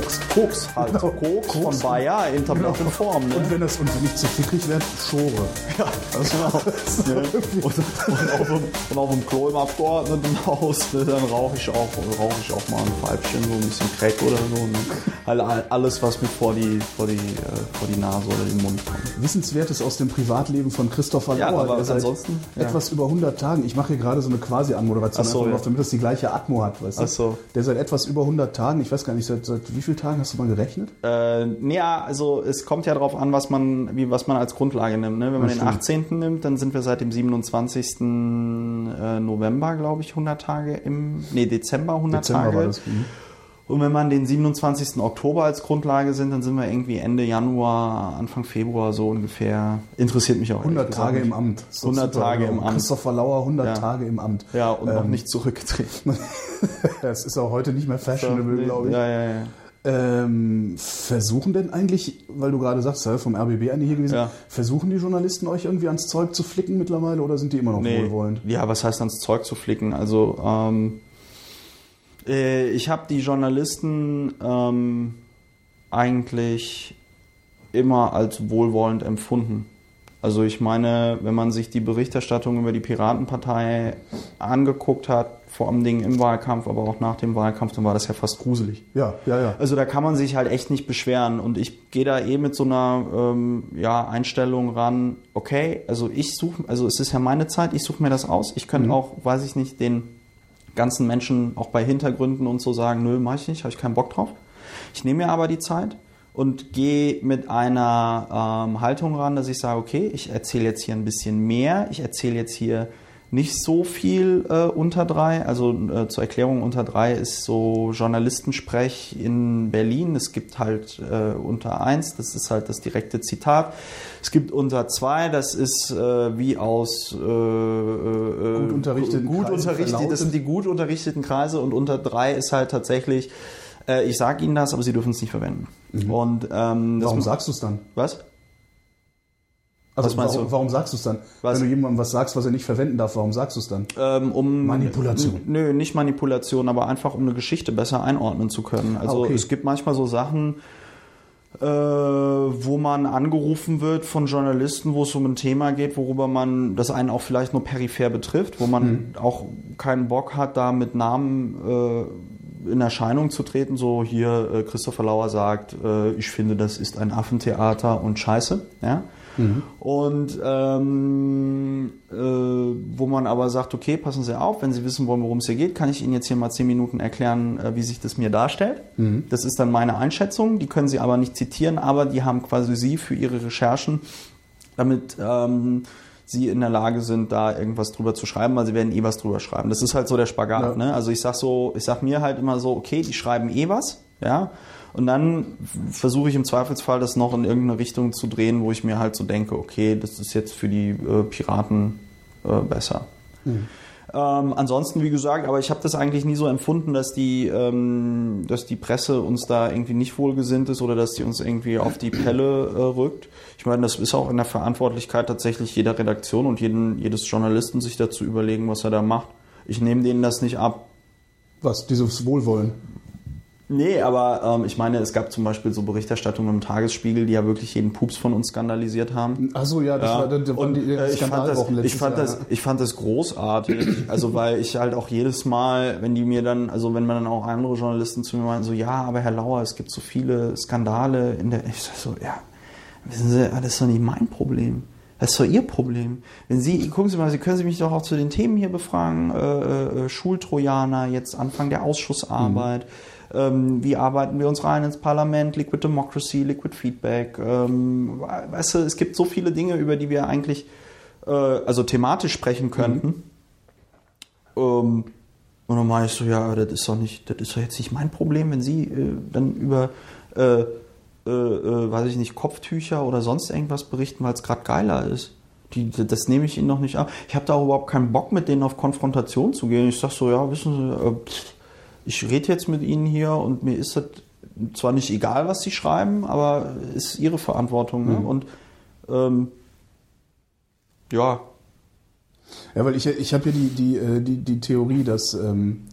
Koks. Koks halt. Genau. Koks, Koks von Bayer in tabletten Form. Ne? Und wenn das und nicht zu fickrig wird, Schore. Ja, das genau. ne? und, und, auf dem, und auf dem Klo im Abgeordnetenhaus, ne, dann rauche ich, auch, rauch ich auch mal ein Pfeifchen, so ein bisschen Crack oder so. Ne? All- Alles, was mir vor die, vor, die, äh, vor die Nase oder den Mund kommt. Wissenswertes aus dem Privatleben von Christopher Ja, Lauer. aber der ansonsten, ja. etwas über 100 Tagen, ich mache hier gerade so eine Quasi-Anmoderation, so, ja. damit das die gleiche Atmo hat. Weißt du? Ach so. Der seit etwas über 100 Tagen, ich weiß gar nicht, seit, seit wie vielen Tagen hast du mal gerechnet? Äh, nee, ja, also es kommt ja darauf an, was man, wie, was man als Grundlage nimmt. Ne? Wenn man den stimmt. 18. nimmt, dann sind wir seit dem 27. äh, November, glaube ich, 100 Tage im, nee, Dezember 100 Dezember Tage. war das. Mhm. Und wenn man den 27. Oktober als Grundlage sind, dann sind wir irgendwie Ende Januar, Anfang Februar so ungefähr. Interessiert mich auch. ehrlich 100 gesagt Tage nicht. im Amt. So 100 super, Tage genau. im Amt. Christopher Lauer, 100 Ja. Tage im Amt. Ja, und noch Ähm, nicht zurückgetreten. Das ist auch heute nicht mehr fashionable, Nee, glaube ich. Ja, ja, ja. Ähm, versuchen denn eigentlich, weil du gerade sagst, vom RBB einige hier gewesen, Ja. versuchen die Journalisten euch irgendwie ans Zeug zu flicken mittlerweile oder sind die immer noch Nee. wohlwollend? Ja, was heißt ans Zeug zu flicken? Also ähm, äh, ich habe die Journalisten ähm, eigentlich immer als wohlwollend empfunden. Also ich meine, wenn man sich die Berichterstattung über die Piratenpartei angeguckt hat, vor allem Dingen im Wahlkampf, aber auch nach dem Wahlkampf, dann war das ja fast gruselig. Ja, ja, ja. Also da kann man sich halt echt nicht beschweren. Und ich gehe da eh mit so einer ähm, ja, Einstellung ran, okay, also ich suche, also es ist ja meine Zeit, ich suche mir das aus. Ich könnte auch, weiß ich nicht, den ganzen Menschen auch bei Hintergründen und so sagen, nö, mache ich nicht, habe ich keinen Bock drauf. Ich nehme mir aber die Zeit und gehe mit einer ähm, Haltung ran, dass ich sage, okay, ich erzähle jetzt hier ein bisschen mehr, ich erzähle jetzt hier nicht so viel äh, unter drei. Also äh, zur Erklärung, unter drei ist so Journalistensprech in Berlin. Es gibt halt äh, unter eins, das ist halt das direkte Zitat. Es gibt unter zwei, das ist äh, wie aus äh, äh, Gut unterrichteten gut Kreisen unterrichtet, das sind die gut unterrichteten Kreise und unter drei ist halt tatsächlich, ich sage Ihnen das, aber Sie dürfen es nicht verwenden. Und ähm, Warum sagst du es dann? was? Also Was meinst warum, du? warum sagst du es dann? Was? Wenn du jemandem was sagst, was er nicht verwenden darf, warum sagst du es dann? Ähm, um Manipulation. Nö, nicht Manipulation, aber einfach um eine Geschichte besser einordnen zu können. Also Ah, okay. es gibt manchmal so Sachen, äh, wo man angerufen wird von Journalisten, wo es um ein Thema geht, worüber man das einen auch vielleicht nur peripher betrifft, wo man Hm. auch keinen Bock hat, da mit Namen äh, in Erscheinung zu treten. So hier äh, Christopher Lauer sagt, äh, ich finde, das ist ein Affentheater und Scheiße. Ja. Und ähm, äh, wo man aber sagt, okay, passen Sie auf, wenn Sie wissen wollen, worum es hier geht, kann ich Ihnen jetzt hier mal zehn Minuten erklären, äh, wie sich das mir darstellt. Das ist dann meine Einschätzung, die können Sie aber nicht zitieren, aber die haben quasi Sie für Ihre Recherchen, damit ähm, Sie in der Lage sind, da irgendwas drüber zu schreiben, weil Sie werden eh was drüber schreiben. Das ist halt so der Spagat. Ja. Ne? Also ich sag so, ich sag mir halt immer so, okay, die schreiben eh was, ja. Und dann versuche ich im Zweifelsfall das noch in irgendeine Richtung zu drehen, wo ich mir halt so denke, okay, das ist jetzt für die äh, Piraten äh, besser. Ähm, ansonsten, wie gesagt, aber ich habe das eigentlich nie so empfunden, dass die, ähm, dass die Presse uns da irgendwie nicht wohlgesinnt ist oder dass die uns irgendwie auf die Pelle äh, rückt. Ich meine, das ist auch in der Verantwortlichkeit tatsächlich jeder Redaktion und jeden, jedes Journalisten, sich dazu überlegen, was er da macht. Ich nehme denen das nicht ab. Was, dieses Wohlwollen? Nee, aber ähm, ich meine, es gab zum Beispiel so Berichterstattungen im Tagesspiegel, die ja wirklich jeden Pups von uns skandalisiert haben. Achso, ja, das Ja. war, waren Und, die äh, ich fand, das, ich, fand Jahr. das, ich fand das großartig. also, weil ich halt auch jedes Mal, wenn die mir dann, also wenn man dann auch andere Journalisten zu mir meinen, so, ja, aber Herr Lauer, es gibt so viele Skandale in der. Ich so, ja, wissen Sie, das ist doch nicht mein Problem. Das ist doch Ihr Problem. Wenn Sie, gucken Sie mal, Sie können Sie mich doch auch zu den Themen hier befragen. Äh, äh, Schultrojaner, jetzt Anfang der Ausschussarbeit. Ähm, wie arbeiten wir uns rein ins Parlament? Liquid Democracy, Liquid Feedback. Ähm, weißt du, es gibt so viele Dinge, über die wir eigentlich äh, also thematisch sprechen könnten. Ähm, und dann meine ich so, ja, das ist doch nicht, das ist doch jetzt nicht mein Problem, wenn Sie äh, dann über äh, äh, äh, weiß ich nicht, Kopftücher oder sonst irgendwas berichten, weil es gerade geiler ist. Die, das nehme ich Ihnen noch nicht ab. Ich habe da auch überhaupt keinen Bock, mit denen auf Konfrontation zu gehen. Ich sag so, ja, wissen Sie, äh, pff, ich rede jetzt mit Ihnen hier und mir ist das zwar nicht egal, was Sie schreiben, aber ist Ihre Verantwortung. Ne? Und Ähm, ja, Ja, weil ich, ich habe hier die, die, äh, die, die Theorie, dass ähm,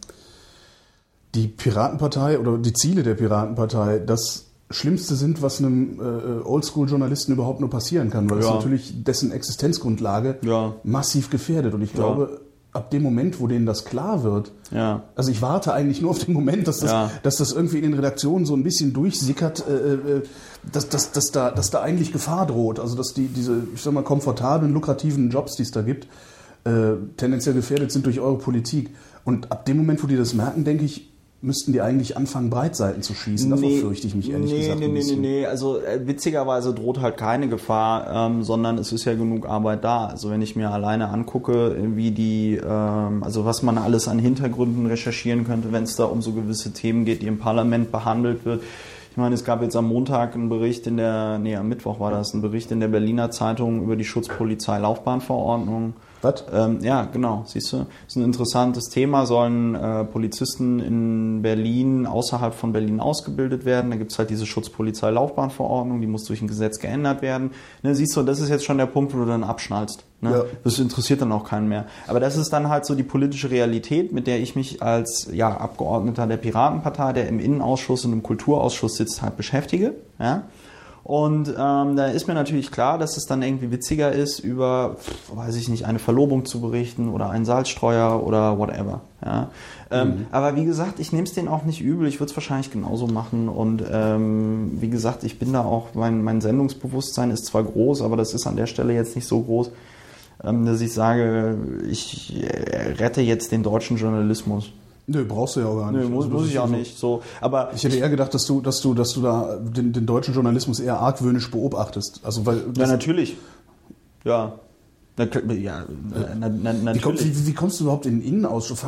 die Piratenpartei oder die Ziele der Piratenpartei das Schlimmste sind, was einem äh, Oldschool-Journalisten überhaupt nur passieren kann, weil es Ja. natürlich dessen Existenzgrundlage Ja. massiv gefährdet. Und ich glaube, ab dem Moment, wo denen das klar wird, ja. also ich warte eigentlich nur auf den Moment, dass das, Ja. dass das irgendwie in den Redaktionen so ein bisschen durchsickert, äh, äh, dass, dass, dass, da, dass da eigentlich Gefahr droht. Also dass die diese, ich sag mal, komfortablen, lukrativen Jobs, die es da gibt, äh, tendenziell gefährdet sind durch eure Politik. Und ab dem Moment, wo die das merken, denke ich, müssten die eigentlich anfangen, Breitseiten zu schießen. Davor fürchte ich mich ehrlich nee, gesagt nee, ein nee, nee, bisschen. nee. Also äh, witzigerweise droht halt keine Gefahr, ähm, sondern es ist ja genug Arbeit da. Also wenn ich mir alleine angucke, wie die, ähm, also was man alles an Hintergründen recherchieren könnte, wenn es da um so gewisse Themen geht, die im Parlament behandelt wird. Ich meine, es gab jetzt am Montag einen Bericht in der, nee, am Mittwoch war das, ein Bericht in der Berliner Zeitung über die Schutzpolizei-Laufbahnverordnung. Was? Ähm, ja, genau, siehst du. ist ein interessantes Thema. Sollen äh, Polizisten in Berlin außerhalb von Berlin ausgebildet werden? Da gibt's halt diese Schutzpolizei-Laufbahnverordnung, die muss durch ein Gesetz geändert werden. Ne, siehst du, das ist jetzt schon der Punkt, wo du dann abschnallst. Ne? Ja. Das interessiert dann auch keinen mehr. Aber das ist dann halt so die politische Realität, mit der ich mich als ja, Abgeordneter der Piratenpartei, der im Innenausschuss und im Kulturausschuss sitzt, halt beschäftige. Ja? Und ähm, da ist mir natürlich klar, dass es dann irgendwie witziger ist, über, weiß ich nicht, eine Verlobung zu berichten oder einen Salzstreuer oder whatever. Ja? Ähm, Aber wie gesagt, ich nehme es denen auch nicht übel. Ich würde es wahrscheinlich genauso machen. Und ähm, wie gesagt, ich bin da auch, mein, mein Sendungsbewusstsein ist zwar groß, aber das ist an der Stelle jetzt nicht so groß, ähm, dass ich sage, ich äh, rette jetzt den deutschen Journalismus. Nö, brauchst du ja auch gar nicht. Nö, muss, Also, muss ich auch so- nicht. So, aber Ich hätte eher gedacht, dass du, dass du, dass du da den, den deutschen Journalismus eher argwöhnisch beobachtest. Also weil Ja, natürlich. Ja. Na, ja, na, na, na, Wie, komm, natürlich. wie, wie kommst du überhaupt in den Innenausschuss?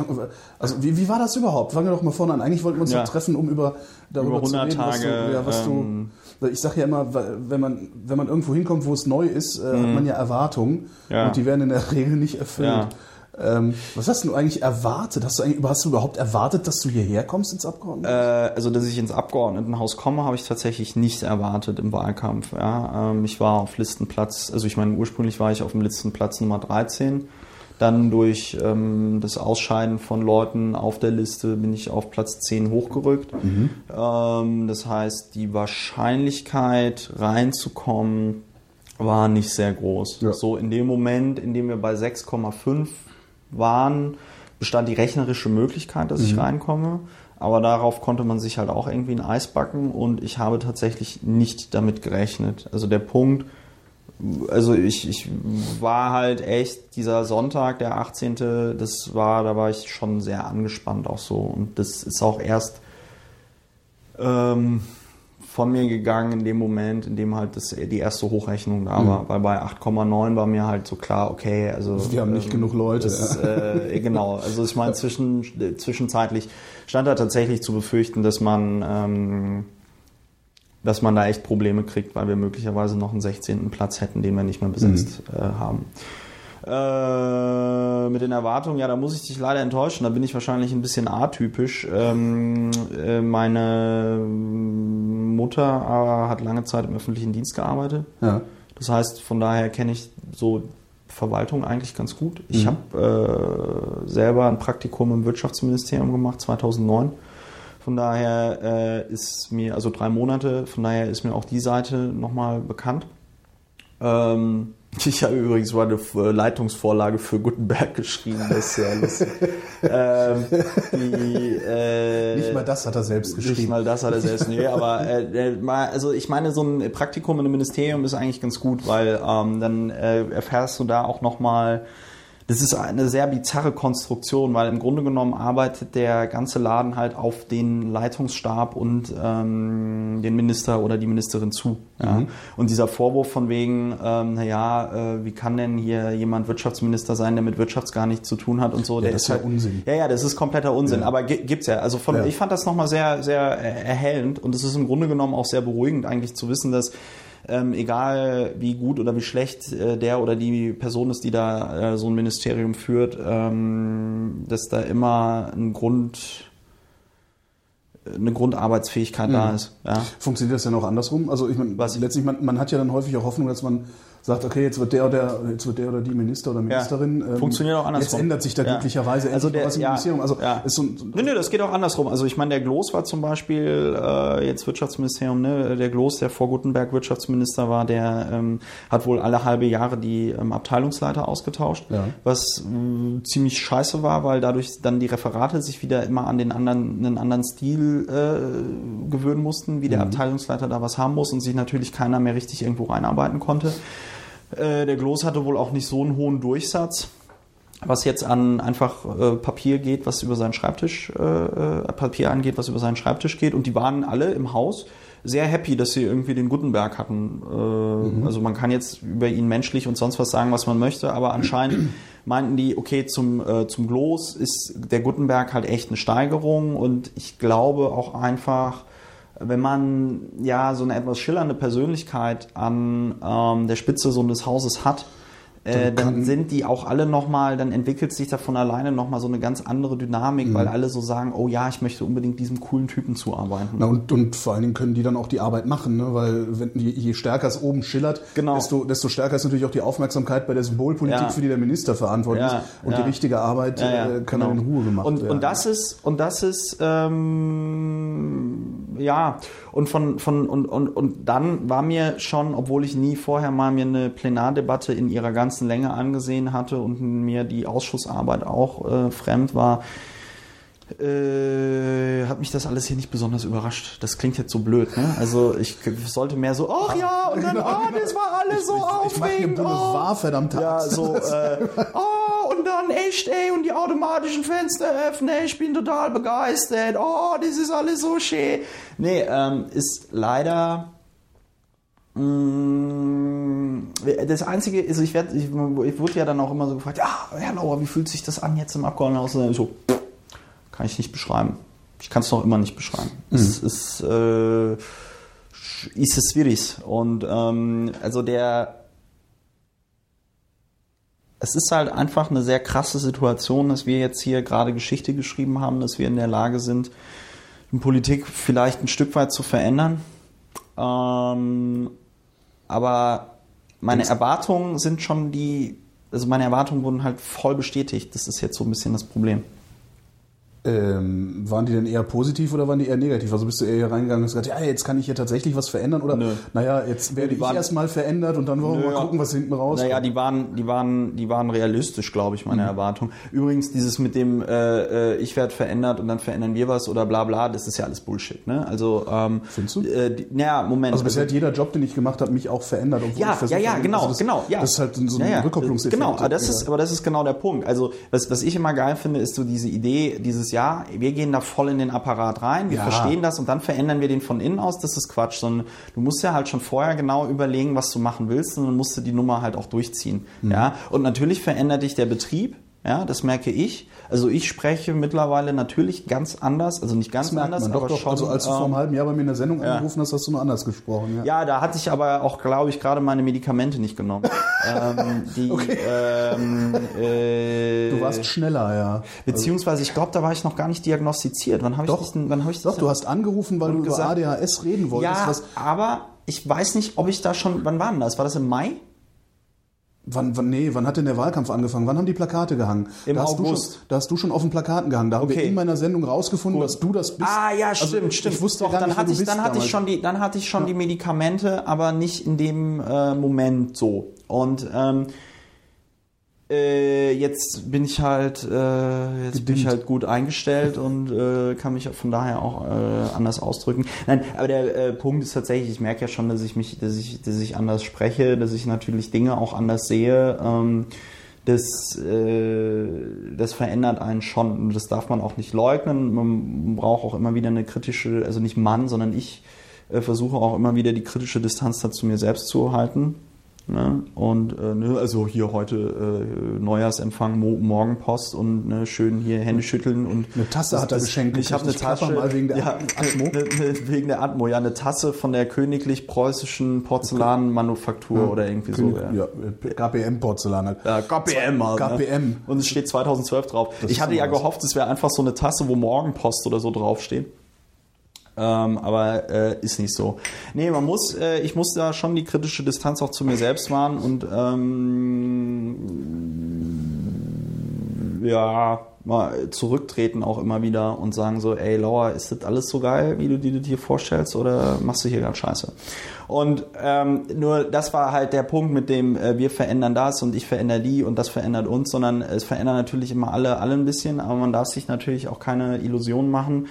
Also wie, wie war das überhaupt? Fangen wir doch mal vorne an. Eigentlich wollten wir uns Ja. treffen, um über darüber Über zu 100 reden, was du, Tage, ja, was ähm, du. Ich sage ja immer, wenn man wenn man irgendwo hinkommt, wo es neu ist, äh, hat man ja Erwartungen Mhm. Ja. und die werden in der Regel nicht erfüllt. Ähm, was hast du eigentlich erwartet? Hast du, eigentlich, hast du überhaupt erwartet, dass du hierher kommst ins Abgeordneten? Äh, also, dass ich ins Abgeordnetenhaus komme, habe ich tatsächlich nicht erwartet im Wahlkampf. Ja. Ähm, ich war auf Listenplatz, also ich meine, ursprünglich war ich auf dem Listenplatz Nummer 13. Dann durch ähm, das Ausscheiden von Leuten auf der Liste bin ich auf Platz 10 hochgerückt. Ähm, das heißt, die Wahrscheinlichkeit reinzukommen war nicht sehr groß. Ja. So in dem Moment, in dem wir bei 6,5 waren, bestand die rechnerische Möglichkeit, dass ich reinkomme. Aber darauf konnte man sich halt auch irgendwie ein Eis backen und ich habe tatsächlich nicht damit gerechnet. Also der Punkt, also ich, ich war halt echt, dieser Sonntag, der 18., das war, da war ich schon sehr angespannt auch so. Und das ist auch erst ähm, von mir gegangen in dem Moment, in dem halt das, die erste Hochrechnung da war. Weil bei 8,9 war mir halt so klar, okay, also Wir haben nicht genug Leute, Das, äh, genau, also ich meine, zwischen, zwischenzeitlich stand da tatsächlich zu befürchten, dass man ähm, dass man da echt Probleme kriegt, weil wir möglicherweise noch einen 16. Platz hätten, den wir nicht mehr besetzt äh, haben. Äh, mit den Erwartungen, ja, da muss ich dich leider enttäuschen. Da bin ich wahrscheinlich ein bisschen atypisch. Ähm, äh, meine Mutter äh, hat lange Zeit im öffentlichen Dienst gearbeitet. ja. Das heißt, von daher kenne ich so Verwaltung eigentlich ganz gut. Ich Mhm. habe äh, selber ein Praktikum im Wirtschaftsministerium gemacht, 2009. Von daher äh, ist mir, also drei Monate, von daher ist mir auch die Seite nochmal bekannt. Ähm, ich habe übrigens mal eine F- Leitungsvorlage für Gutenberg geschrieben, das ist sehr lustig. ähm, die, äh, Nicht mal das hat er selbst nicht geschrieben. mal das hat er selbst, nee, aber äh, äh, also ich meine, so ein Praktikum in einem Ministerium ist eigentlich ganz gut, weil ähm, dann äh, erfährst du da auch nochmal, das ist eine sehr bizarre Konstruktion, weil im Grunde genommen arbeitet der ganze Laden halt auf den Leitungsstab und ähm, den Minister oder die Ministerin zu. Ja? Und dieser Vorwurf von wegen, ähm, naja, äh, wie kann denn hier jemand Wirtschaftsminister sein, der mit Wirtschafts gar nichts zu tun hat und so, der das ist ja Unsinn. Ja, ja, das ist kompletter Unsinn, Ja. aber gi- gibt's ja. Also von, Ja. ich fand das nochmal sehr, sehr äh, erhellend und es ist im Grunde genommen auch sehr beruhigend eigentlich zu wissen, dass ähm, egal wie gut oder wie schlecht äh, der oder die Person ist, die da äh, so ein Ministerium führt, ähm, dass da immer ein Grund, eine Grundarbeitsfähigkeit da ist. Ja. Funktioniert das denn auch andersrum? Also ich meine, letztlich, man, man hat ja dann häufig auch Hoffnung, dass man sagt, okay, jetzt wird der oder jetzt wird der oder die Minister oder Ministerin. ähm, Funktioniert auch andersrum. Jetzt ändert sich da Ja. glücklicherweise Also der- was im ja, Ministerium. Also ja. ist so, ein- so, Nö, nö, das geht auch andersrum. Also ich meine, der Gloß war zum Beispiel äh, jetzt Wirtschaftsministerium, ne? Der Gloß, der vor Gutenberg Wirtschaftsminister war, der ähm, hat wohl alle halbe Jahre die ähm, Abteilungsleiter ausgetauscht, Ja. was mh, ziemlich scheiße war, weil dadurch dann die Referate sich wieder immer an den anderen, einen anderen Stil äh, gewöhnen mussten, wie der Abteilungsleiter da was haben muss und sich natürlich keiner mehr richtig irgendwo reinarbeiten konnte. Äh, der Gloß hatte wohl auch nicht so einen hohen Durchsatz was jetzt an einfach äh, Papier geht, was über seinen Schreibtisch, äh, äh, Papier angeht, was über seinen Schreibtisch geht. Und die waren alle im Haus sehr happy, dass sie irgendwie den Gutenberg hatten. Äh, Also man kann jetzt über ihn menschlich und sonst was sagen, was man möchte, aber anscheinend meinten die, okay, zum, zum Gloß ist der Gutenberg halt echt eine Steigerung und ich glaube auch einfach, wenn man ja so eine etwas schillernde Persönlichkeit an ähm, der Spitze so eines Hauses hat, äh, Dann sind die auch alle nochmal, dann entwickelt sich da von alleine nochmal so eine ganz andere Dynamik, Mhm. weil alle so sagen, oh ja, ich möchte unbedingt diesem coolen Typen zuarbeiten. na, und, und vor allen Dingen können die dann auch die Arbeit machen, ne? weil wenn, je, je stärker es oben schillert, Genau. desto, desto stärker ist natürlich auch die Aufmerksamkeit bei der Symbolpolitik, Ja. für die der Minister verantwortlich Ja, ist. Und ja. die richtige Arbeit äh, kann genau. dann in Ruhe gemacht und, werden. Und das ist, und das ist, ähm, ja, und von, von, und, und, und dann war mir schon, obwohl ich nie vorher mal mir eine Plenardebatte in ihrer ganzen Länge angesehen hatte und mir die Ausschussarbeit auch äh, fremd war, äh, hat mich das alles hier nicht besonders überrascht. Das klingt jetzt so blöd, ne? Also ich sollte mehr so, ach ja, und dann, Genau. ah, das war alles so ich, ich mache hier aufregend. oh. Verdammte Ja, so, äh, oh, und dann echt, ey, und die automatischen Fenster öffnen, ich bin total begeistert, oh, das ist alles so schön. Nee, ähm, ist leider, mh, das Einzige ist, ich, werd, ich, ich wurde ja dann auch immer so gefragt, ja, Herr Lauer, wie fühlt sich das an jetzt im Abgeordnetenhaus? Ich so, kann ich nicht beschreiben. Ich kann es noch immer nicht beschreiben. Es ist, äh, ist es schwierig. Und ähm, also der es ist halt einfach eine sehr krasse Situation, dass wir jetzt hier gerade Geschichte geschrieben haben, dass wir in der Lage sind, die Politik vielleicht ein Stück weit zu verändern. Ähm, aber meine Erwartungen sind schon die, also meine Erwartungen wurden halt voll bestätigt. Das ist jetzt so ein bisschen das Problem. Ähm, waren die denn eher positiv oder waren die eher negativ? Also bist du eher hier reingegangen und hast gesagt, ja, jetzt kann ich hier tatsächlich was verändern oder Nö. naja, jetzt werde Die ich waren- erstmal verändert und dann wollen wir mal gucken, was hinten raus Naja, die waren, die waren, die waren realistisch, glaube ich, meine Erwartungen. Übrigens, dieses mit dem, äh, äh, ich werde verändert und dann verändern wir was oder bla bla, das ist ja alles Bullshit. Ne? Also, ähm, Findest du? Äh, die, naja, Moment. Also bisher hat jeder Job, den ich gemacht habe, mich auch verändert. obwohl Ja, ich versucht ja, ja, genau, also das, genau, ja. Das ist halt so ein Ja. Rückkopplungseffekt. Genau, aber das, ist, aber das ist genau der Punkt. Also, was, was ich immer geil finde, ist so diese Idee, dieses Jahr, wir gehen da voll in den Apparat rein, wir Ja. verstehen das und dann verändern wir den von innen aus, das ist Quatsch, sondern du musst ja halt schon vorher genau überlegen, was du machen willst und dann musst du die Nummer halt auch durchziehen. Mhm. Ja, und natürlich verändert dich der Betrieb, ja, das merke ich. Also ich spreche mittlerweile natürlich ganz anders, also nicht ganz Das merkt anders, man. Doch, aber doch. schon. also als du vor einem ähm, halben Jahr bei mir in der Sendung angerufen hast, hast du nur anders gesprochen. Ja. ja, da hatte ich aber auch, glaube ich, gerade meine Medikamente nicht genommen. ähm, die, ähm, äh, Du warst schneller, ja. beziehungsweise ich glaube, da war ich noch gar nicht diagnostiziert. Wann habe ich dich denn, wann habe ich Doch, du hast angerufen, weil du über gesagt- ADHS reden wolltest. ja, aber ich weiß nicht, ob ich da schon, wann war denn das? War das im Mai? Wann, wann, nee, wann hat denn der Wahlkampf angefangen? Wann haben die Plakate gehangen? Im da hast Du August. schon, da hast du schon auf den Plakaten gehangen. Da haben wir Okay. in meiner Sendung rausgefunden, dass du das bist. Ah ja, Also, stimmt, stimmt. Ich wusste Doch, gar dann nicht, hatte ich, dann hatte ich damals. schon die, dann hatte ich schon die Medikamente, aber nicht in dem äh, Moment so. Und ähm, äh, jetzt bin ich halt, äh, jetzt bin ich Gedimmt. halt gut eingestellt und äh, kann mich von daher auch äh, anders ausdrücken. Nein, aber der äh, Punkt ist tatsächlich, ich merke ja schon, dass ich mich, dass ich, dass ich anders spreche, dass ich natürlich Dinge auch anders sehe. Ähm, das, äh, das verändert einen schon und das darf man auch nicht leugnen. Man braucht auch immer wieder eine kritische, also nicht Mann, sondern ich versuche auch immer wieder die kritische Distanz dazu mir selbst zu halten. Ne? Und äh, ne, also hier heute äh, Neujahrsempfang, Mo Morgenpost und ne, schön hier Hände schütteln und Eine Tasse hat er geschenkt Ich habe eine Tasche mal wegen der ja, Atmo. ne, ne, wegen der Atmo, ja, eine Tasse von der königlich preußischen Porzellanmanufaktur oder irgendwie so. Ja. Ja, äh, KPM-Porzellan halt. Ja, KPM halt. KPM. Ne? Und es steht 2012 drauf. Das ich hatte ja gehofft, es wäre einfach so eine Tasse, wo Morgenpost oder so draufsteht. Ähm, aber äh, ist nicht so. Nee, man muss, äh, ich muss da schon die kritische Distanz auch zu mir selbst wahren und ähm, ja, mal zurücktreten auch immer wieder und sagen so, ey Laura, ist das alles so geil, wie du dir das hier vorstellst oder machst du hier gerade Scheiße? Und ähm, nur das war halt der Punkt mit dem, äh, wir verändern das und ich verändere die und das verändert uns, sondern es verändern natürlich immer alle, alle ein bisschen, aber man darf sich natürlich auch keine Illusionen machen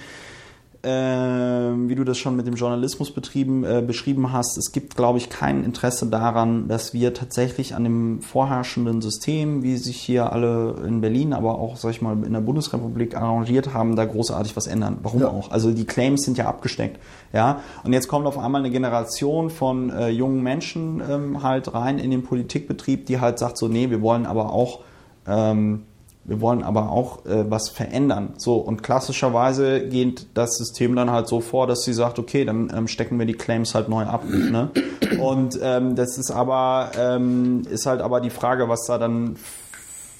wie du das schon mit dem Journalismus betrieben, äh, beschrieben hast, es gibt, glaube ich, kein Interesse daran, dass wir tatsächlich an dem vorherrschenden System, wie sich hier alle in Berlin, aber auch, sag ich mal, in der Bundesrepublik arrangiert haben, da großartig was ändern. Warum ja. auch? Also die Claims sind ja abgesteckt. Ja? Und jetzt kommt auf einmal eine Generation von äh, jungen Menschen ähm, halt rein in den Politikbetrieb, die halt sagt so, nee, wir wollen aber auch ähm, wir wollen aber auch äh, was verändern. So, und klassischerweise geht das System dann halt so vor, dass sie sagt, okay, dann ähm, stecken wir die Claims halt neu ab. Ne? Und ähm, das ist aber, ähm, ist halt aber die Frage, was da dann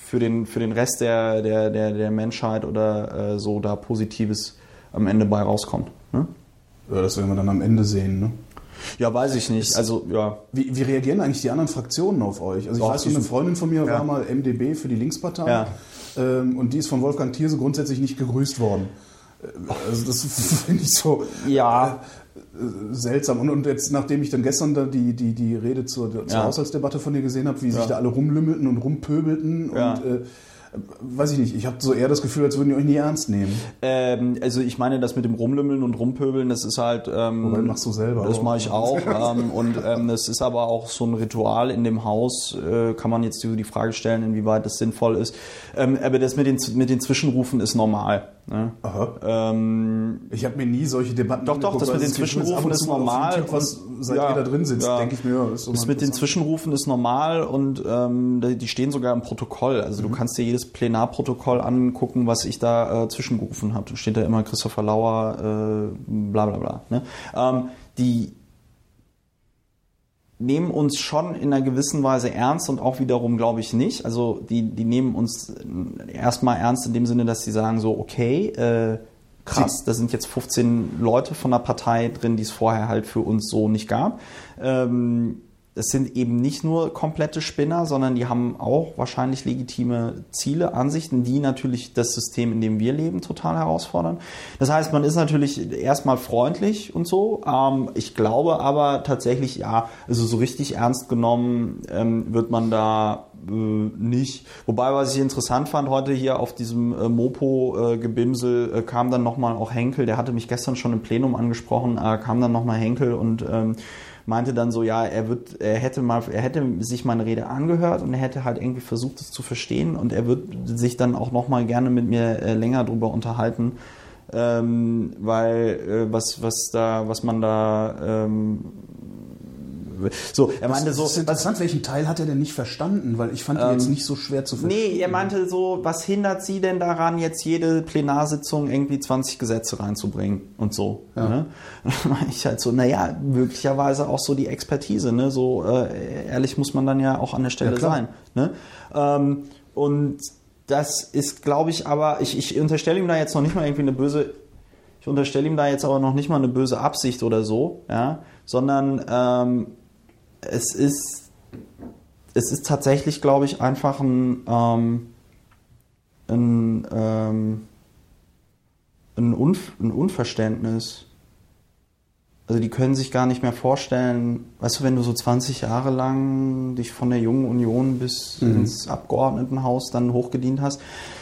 für den, für den Rest der, der, der, der Menschheit oder äh, so da Positives am Ende bei rauskommt. Ne? Ja, das werden wir dann am Ende sehen, ne? Ja, weiß ich nicht. Also, ja. Wie, wie reagieren eigentlich die anderen Fraktionen auf euch? Also, ich Doch, weiß, eine Freundin von mir ja. war mal MDB für die Linkspartei. Ja. Ähm, und die ist von Wolfgang Thierse grundsätzlich nicht gegrüßt worden. Äh, also das finde ich so ja. Äh, seltsam. Und, und jetzt, nachdem ich dann gestern da die, die, die Rede zur, zur ja. Haushaltsdebatte von dir gesehen habe, wie ja. sich da alle rumlümmelten und rumpöbelten ja. und äh, weiß ich nicht, ich habe so eher das Gefühl, als würden die euch nie ernst nehmen. Ähm, also ich meine, das mit dem Rumlümmeln und Rumpöbeln, das ist halt... Ähm, Wobei, machst du selber. Das mache ich auch. ähm, und ähm, das ist aber auch so ein Ritual in dem Haus, äh, kann man jetzt die Frage stellen, inwieweit das sinnvoll ist. Ähm, aber das mit den, mit den Zwischenrufen ist normal. Ne? Ähm, ich habe mir nie solche Debatten Doch, doch, das mit den Zwischenrufen ist normal. Was, seit ja, ihr da drin sitzt, ja. denke ich mir. Ist das mit den Zwischenrufen ist normal und ähm, die stehen sogar im Protokoll. Also mhm. du kannst dir jedes Plenarprotokoll angucken, was ich da äh, zwischengerufen habe. Da steht da immer Christopher Lauer, äh, bla bla bla. Ne? Ähm, die nehmen uns schon in einer gewissen Weise ernst und auch wiederum glaube ich nicht. Also die, die nehmen uns erstmal ernst in dem Sinne, dass sie sagen so, okay, äh, krass, da sind jetzt 15 Leute von der Partei drin, die es vorher halt für uns so nicht gab. Ähm, es sind eben nicht nur komplette Spinner, sondern die haben auch wahrscheinlich legitime Ziele, Ansichten, die natürlich das System, in dem wir leben, total herausfordern. Das heißt, man ist natürlich erstmal freundlich und so. Ähm, ich glaube aber tatsächlich, ja, also so richtig ernst genommen ähm, wird man da äh, nicht. Wobei, was ich interessant fand, heute hier auf diesem äh, Mopo-Gebimsel äh, kam dann nochmal auch Henkel, der hatte mich gestern schon im Plenum angesprochen, kam dann nochmal Henkel und ähm, meinte dann so, ja, er wird, er hätte mal, er hätte sich meine Rede angehört und er hätte halt irgendwie versucht, es zu verstehen und er wird sich dann auch noch mal gerne mit mir äh, länger drüber unterhalten, ähm, weil äh, was, was da, was man da ähm, so, er meinte das, so. Das ist interessant, was, welchen Teil hat er denn nicht verstanden? Weil ich fand ihn ähm, jetzt nicht so schwer zu verstehen. Nee, er meinte so, was hindert sie denn daran, jetzt jede Plenarsitzung irgendwie 20 Gesetze reinzubringen und so. Ja. Ne? Meine ich halt so, naja, möglicherweise auch so die Expertise, ne? So äh, ehrlich muss man dann ja auch an der Stelle ja, sein. Ne? Ähm, und das ist, glaube ich, aber, ich, ich unterstelle ihm da jetzt noch nicht mal irgendwie eine böse, ich unterstelle ihm da jetzt aber noch nicht mal eine böse Absicht oder so, ja, sondern ähm, es ist, es ist tatsächlich, glaube ich, einfach ein, ähm, ein, ähm, ein, Unf ein Unverständnis. Also die können sich gar nicht mehr vorstellen, weißt du, wenn du so 20 Jahre lang dich von der jungen Union bis mhm. ins Abgeordnetenhaus dann hochgedient hast,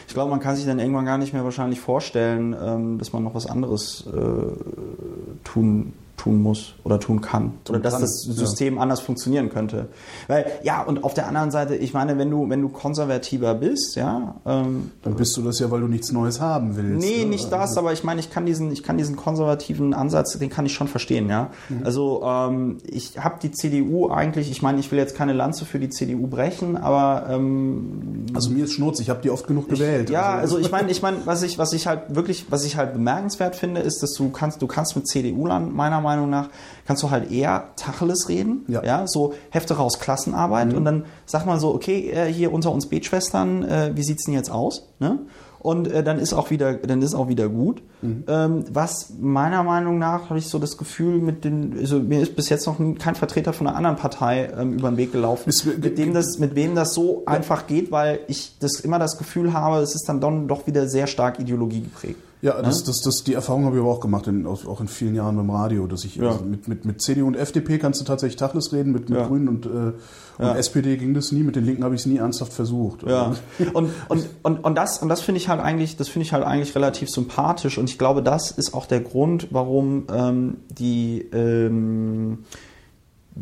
ich glaube, man kann sich dann irgendwann gar nicht mehr wahrscheinlich vorstellen, ähm, dass man noch was anderes äh, tun tun muss oder tun kann. Oder dass das System ja. anders funktionieren könnte. Weil, ja, und auf der anderen Seite, ich meine, wenn du, wenn du konservativer bist, ja. Ähm, Dann bist du das ja, weil du nichts Neues haben willst. Nee, ne? nicht das, aber ich meine, ich kann diesen, ich kann diesen konservativen Ansatz, den kann ich schon verstehen, ja. Mhm. Also ähm, ich habe die CDU eigentlich, ich meine, ich will jetzt keine Lanze für die CDU brechen, aber ähm, Also mir ist Schnurz, ich habe die oft genug gewählt. Ich, ja, also, also ich meine, ich meine, was ich, was ich halt wirklich, was ich halt bemerkenswert finde, ist, dass du kannst, du kannst mit CDU-Land meiner Meinung Meinung nach, kannst du halt eher Tacheles reden, ja, ja so Hefte raus Klassenarbeit mhm. und dann sag mal so, okay, äh, hier unter uns Betschwestern, äh, wie sieht's denn jetzt aus? Ne? und äh, dann ist auch wieder, dann ist auch wieder gut. Ähm, was meiner Meinung nach habe ich so das Gefühl, mit den, also mir ist bis jetzt noch kein Vertreter von einer anderen Partei ähm, über den Weg gelaufen, Ist- mit dem das, mit wem das so einfach geht, weil ich das immer das Gefühl habe, es ist dann doch wieder sehr stark Ideologie geprägt. Ja, das, das, das, die Erfahrung habe ich aber auch gemacht, in, auch in vielen Jahren beim Radio, dass ich Ja. also mit, mit, mit CDU und FDP kannst du tatsächlich Tacheles reden, mit, mit Ja. Grünen und, äh, und Ja. SPD ging das nie, mit den Linken habe ich es nie ernsthaft versucht. Ja. Und, und, und, und das, und das finde ich halt eigentlich, das finde ich halt eigentlich relativ sympathisch und ich glaube, das ist auch der Grund, warum ähm, die ähm,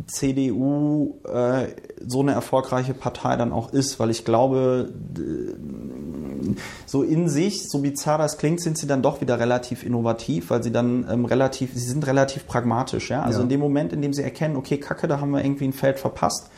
CDU äh, so eine erfolgreiche Partei dann auch ist, weil ich glaube, so in sich, so bizarr das klingt, sind sie dann doch wieder relativ innovativ, weil sie dann ähm, relativ, sie sind relativ pragmatisch, ja. Also Ja. in dem Moment, in dem sie erkennen, okay, Kacke, da haben wir irgendwie ein Feld verpasst,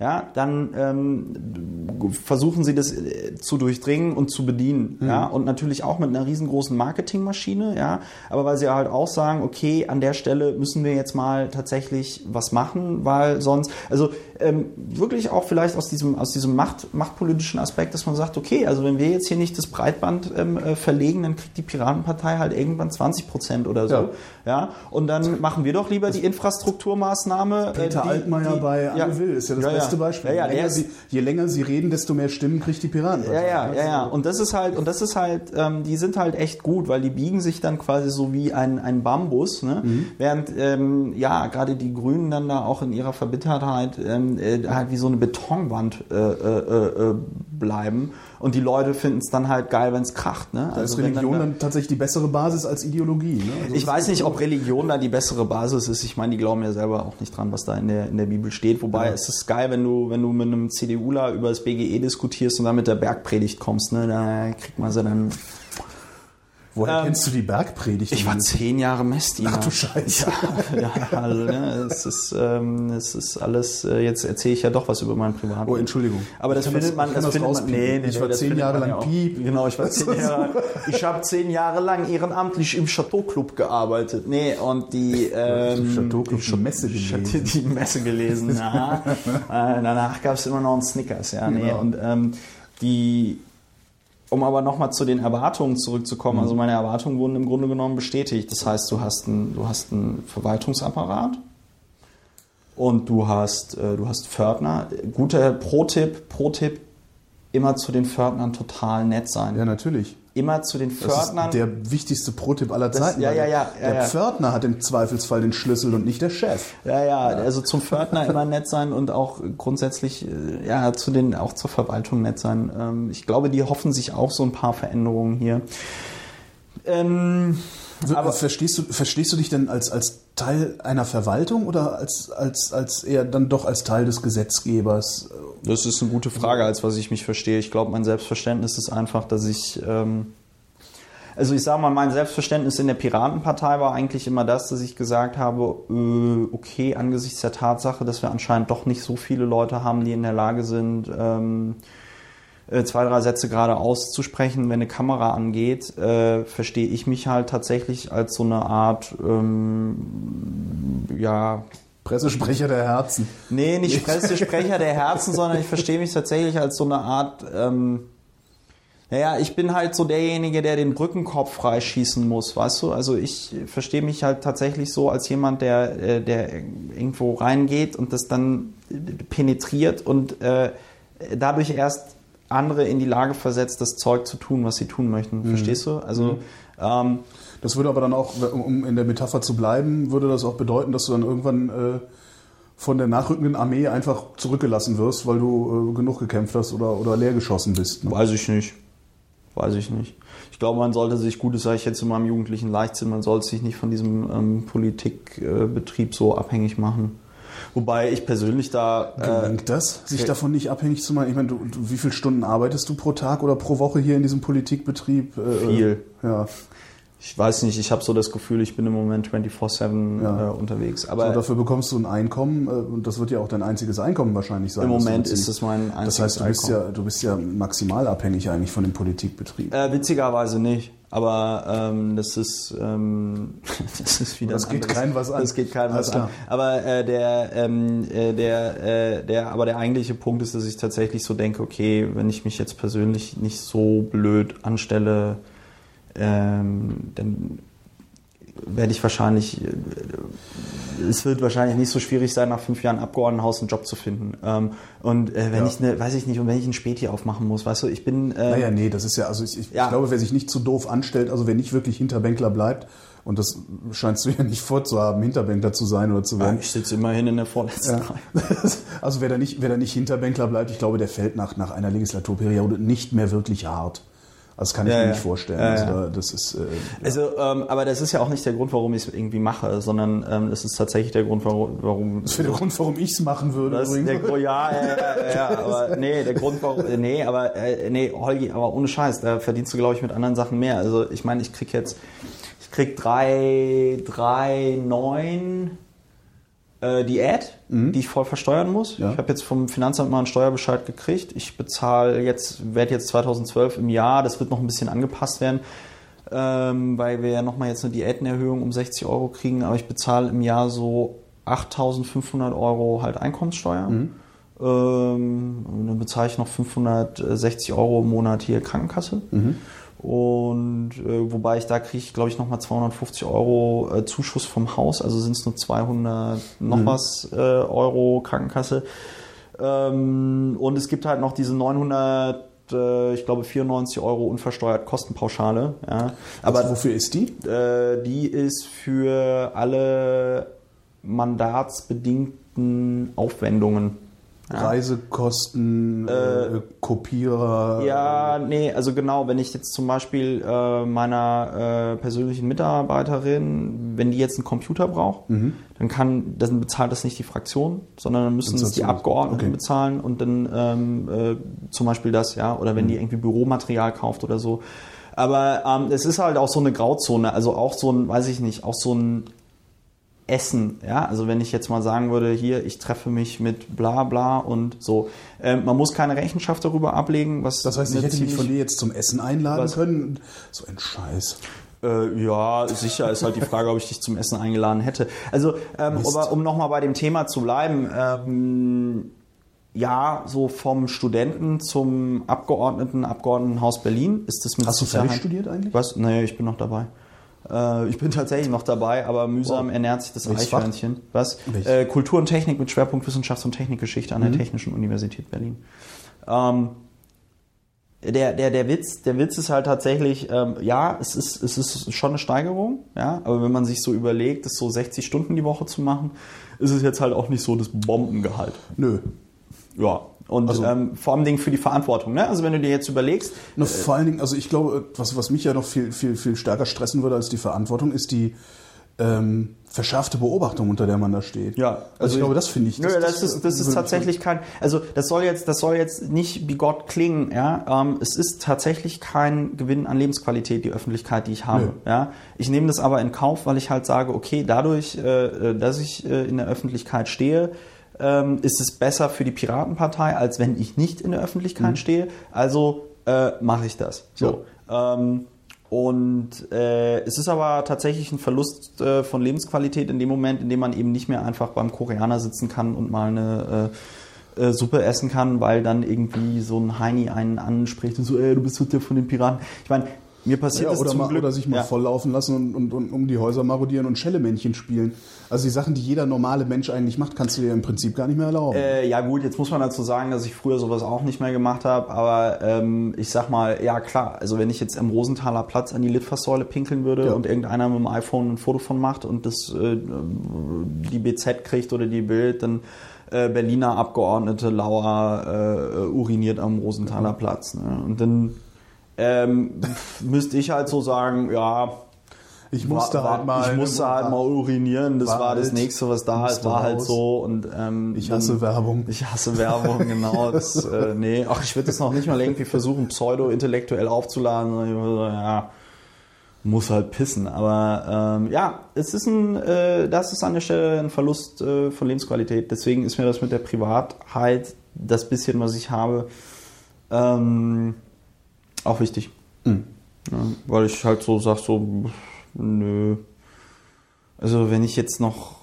ja, dann ähm, versuchen sie das äh, zu durchdringen und zu bedienen, ja, und natürlich auch mit einer riesengroßen Marketingmaschine, ja, aber weil sie halt auch sagen, okay, an der Stelle müssen wir jetzt mal tatsächlich was machen, weil sonst, also ähm, wirklich auch vielleicht aus diesem aus diesem Macht, machtpolitischen Aspekt, dass man sagt, okay, also wenn wir jetzt hier nicht das Breitband ähm, äh, verlegen, dann kriegt die Piratenpartei halt irgendwann 20 Prozent oder so, Ja. ja, und dann machen wir doch lieber die Infrastrukturmaßnahme. äh, Peter die- Altmaier die- bei ja. Anne Will ist ja das Ja, beste Beispiel. Ja, je, länger sie, je länger sie reden, desto mehr Stimmen kriegt die Piraten. ja, ja, ja, ja. Und das ist halt, und das ist halt, ähm, die sind halt echt gut, weil die biegen sich dann quasi so wie ein, ein Bambus, ne? Während, ähm, ja, gerade die Grünen dann da auch in ihrer Verbittertheit ähm, äh, halt wie so eine Betonwand äh, äh, äh, bleiben. Und die Leute finden es dann halt geil, wenn es kracht, ne? Da ist wenn Religion da- dann tatsächlich die bessere Basis als Ideologie. Ne? Also ich weiß nicht, ob Religion da die bessere Basis ist. Ich meine, die glauben ja selber auch nicht dran, was da in der, in der Bibel steht. Wobei es ist geil, wenn du, wenn du mit einem CDUler über das BGE diskutierst und dann mit der Bergpredigt kommst. Ne? Da kriegt man sie dann. Woher ähm, kennst du die Bergpredigt? Ich war zehn Jahre Messdiener. Ach du Scheiße. Ja, also, ne, es ist, ähm, es ist alles. Äh, jetzt erzähle ich ja doch was über mein Privatleben. Oh, Entschuldigung. Aber das findet das- man, das das findet man. Nee, nee, Ich war zehn Jahre lang ja. Piep. Genau, ich war zehn Jahre. Ich habe zehn Jahre lang ehrenamtlich im Chateau Club gearbeitet. Nee, und die ähm, Chateau Club, die Messe ich hatte gelesen. Die Messe gelesen. Ja. äh, danach gab es immer noch einen Snickers. Ja, nee, Genau. und ähm, die um aber nochmal zu den Erwartungen zurückzukommen, Mhm. also meine Erwartungen wurden im Grunde genommen bestätigt. Das heißt, du hast einen, du hast einen Verwaltungsapparat und du hast, äh, du hast Pförtner. Guter Pro-Tipp, Pro-Tipp, immer zu den Pförtnern total nett sein. Ja, natürlich. Immer zu den Das Pförtnern. ist der wichtigste Pro-Tipp aller Zeiten. ja, weil ja, der- ja, ja, Der ja. Pförtner hat im Zweifelsfall den Schlüssel und nicht der Chef. Ja, ja, also zum Pförtner immer nett sein und auch grundsätzlich äh, ja zu den auch zur Verwaltung nett sein. Ähm, Ich glaube, die hoffen sich auch so ein paar Veränderungen hier. Ähm, Aber verstehst du, verstehst du dich denn als, als Teil einer Verwaltung oder als, als, als eher dann doch als Teil des Gesetzgebers? Das ist eine gute Frage, als was ich mich verstehe. Ich glaube, mein Selbstverständnis ist einfach, dass ich, ähm, also ich sage mal, mein Selbstverständnis in der Piratenpartei war eigentlich immer das, dass ich gesagt habe, äh, okay, angesichts der Tatsache, dass wir anscheinend doch nicht so viele Leute haben, die in der Lage sind, ähm, äh, zwei, drei Sätze gerade auszusprechen, wenn eine Kamera angeht, äh, verstehe ich mich halt tatsächlich als so eine Art, ähm, ja, Pressesprecher der Herzen. Nee, nicht Pressesprecher der Herzen, sondern ich verstehe mich tatsächlich als so eine Art, ähm, naja, ich bin halt so derjenige, der den Brückenkopf freischießen muss, weißt du? Also ich verstehe mich halt tatsächlich so als jemand, der, äh, der irgendwo reingeht und das dann penetriert und äh, dadurch erst andere in die Lage versetzt, das Zeug zu tun, was sie tun möchten. Verstehst du? Also ähm, Das würde aber dann auch, um in der Metapher zu bleiben, würde das auch bedeuten, dass du dann irgendwann äh, von der nachrückenden Armee einfach zurückgelassen wirst, weil du äh, genug gekämpft hast oder, oder leer geschossen bist. Ne? Weiß ich nicht. Weiß ich nicht. Ich glaube, man sollte sich, gut, das sage ich jetzt in meinem jugendlichen Leichtsinn, man sollte sich nicht von diesem ähm, Politikbetrieb so abhängig machen. Wobei ich persönlich da. Äh, Gelingt das, sich davon nicht abhängig zu machen? Ich meine, du, du, wie viele Stunden arbeitest du pro Tag oder pro Woche hier in diesem Politikbetrieb? Äh, Viel. Ja. ich weiß nicht, ich habe so das Gefühl, ich bin im Moment 24-7 Ja. äh, unterwegs. So, Aber dafür bekommst du ein Einkommen äh, und das wird ja auch dein einziges Einkommen wahrscheinlich sein. im das Moment ist es mein einziges Das heißt, du bist, Einkommen. ja, du bist ja maximal abhängig eigentlich von dem Politikbetrieb. Äh, witzigerweise nicht. Aber ähm, das ist ähm, das ist wieder Das geht anderes- keinem was an. Das geht keinem Alles was an. klar. Aber äh, der ähm, äh, der äh, der aber der eigentliche Punkt ist, dass ich tatsächlich so denke, okay, wenn ich mich jetzt persönlich nicht so blöd anstelle, ähm, dann werde ich wahrscheinlich, es wird wahrscheinlich nicht so schwierig sein, nach fünf Jahren Abgeordnetenhaus einen Job zu finden. Ähm, und äh, wenn Ja. ich eine, weiß ich nicht, und wenn ich ein Späti aufmachen muss, weißt du, ich bin, äh, Naja, nee, das ist ja, also ich, ich, Ja. ich glaube, wer sich nicht zu doof anstellt, also wer nicht wirklich Hinterbänkler bleibt, und das scheinst du ja nicht vorzuhaben, Hinterbänkler zu sein oder zu werden. ich sitze immerhin in der vorletzten Ja. Reihe. Also wer da nicht, wer da nicht Hinterbänkler bleibt, ich glaube, der fällt nach, nach einer Legislaturperiode nicht mehr wirklich hart. Also das kann ich Ja, mir ja. nicht vorstellen. Ja, also da, das ist, äh, Also, ähm, aber das ist ja auch nicht der Grund, warum ich es irgendwie mache, sondern ähm, es ist tatsächlich der Grund, warum. warum das wäre der Grund, warum ich es machen würde. Das der ja, ja, ja, aber nee, der Grund, warum, äh, nee, aber, äh, nee, Holgi, aber ohne Scheiß, da verdienst du, glaube ich, mit anderen Sachen mehr. Also, ich meine, ich krieg jetzt, ich krieg drei, drei, neun, äh, Diät, die ich voll versteuern muss. Ja. Ich habe jetzt vom Finanzamt mal einen Steuerbescheid gekriegt. Ich bezahle jetzt, werde jetzt 2012 im Jahr, das wird noch ein bisschen angepasst werden, ähm, weil wir ja nochmal jetzt eine Diätenerhöhung um 60 Euro kriegen, aber ich bezahle im Jahr so 8.500 Euro halt Einkommenssteuer. Ähm, und dann bezahle ich noch 560 Euro im Monat hier Krankenkasse. Und äh, wobei ich da kriege ich, glaube ich, nochmal 250 Euro äh, Zuschuss vom Haus, also sind es nur 200 noch was äh, Euro Krankenkasse. Ähm, und es gibt halt noch diese 900, äh, ich glaube 94 Euro unversteuert Kostenpauschale. Ja. Aber also, wofür ist die? äh, die ist für alle mandatsbedingten Aufwendungen. Reisekosten, äh, Kopierer. Ja, nee, also genau, wenn ich jetzt zum Beispiel äh, meiner äh, persönlichen Mitarbeiterin, wenn die jetzt einen Computer braucht, dann kann, dann bezahlt das nicht die Fraktion, sondern dann müssen es die Abgeordneten okay. bezahlen und dann ähm, äh, zum Beispiel das, ja, oder wenn die irgendwie Büromaterial kauft oder so. Aber ähm, es ist halt auch so eine Grauzone, also auch so ein, weiß ich nicht, auch so ein Essen, ja, also wenn ich jetzt mal sagen würde, hier, ich treffe mich mit bla bla und so. Ähm, man muss keine Rechenschaft darüber ablegen, was Das heißt, ich hätte mich von dir jetzt zum Essen einladen Was? können. So ein Scheiß. Äh, ja, sicher ist halt die Frage, ob ich dich zum Essen eingeladen hätte. Also, ähm, aber um nochmal bei dem Thema zu bleiben, ähm, ja, so vom Studenten zum Abgeordneten, Abgeordnetenhaus Berlin ist das mit Hast du fertig studiert eigentlich? Was? Nee, ich bin noch dabei. Äh, ich bin tatsächlich noch dabei, aber mühsam Wow. ernährt sich das Welches Fach? Eichhörnchen. Was? Welches? Äh, Kultur und Technik mit Schwerpunkt Wissenschafts- und Technikgeschichte Mhm. an der Technischen Universität Berlin. Ähm, der, der, der, Witz, der Witz ist halt tatsächlich, ähm, ja, es ist, es ist schon eine Steigerung, ja, aber wenn man sich so überlegt, das so 60 Stunden die Woche zu machen, ist es jetzt halt auch nicht so das Bombengehalt. Nö. Ja. Und Also- ähm, vor allem Dingen für die Verantwortung, ne? Also wenn du dir jetzt überlegst, Noch vor allen Dingen, also ich glaube, was, was mich ja noch viel, viel, viel stärker stressen würde als die Verantwortung, ist die ähm, verschärfte Beobachtung, unter der man da steht. Ja, also, ich glaube, das finde ich. Nö, das, ist, das ist tatsächlich kein, also das soll jetzt, das soll jetzt nicht bigott klingen, ja. Ähm, es ist tatsächlich kein Gewinn an Lebensqualität, die Öffentlichkeit, die ich habe. Nö. Ja. Ich nehme das aber in Kauf, weil ich halt sage, okay, dadurch, äh, dass ich äh, in der Öffentlichkeit stehe, ähm, ist es besser für die Piratenpartei, als wenn ich nicht in der Öffentlichkeit stehe. Also äh, mache ich das. So. Ähm, und äh, es ist aber tatsächlich ein Verlust äh, von Lebensqualität in dem Moment, in dem man eben nicht mehr einfach beim Koreaner sitzen kann und mal eine äh, äh, Suppe essen kann, weil dann irgendwie so ein Heini einen anspricht und so, ey, du bist heute von den Piraten. Ich meine, mir passiert Ja, das oder, zum mal, Glück. oder sich mal ja. volllaufen lassen und, und, und um die Häuser marodieren und Schellemännchen spielen. Also die Sachen, die jeder normale Mensch eigentlich macht, kannst du dir im Prinzip gar nicht mehr erlauben. Äh, ja gut, jetzt muss man dazu sagen, dass ich früher sowas auch nicht mehr gemacht habe, aber ähm, ich sag mal, ja klar, also wenn ich jetzt am Rosenthaler Platz an die Litfaßsäule pinkeln würde Ja. und irgendeiner mit dem iPhone ein Foto von macht und das äh, die BZ kriegt oder die Bild, dann äh, Berliner Abgeordnete Lauer äh, uriniert am Rosenthaler Platz. Ne? Und dann ähm, müsste ich halt so sagen, ja, ich musste war, war, halt mal. ich musste halt mal urinieren, das war war, das halt- nächste, was da ist, war halt so und ähm, Ich dann- hasse Werbung. ich hasse Werbung, genau. Das, äh, nee, ach, ich würde das noch nicht mal irgendwie versuchen, pseudo-intellektuell aufzuladen. Ja, muss halt pissen. Aber ähm, ja, es ist ein, äh, das ist an der Stelle ein Verlust äh, von Lebensqualität. Deswegen ist mir das mit der Privatheit, das bisschen, was ich habe, ähm, auch wichtig. Mhm. Ja, weil ich halt so sag, so, nö. Also wenn ich jetzt noch,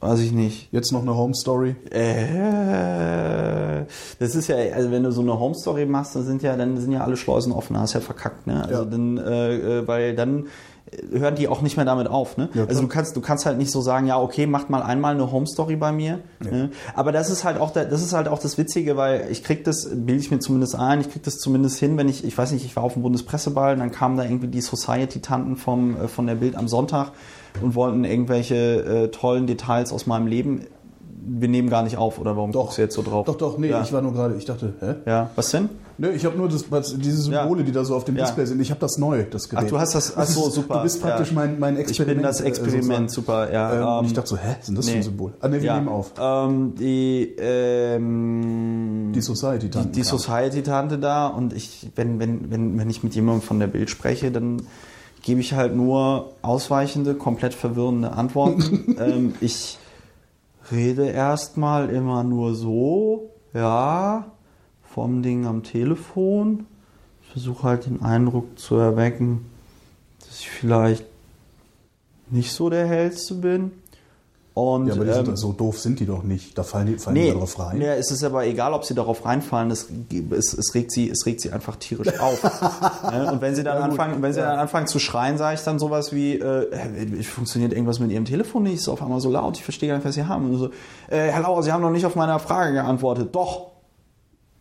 weiß ich nicht, Jetzt noch eine Home Story. äh, das ist ja, also wenn du so eine Home Story machst, dann sind ja, dann sind ja alle Schleusen offen, hast ja verkackt, ne? Also Ja. dann, äh, äh, weil dann hören die auch nicht mehr damit auf, ne? Ja, also du kannst, du kannst halt nicht so sagen, ja, okay, macht mal einmal eine Home Story bei mir. Ne? Aber das ist halt auch, der, das ist halt auch das Witzige, weil ich krieg das, bilde ich mir zumindest ein, ich krieg das zumindest hin, wenn ich, ich weiß nicht, ich war auf dem Bundespresseball, dann kamen da irgendwie die Society-Tanten vom, äh, von der Bild am Sonntag und wollten irgendwelche äh, tollen Details aus meinem Leben. Wir nehmen gar nicht auf, oder warum Doch. guckst du jetzt so drauf? Doch, doch, nee, Ja. ich war nur gerade, ich dachte, hä? Ja, was denn? Nö, ich habe nur das, diese Symbole, Ja. die da so auf dem Ja. Display sind. Ich habe das neu, das Gerät. Ach, du hast das- ach so, super, Du bist praktisch mein, mein Ich Experiment. bin das äh, Experiment, sozusagen. super, ja. Ähm, und ähm, ich dachte so, hä, sind das für nee. ein Symbol? Ah, ne, wir nehmen auf. Ähm, die, ähm, Die Society die, die Society-Tante da und ich, wenn, wenn, wenn, wenn ich mit jemandem von der Bild spreche, dann gebe ich halt nur ausweichende, komplett verwirrende Antworten. ähm, ich rede erstmal immer nur so, ja, vom Ding am Telefon. Ich versuche halt den Eindruck zu erwecken, dass ich vielleicht nicht so der Hellste bin. Und, Ja, aber die ähm, sind, so doof sind die doch nicht. Da fallen die, fallen die Nee, da drauf rein. nee, es ist aber egal, ob sie darauf reinfallen, es, es, es, regt, sie, es regt sie einfach tierisch auf. Ne? Und wenn sie dann Ja, anfangen, wenn sie Ja. dann anfangen zu schreien, sage ich dann sowas wie, äh, funktioniert irgendwas mit ihrem Telefon nicht, ist auf einmal so laut, ich verstehe gar nicht, was sie haben. Und so, äh, Herr Lauer, Sie haben noch nicht auf meine Frage geantwortet. Doch.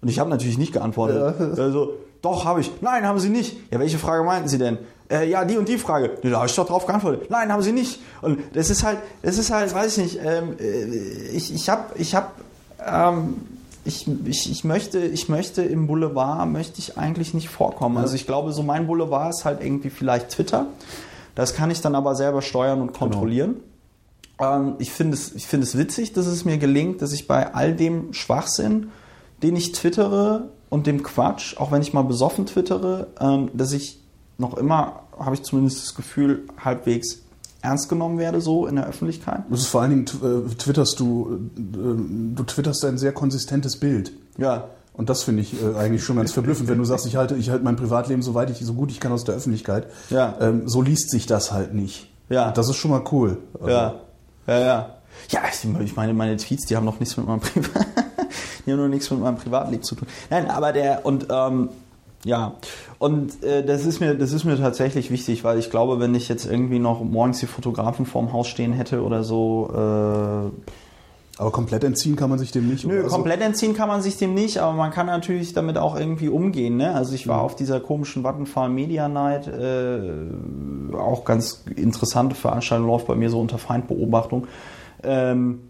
Und ich habe natürlich nicht geantwortet. Also, doch, habe ich. Nein, haben Sie nicht. Ja, welche Frage meinten Sie denn? Äh, ja, die und die Frage. Ja, da habe ich doch drauf geantwortet. Nein, haben Sie nicht. Und das ist halt, das ist halt, weiß ich nicht, ähm, äh, ich, ich habe, ich habe, ähm, ich, ich, ich, möchte, ich möchte im Boulevard, möchte ich eigentlich nicht vorkommen. Also ich glaube, so mein Boulevard ist halt irgendwie vielleicht Twitter. Das kann ich dann aber selber steuern und kontrollieren. Ähm, ich finde es, ich finde es witzig, dass es mir gelingt, dass ich bei all dem Schwachsinn, den ich twittere und dem Quatsch, auch wenn ich mal besoffen twittere, ähm, dass ich noch immer, habe ich zumindest das Gefühl, halbwegs ernst genommen werde, so in der Öffentlichkeit. Das ist vor allen Dingen, äh, twitterst du, äh, du twitterst ein sehr konsistentes Bild. Ja. Und das finde ich äh, eigentlich schon ganz verblüffend, wenn du sagst, ich halte, ich halte mein Privatleben so weit ich, so gut ich kann aus der Öffentlichkeit. Ja. Ähm, so liest sich das halt nicht. Ja. Und das ist schon mal cool. Ja, ja, ja. Ja, ich ich meine, meine Tweets, die haben noch nichts mit meinem Privat, die haben noch nichts mit meinem Privatleben zu tun. Nein, aber der und ähm, ja, und äh, das ist mir, das ist mir tatsächlich wichtig, weil ich glaube, wenn ich jetzt irgendwie noch morgens die Fotografen vorm Haus stehen hätte oder so, äh, Aber komplett entziehen kann man sich dem nicht. Nö, Also- komplett entziehen kann man sich dem nicht, aber man kann natürlich damit auch irgendwie umgehen. Ne? Also ich war Mhm. auf dieser komischen Vattenfall Media Night, äh, auch ganz interessante Veranstaltung, läuft bei mir so unter Feindbeobachtung. Ähm,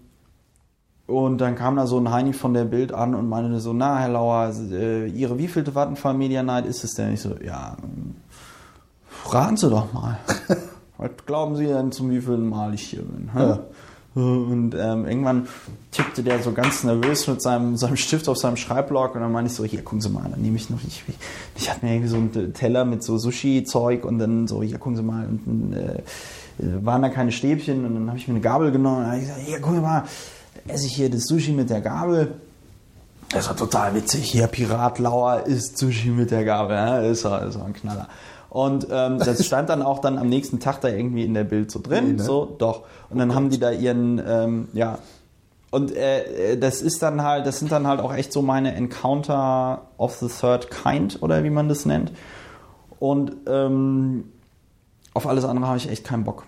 und dann kam da so ein Heini von der Bild an und meinte so, na Herr Lauer, äh, Ihre wievielte Vattenfall Media Night ist es denn? Ich so, ja, raten Sie doch mal. Was glauben Sie denn, zum wievielten Mal ich hier bin? Ja. Und ähm, irgendwann tippte der so ganz nervös mit seinem, seinem Stift auf seinem Schreibblock und dann meinte ich so, hier, gucken Sie mal, dann nehme ich noch, ich, ich hatte mir irgendwie so einen Teller mit so Sushi-Zeug und dann so, hier, gucken Sie mal, und dann äh, waren da keine Stäbchen und dann habe ich mir eine Gabel genommen und dann habe ich gesagt, hier, gucken Sie mal, esse ich hier das Sushi mit der Gabel. Das war total witzig. Hier, Pirat Lauer isst Sushi mit der Gabel. Ja, ist, war, ist war ein Knaller. Und ähm, das stand dann auch dann am nächsten Tag da irgendwie in der Bild so drin. Nee, ne? So, doch. Und dann haben die da ihren, ähm, ja. Und äh, äh, das ist dann halt, das sind dann halt auch echt so meine Encounter of the Third Kind oder wie man das nennt. Und ähm, auf alles andere habe ich echt keinen Bock.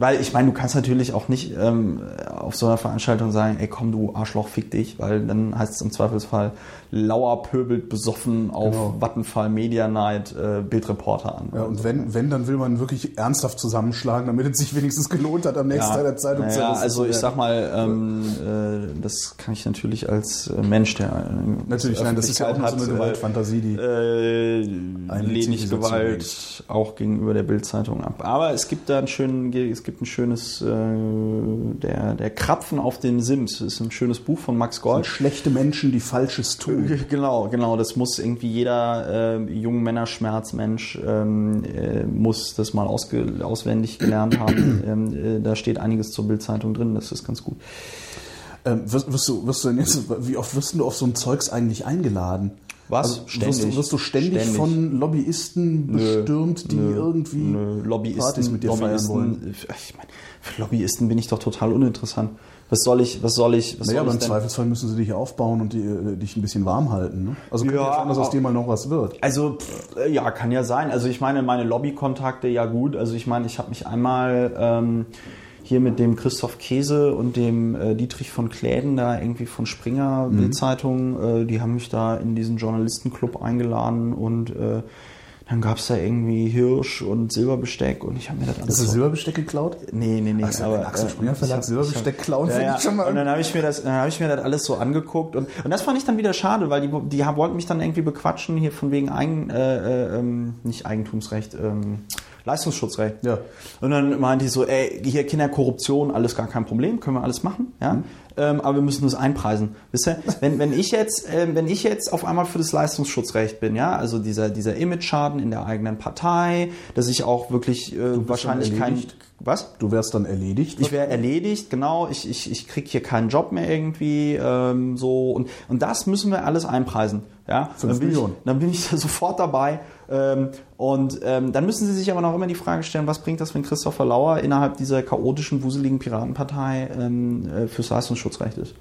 Weil ich meine, du kannst natürlich auch nicht ähm, auf so einer Veranstaltung sagen, ey komm du Arschloch, fick dich, weil dann heißt es im Zweifelsfall Lauer pöbelt besoffen auf Genau. Vattenfall Media Night äh, Bildreporter an. Ja, und wenn, wenn, dann will man wirklich ernsthaft zusammenschlagen, damit es sich wenigstens gelohnt hat, am nächsten Tag der Zeitung naja, zerrissen also zu ich sag mal, ähm, äh, das kann ich natürlich als äh, Mensch, der äh, Natürlich, nein, das ist ja auch nur so eine hat, Gewaltfantasie, die. äh, lehne ich Gewalt auch gegenüber der Bildzeitung ab. Aber es gibt da einen schönen, es gibt ein schönes, äh, der, der Krapfen auf den Sims, das ist ein schönes Buch von Max Gold. schlechte Menschen, die Falsches tun. Genau, genau. Das muss irgendwie jeder äh, jungen Männerschmerzmensch ähm, äh, muss das mal auswendig gelernt haben. ähm, äh, da steht einiges zur Bildzeitung drin. Das ist ganz gut. Ähm, wirst, wirst, du, wirst du denn jetzt, wie oft wirst du auf so ein Zeugs eigentlich eingeladen? Was? Also wirst, du, wirst du ständig, Ständig. von Lobbyisten bestürmt, die Nö, irgendwie nö, Lobbyisten, Partys mit dir feiern Lobbyisten, wollen? Ich meine, für Lobbyisten bin ich doch total uninteressant. Was soll ich, was soll ich, was Naja, soll aber ich im? Zweifelsfall müssen sie dich aufbauen und die, äh, dich ein bisschen warm halten. Ne? Also kann Ja, ja sein, dass aus dir mal noch was wird. Also pff, äh, ja, kann ja sein. Also ich meine, meine Lobbykontakte ja gut. Also ich meine, ich habe mich einmal ähm, hier mit dem Christoph Käse und dem äh, Dietrich von Kläden da irgendwie von Springer Bildzeitung, äh, die haben mich da in diesen Journalistenclub eingeladen und äh, dann gab's da irgendwie Hirsch und Silberbesteck und ich habe mir das alles Hast du Silberbesteck geklaut? Nee, nee, nee. Ach so, wenn Axel Springer Verlag Silberbesteck klauen, ja, finde ja. ich schon mal- Und dann habe ich mir das, dann habe ich mir das alles so angeguckt und, und das fand ich dann wieder schade, weil die, die wollten mich dann irgendwie bequatschen hier von wegen Eigen, äh, äh, ähm, nicht Eigentumsrecht, ähm, Leistungsschutzrecht. Ja. Und dann meinte ich so, ey, hier Kinderkorruption, alles gar kein Problem, können wir alles machen, ja. Mhm. Ähm, aber wir müssen das einpreisen. Wisst ihr, wenn, wenn ich jetzt, ähm, wenn ich jetzt auf einmal für das Leistungsschutzrecht bin, ja, also dieser, dieser Image-Schaden in der eigenen Partei, dass ich auch wirklich äh, wahrscheinlich kein? Was? Du wärst dann erledigt. Ich wäre erledigt, genau. Ich, ich, ich krieg hier keinen Job mehr irgendwie. Ähm, so und, und das müssen wir alles einpreisen. Ja? Fünf dann bin Millionen. Ich, dann bin ich da sofort dabei. Ähm, und ähm, dann müssen Sie sich aber noch immer die Frage stellen, was bringt das, wenn Christopher Lauer innerhalb dieser chaotischen, wuseligen Piratenpartei ähm, äh, fürs Leistungsschutzrecht ist?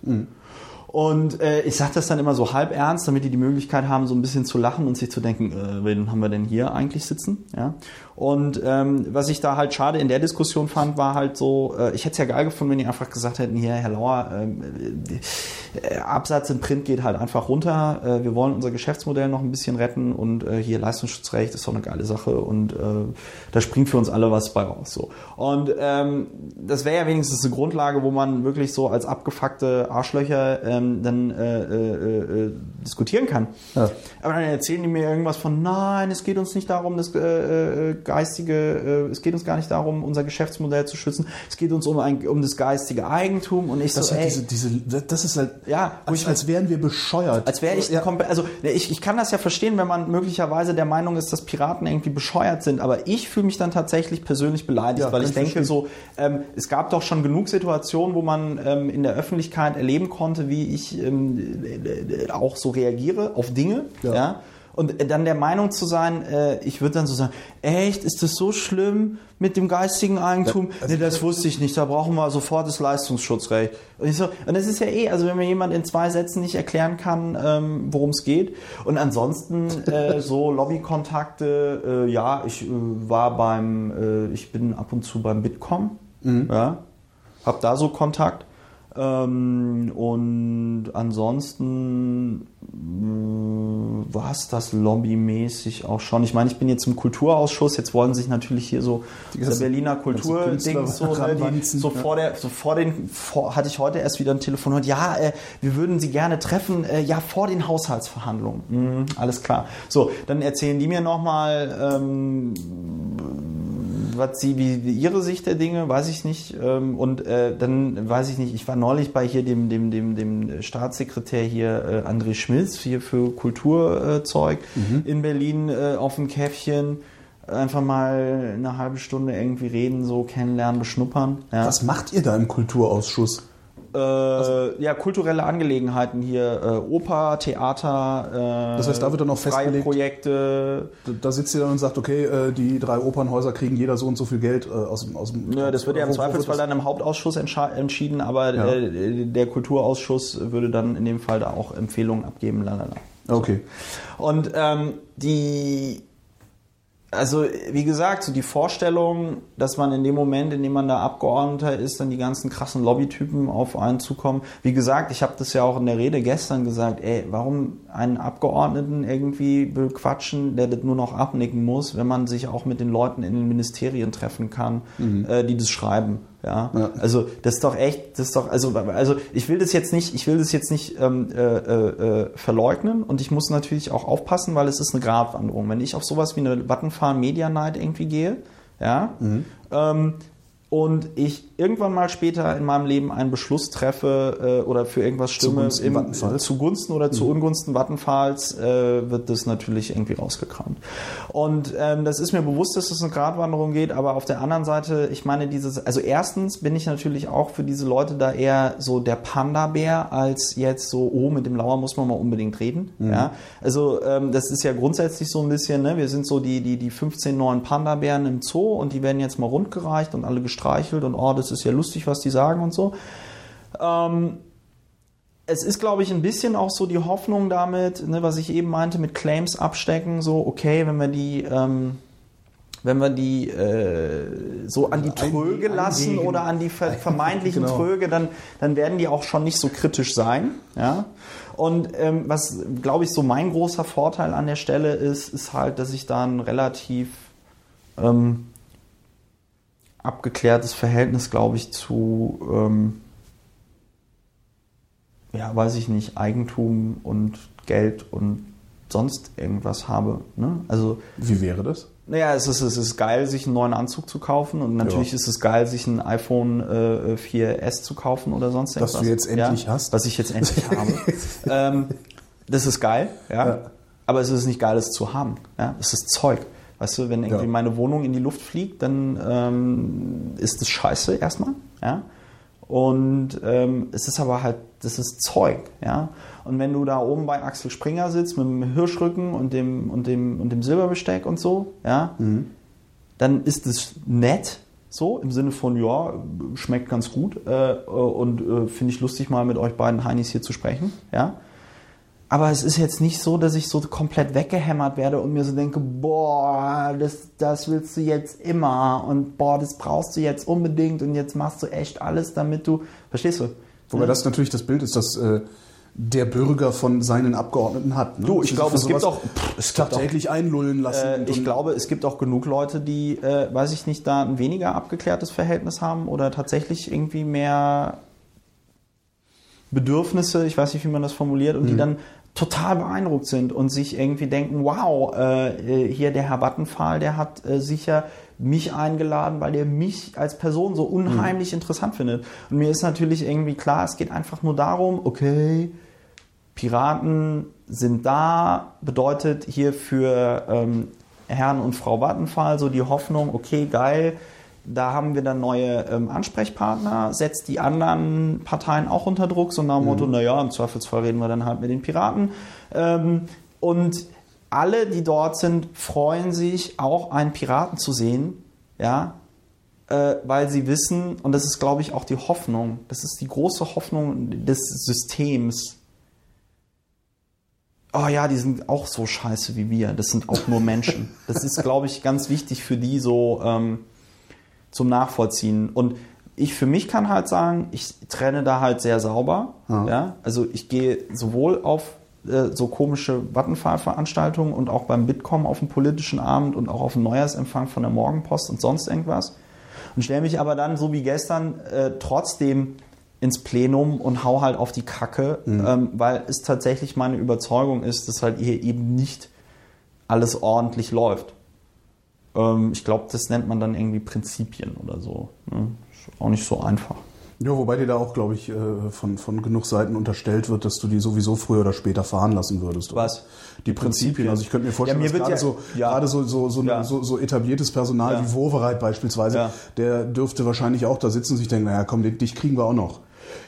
Und äh, ich sage das dann immer so halb ernst, damit die die Möglichkeit haben, so ein bisschen zu lachen und sich zu denken, äh, wen haben wir denn hier eigentlich sitzen? Ja. Und ähm, was ich da halt schade in der Diskussion fand, war halt so, äh, ich hätte es ja geil gefunden, wenn die einfach gesagt hätten, hier, Herr Lauer, ähm, äh, Absatz im Print geht halt einfach runter. Äh, wir wollen unser Geschäftsmodell noch ein bisschen retten und äh, hier Leistungsschutzrecht ist doch eine geile Sache und äh, da springt für uns alle was bei raus. So. Und ähm, das wäre ja wenigstens eine Grundlage, wo man wirklich so als abgefuckte Arschlöcher ähm, dann äh, äh, äh, diskutieren kann. Ja. Aber dann erzählen die mir irgendwas von, nein, es geht uns nicht darum, das äh, äh, geistige, äh, es geht uns gar nicht darum, unser Geschäftsmodell zu schützen. Es geht uns um, ein, um das geistige Eigentum und ich Das, so, ey, diese, diese, das ist halt, Ja, als, ich- als wären wir bescheuert. als wäre ich ja. also ich, ich kann das ja verstehen, wenn man möglicherweise der Meinung ist, dass Piraten irgendwie bescheuert sind, aber ich fühle mich dann tatsächlich persönlich beleidigt, Ja, weil ich denke so, ähm, es gab doch schon genug Situationen, wo man ähm, in der Öffentlichkeit erleben konnte, wie ich ähm, äh, äh, auch so reagiere auf Dinge, ja. Ja. Und äh, dann der Meinung zu sein, äh, ich würde dann so sagen, echt, ist das so schlimm mit dem geistigen Eigentum? also- nee, das wusste ich nicht, da brauchen wir sofort das Leistungsschutzrecht. Und, ich so, und das ist ja eh, also wenn mir jemand in zwei Sätzen nicht erklären kann, ähm, worum es geht. Und ansonsten äh, so Lobbykontakte, äh, ja, ich äh, war beim, äh, ich bin ab und zu beim Bitkom, ja, hab da so Kontakt. Ähm, und ansonsten war es das lobbymäßig auch schon. Ich meine, ich bin jetzt im Kulturausschuss, jetzt wollen sich natürlich hier so Die der Berliner Kulturding so, ne, die, so vor der, so vor den, vor, hatte ich heute erst wieder ein Telefon und ja, äh, wir würden Sie gerne treffen, äh, ja, vor den Haushaltsverhandlungen. Mhm, alles klar. So, dann erzählen die mir nochmal, ähm, was sie, wie, wie ihre Sicht der Dinge, weiß ich nicht. Ähm, und äh, dann weiß ich nicht, ich war neulich bei hier dem, dem, dem, dem Staatssekretär hier, äh, André Schmitz, hier für Kulturzeug in Berlin äh, auf dem Käffchen. Einfach mal eine halbe Stunde irgendwie reden, so kennenlernen, beschnuppern. Ja. Was macht ihr da im Kulturausschuss? Äh, ja, kulturelle Angelegenheiten hier, äh, Oper, Theater, äh, Das heißt, da wird dann auch festgelegt- Projekte. Da, sitzt ihr dann und sagt, okay, die drei Opernhäuser kriegen jeder so und so viel Geld aus dem aus dem. Ja, das wird ja im Zweifelsfall dann im Hauptausschuss entschieden, aber Ja. äh, der Kulturausschuss würde dann in dem Fall da auch Empfehlungen abgeben. Lalala. Okay. Und ähm, die, also wie gesagt, so die Vorstellung, dass man in dem Moment, in dem man da Abgeordneter ist, dann die ganzen krassen Lobbytypen auf einen zukommen. Wie gesagt, ich habe das ja auch in der Rede gestern gesagt, ey, warum einen Abgeordneten irgendwie bequatschen, der das nur noch abnicken muss, wenn man sich auch mit den Leuten in den Ministerien treffen kann, äh, die das schreiben. Ja? Ja. also das ist doch echt, das ist doch, also, also ich will das jetzt nicht, ich will das jetzt nicht ähm, äh, äh, äh, verleugnen und ich muss natürlich auch aufpassen, weil es ist eine Gratwanderung. Wenn ich auf sowas wie eine Vattenfall Media Night irgendwie gehe, ja, ähm, und ich irgendwann mal später in meinem Leben einen Beschluss treffe äh, oder für irgendwas stimme, Zugunsten im, zugunsten oder zu Ungunsten Vattenfalls, äh, wird das natürlich irgendwie rausgekramt. Und ähm, das ist mir bewusst, dass es eine Gratwanderung geht, aber auf der anderen Seite, ich meine, dieses, also erstens bin ich natürlich auch für diese Leute da eher so der Panda-Bär als jetzt so, oh, mit dem Lauer muss man mal unbedingt reden. Ja? Also ähm, das ist ja grundsätzlich so ein bisschen, ne, wir sind so die, die, die 15 neuen Panda-Bären im Zoo und die werden jetzt mal rundgereicht und alle gestreichelt und oh, das ist ja lustig, was die sagen und so. Ähm, es ist, glaube ich, ein bisschen auch so die Hoffnung damit, ne, was ich eben meinte, mit Claims abstecken, so, okay, wenn wir die, ähm, wenn wir die äh, so an die Tröge lassen oder an die ver vermeintlichen Genau. Tröge, dann, dann werden die auch schon nicht so kritisch sein. Ja? Und ähm, was, glaube ich, so mein großer Vorteil an der Stelle ist, ist halt, dass ich da ein relativ ähm, abgeklärtes Verhältnis, glaube ich, zu, ähm, ja, weiß ich nicht, Eigentum und Geld und sonst irgendwas habe. Ne? Also, Wie wäre das? naja, es ist, es ist geil, sich einen neuen Anzug zu kaufen und natürlich Ja. ist es geil, sich ein iPhone äh, 4S zu kaufen oder sonst Das irgendwas. du jetzt endlich hast. Was ich jetzt endlich habe. Ähm, das ist geil, ja. Ja. Aber es ist nicht geil, es zu haben. Ja? Es ist Zeug. Weißt du, wenn irgendwie Ja. meine Wohnung in die Luft fliegt, dann ähm, ist das scheiße erstmal. Ja? Und ähm, es ist aber halt, das ist Zeug. Ja? Und wenn du da oben bei Axel Springer sitzt mit dem Hirschrücken und dem, und dem, und dem Silberbesteck und so, ja, dann ist es nett, so im Sinne von, ja, schmeckt ganz gut äh, und äh, finde ich lustig, mal mit euch beiden Heinis hier zu sprechen. Ja? Aber es ist jetzt nicht so, dass ich so komplett weggehämmert werde und mir so denke, boah, das, das willst du jetzt immer und boah, das brauchst du jetzt unbedingt und jetzt machst du echt alles, damit du, verstehst du? Wobei das natürlich das Bild ist, das äh, der Bürger von seinen Abgeordneten hat. Ne? Du, ich Sich glaube, es gibt auch- pff, es gibt tagtäglich einlullen lassen. Äh, ich glaube, es gibt auch genug Leute, die, äh, weiß ich nicht, da ein weniger abgeklärtes Verhältnis haben oder tatsächlich irgendwie mehr Bedürfnisse, ich weiß nicht, wie man das formuliert, und die dann total beeindruckt sind und sich irgendwie denken, wow, äh, äh, hier der Herr Vattenfall, der hat äh, sicher mich eingeladen, weil der mich als Person so unheimlich interessant findet. Und mir ist natürlich irgendwie klar, es geht einfach nur darum, okay, Piraten sind da, bedeutet hier für ähm, Herrn und Frau Vattenfall so die Hoffnung, okay, geil, da haben wir dann neue ähm, Ansprechpartner, setzt die anderen Parteien auch unter Druck, so nach dem Motto, naja, im Zweifelsfall reden wir dann halt mit den Piraten. Ähm, und alle, die dort sind, freuen sich, auch einen Piraten zu sehen, ja, äh, weil sie wissen, und das ist, glaube ich, auch die Hoffnung, das ist die große Hoffnung des Systems, oh ja, die sind auch so scheiße wie wir. Das sind auch nur Menschen. Das ist, glaube ich, ganz wichtig für die so ähm, zum Nachvollziehen. Und ich für mich kann halt sagen, ich trenne da halt sehr sauber. Ja. Ja. Also ich gehe sowohl auf äh, so komische Vattenfall-Veranstaltungen und auch beim Bitkom auf dem politischen Abend und auch auf dem Neujahrsempfang von der Morgenpost und sonst irgendwas. Und stelle mich aber dann, so wie gestern, äh, trotzdem ins Plenum und hau halt auf die Kacke, ähm, weil es tatsächlich meine Überzeugung ist, dass halt hier eben nicht alles ordentlich läuft. Ähm, ich glaube, das nennt man dann irgendwie Prinzipien oder so. Ne? Ist auch nicht so einfach. Ja, wobei dir da auch, glaube ich, äh, von, von genug Seiten unterstellt wird, dass du die sowieso früher oder später fahren lassen würdest. oder? Was? Die Prinzipien. Also ich könnte mir vorstellen, Ja, mir dass gerade, ja- so, ja. gerade so, so, so, Ja. so, so etabliertes Personal wie Wovereit beispielsweise, der dürfte wahrscheinlich auch da sitzen und sich denken, naja, komm, dich kriegen wir auch noch.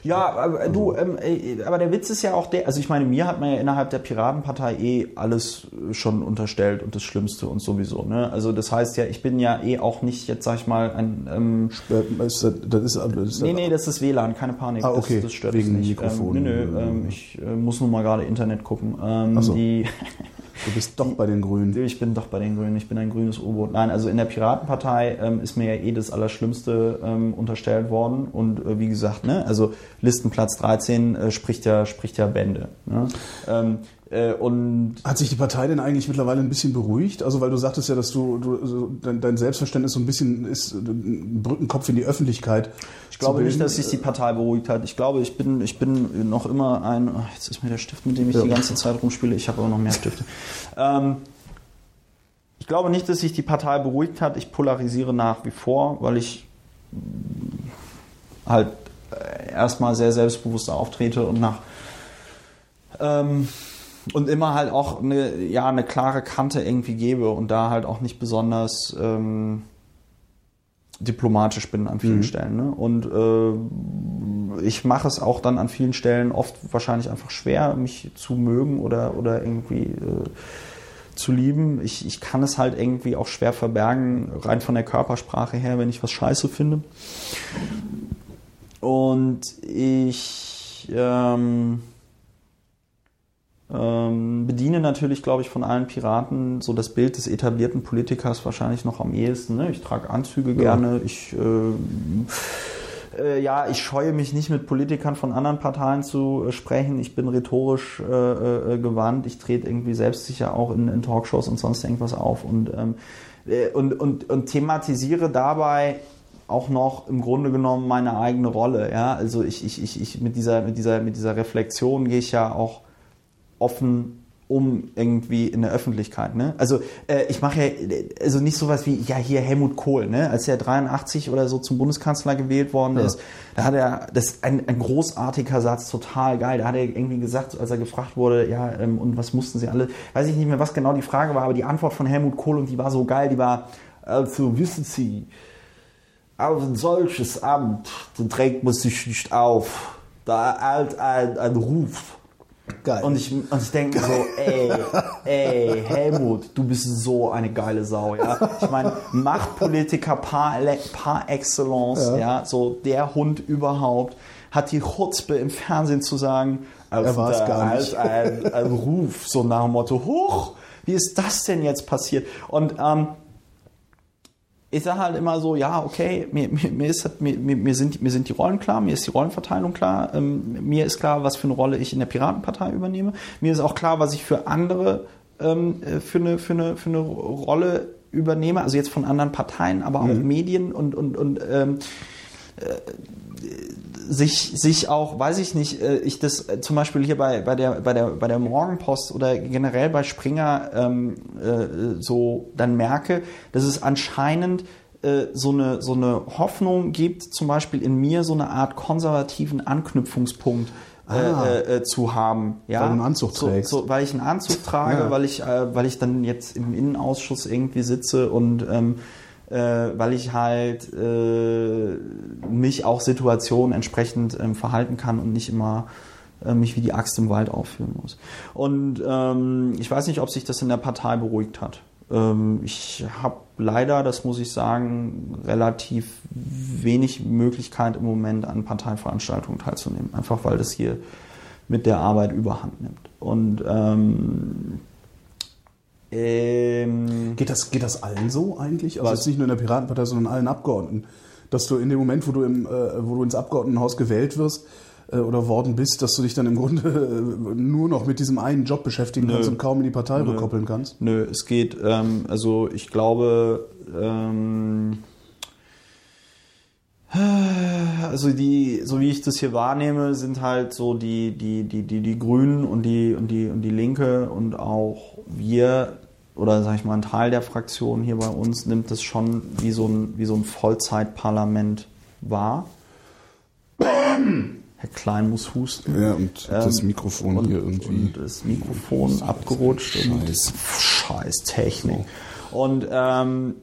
Ja, aber du, ähm, äh, aber der Witz ist ja auch der, also ich meine, mir hat man ja innerhalb der Piratenpartei eh alles äh, schon unterstellt und das Schlimmste und sowieso. Ne? Also das heißt ja, ich bin ja eh auch nicht jetzt, sag ich mal, ein ähm, Äh, ist das, das ist, das ist Nee, nee, das ist WLAN, keine Panik. Ah, okay. Das, das stört Wegen nicht. Mikrofon. Ähm, nö, nö, ähm, ich äh, muss nur mal gerade Internet gucken. Ähm, so. die, Du bist doch bei den Grünen. ich bin doch bei den Grünen, ich bin ein grünes U-Boot. Nein, also in der Piratenpartei ähm, ist mir ja eh das Allerschlimmste ähm, unterstellt worden. Und äh, wie gesagt, ne, also Listenplatz 13 äh, spricht ja, spricht ja Bände. Ne? Ähm, äh, und Hat sich die Partei denn eigentlich mittlerweile ein bisschen beruhigt? Also weil du sagtest ja, dass du, du dein, Selbstverständnis so ein bisschen ist, äh, ein Brückenkopf in die Öffentlichkeit. Ich glaube nicht, dass sich die Partei beruhigt hat. Ich glaube, ich bin, ich bin noch immer ein. ach, Jetzt ist mir der Stift, mit dem ich Ja. die ganze Zeit rumspiele. Ich habe aber noch mehr Stifte. ähm, ich glaube nicht, dass sich die Partei beruhigt hat. Ich polarisiere nach wie vor, weil ich halt äh, erstmal sehr selbstbewusst auftrete und nach ähm, und immer halt auch eine, ja, eine klare Kante irgendwie gebe und da halt auch nicht besonders ähm, diplomatisch bin an vielen Mhm. Stellen. Ne? Und äh, ich mache es auch dann an vielen Stellen oft wahrscheinlich einfach schwer, mich zu mögen oder, oder irgendwie äh, zu lieben. Ich, ich kann es halt irgendwie auch schwer verbergen, rein von der Körpersprache her, wenn ich was scheiße finde. Und ich ähm, ähm, bediene natürlich, glaube ich, von allen Piraten so das Bild des etablierten Politikers wahrscheinlich noch am ehesten. Ne? Ich trage Anzüge gerne, ich äh, äh, ja, ich scheue mich nicht mit Politikern von anderen Parteien zu äh, sprechen. Ich bin rhetorisch äh, gewandt. Ich trete irgendwie selbstsicher auch in, in Talkshows und sonst irgendwas auf und, ähm, äh, und, und, und thematisiere dabei auch noch im Grunde genommen meine eigene Rolle. Ja, also ich, ich, ich, ich mit dieser, mit dieser, mit dieser Reflexion gehe ich ja auch offen um irgendwie in der Öffentlichkeit. Ne? Also äh, ich mache ja also nicht sowas wie ja hier Helmut Kohl, ne? als er 83 oder so zum Bundeskanzler gewählt worden Ja. ist, da hat er das ist ein, ein großartiger Satz, total geil. Da hat er irgendwie gesagt, als er gefragt wurde, ja ähm, und was mussten sie alle, weiß ich nicht mehr, was genau die Frage war, aber die Antwort von Helmut Kohl und die war so geil, die war also wissen Sie, auf ein solches Amt, dann trägt man sich nicht auf. Da eilt ein, ein Ruf. Geil. Und ich, und ich denke so, ey, ey, Helmut, du bist so eine geile Sau, ja. Ich meine, Machtpolitiker par, par excellence, Ja. ja. so der Hund überhaupt, hat die Chutzpe im Fernsehen zu sagen, also Er war's da gar nicht. eilt Ein, ein Ruf, so nach dem Motto, hoch, wie ist das denn jetzt passiert? Und ähm, ich sage halt immer so, ja, okay, mir, mir, mir, ist, mir, mir, sind, mir sind die Rollen klar, mir ist die Rollenverteilung klar, ähm, mir ist klar, was für eine Rolle ich in der Piratenpartei übernehme, mir ist auch klar, was ich für andere ähm, äh, für, eine, für, eine, für eine Rolle übernehme, also jetzt von anderen Parteien, aber auch Medien und, und, und ähm, sich, sich auch, weiß ich nicht, äh, ich das äh, zum Beispiel hier bei, bei, der, bei, der, bei der Morgenpost oder generell bei Springer ähm, äh, so dann merke, dass es anscheinend äh, so eine, so eine Hoffnung gibt, zum Beispiel in mir so eine Art konservativen Anknüpfungspunkt äh, Ah. äh, äh, zu haben. Ja? Weil du einen Anzug so, trägst. So, weil ich einen Anzug trage, Ja. weil, ich, äh, weil ich dann jetzt im Innenausschuss irgendwie sitze und ähm, äh, weil ich halt äh, mich auch Situationen entsprechend ähm, verhalten kann und nicht immer äh, mich wie die Axt im Wald aufführen muss. Und ähm, ich weiß nicht, ob sich das in der Partei beruhigt hat. Ähm, ich habe leider, das muss ich sagen, relativ wenig Möglichkeit im Moment an Parteiveranstaltungen teilzunehmen. Einfach weil das hier mit der Arbeit überhand nimmt. Und ähm, ähm, Geht das, geht das allen so eigentlich? Also jetzt nicht nur in der Piratenpartei, sondern allen Abgeordneten. Dass du in dem Moment, wo du, im, äh, wo du ins Abgeordnetenhaus gewählt wirst äh, oder worden bist, dass du dich dann im Grunde äh, nur noch mit diesem einen Job beschäftigen Nö. kannst und kaum in die Partei Nö. rückkoppeln kannst? Nö, es geht, ähm, also ich glaube, ähm, also die, so wie ich das hier wahrnehme, sind halt so die, die, die, die, die Grünen und die, und die, und die Linke und auch wir oder sag ich mal ein Teil der Fraktion hier bei uns nimmt das schon wie so ein, wie so ein Vollzeitparlament wahr. Herr Klein muss husten. Ja, und das Mikrofon und, hier irgendwie. Und das Mikrofon abgerutscht. Und Scheiß. Scheiß Technik. Und, ähm,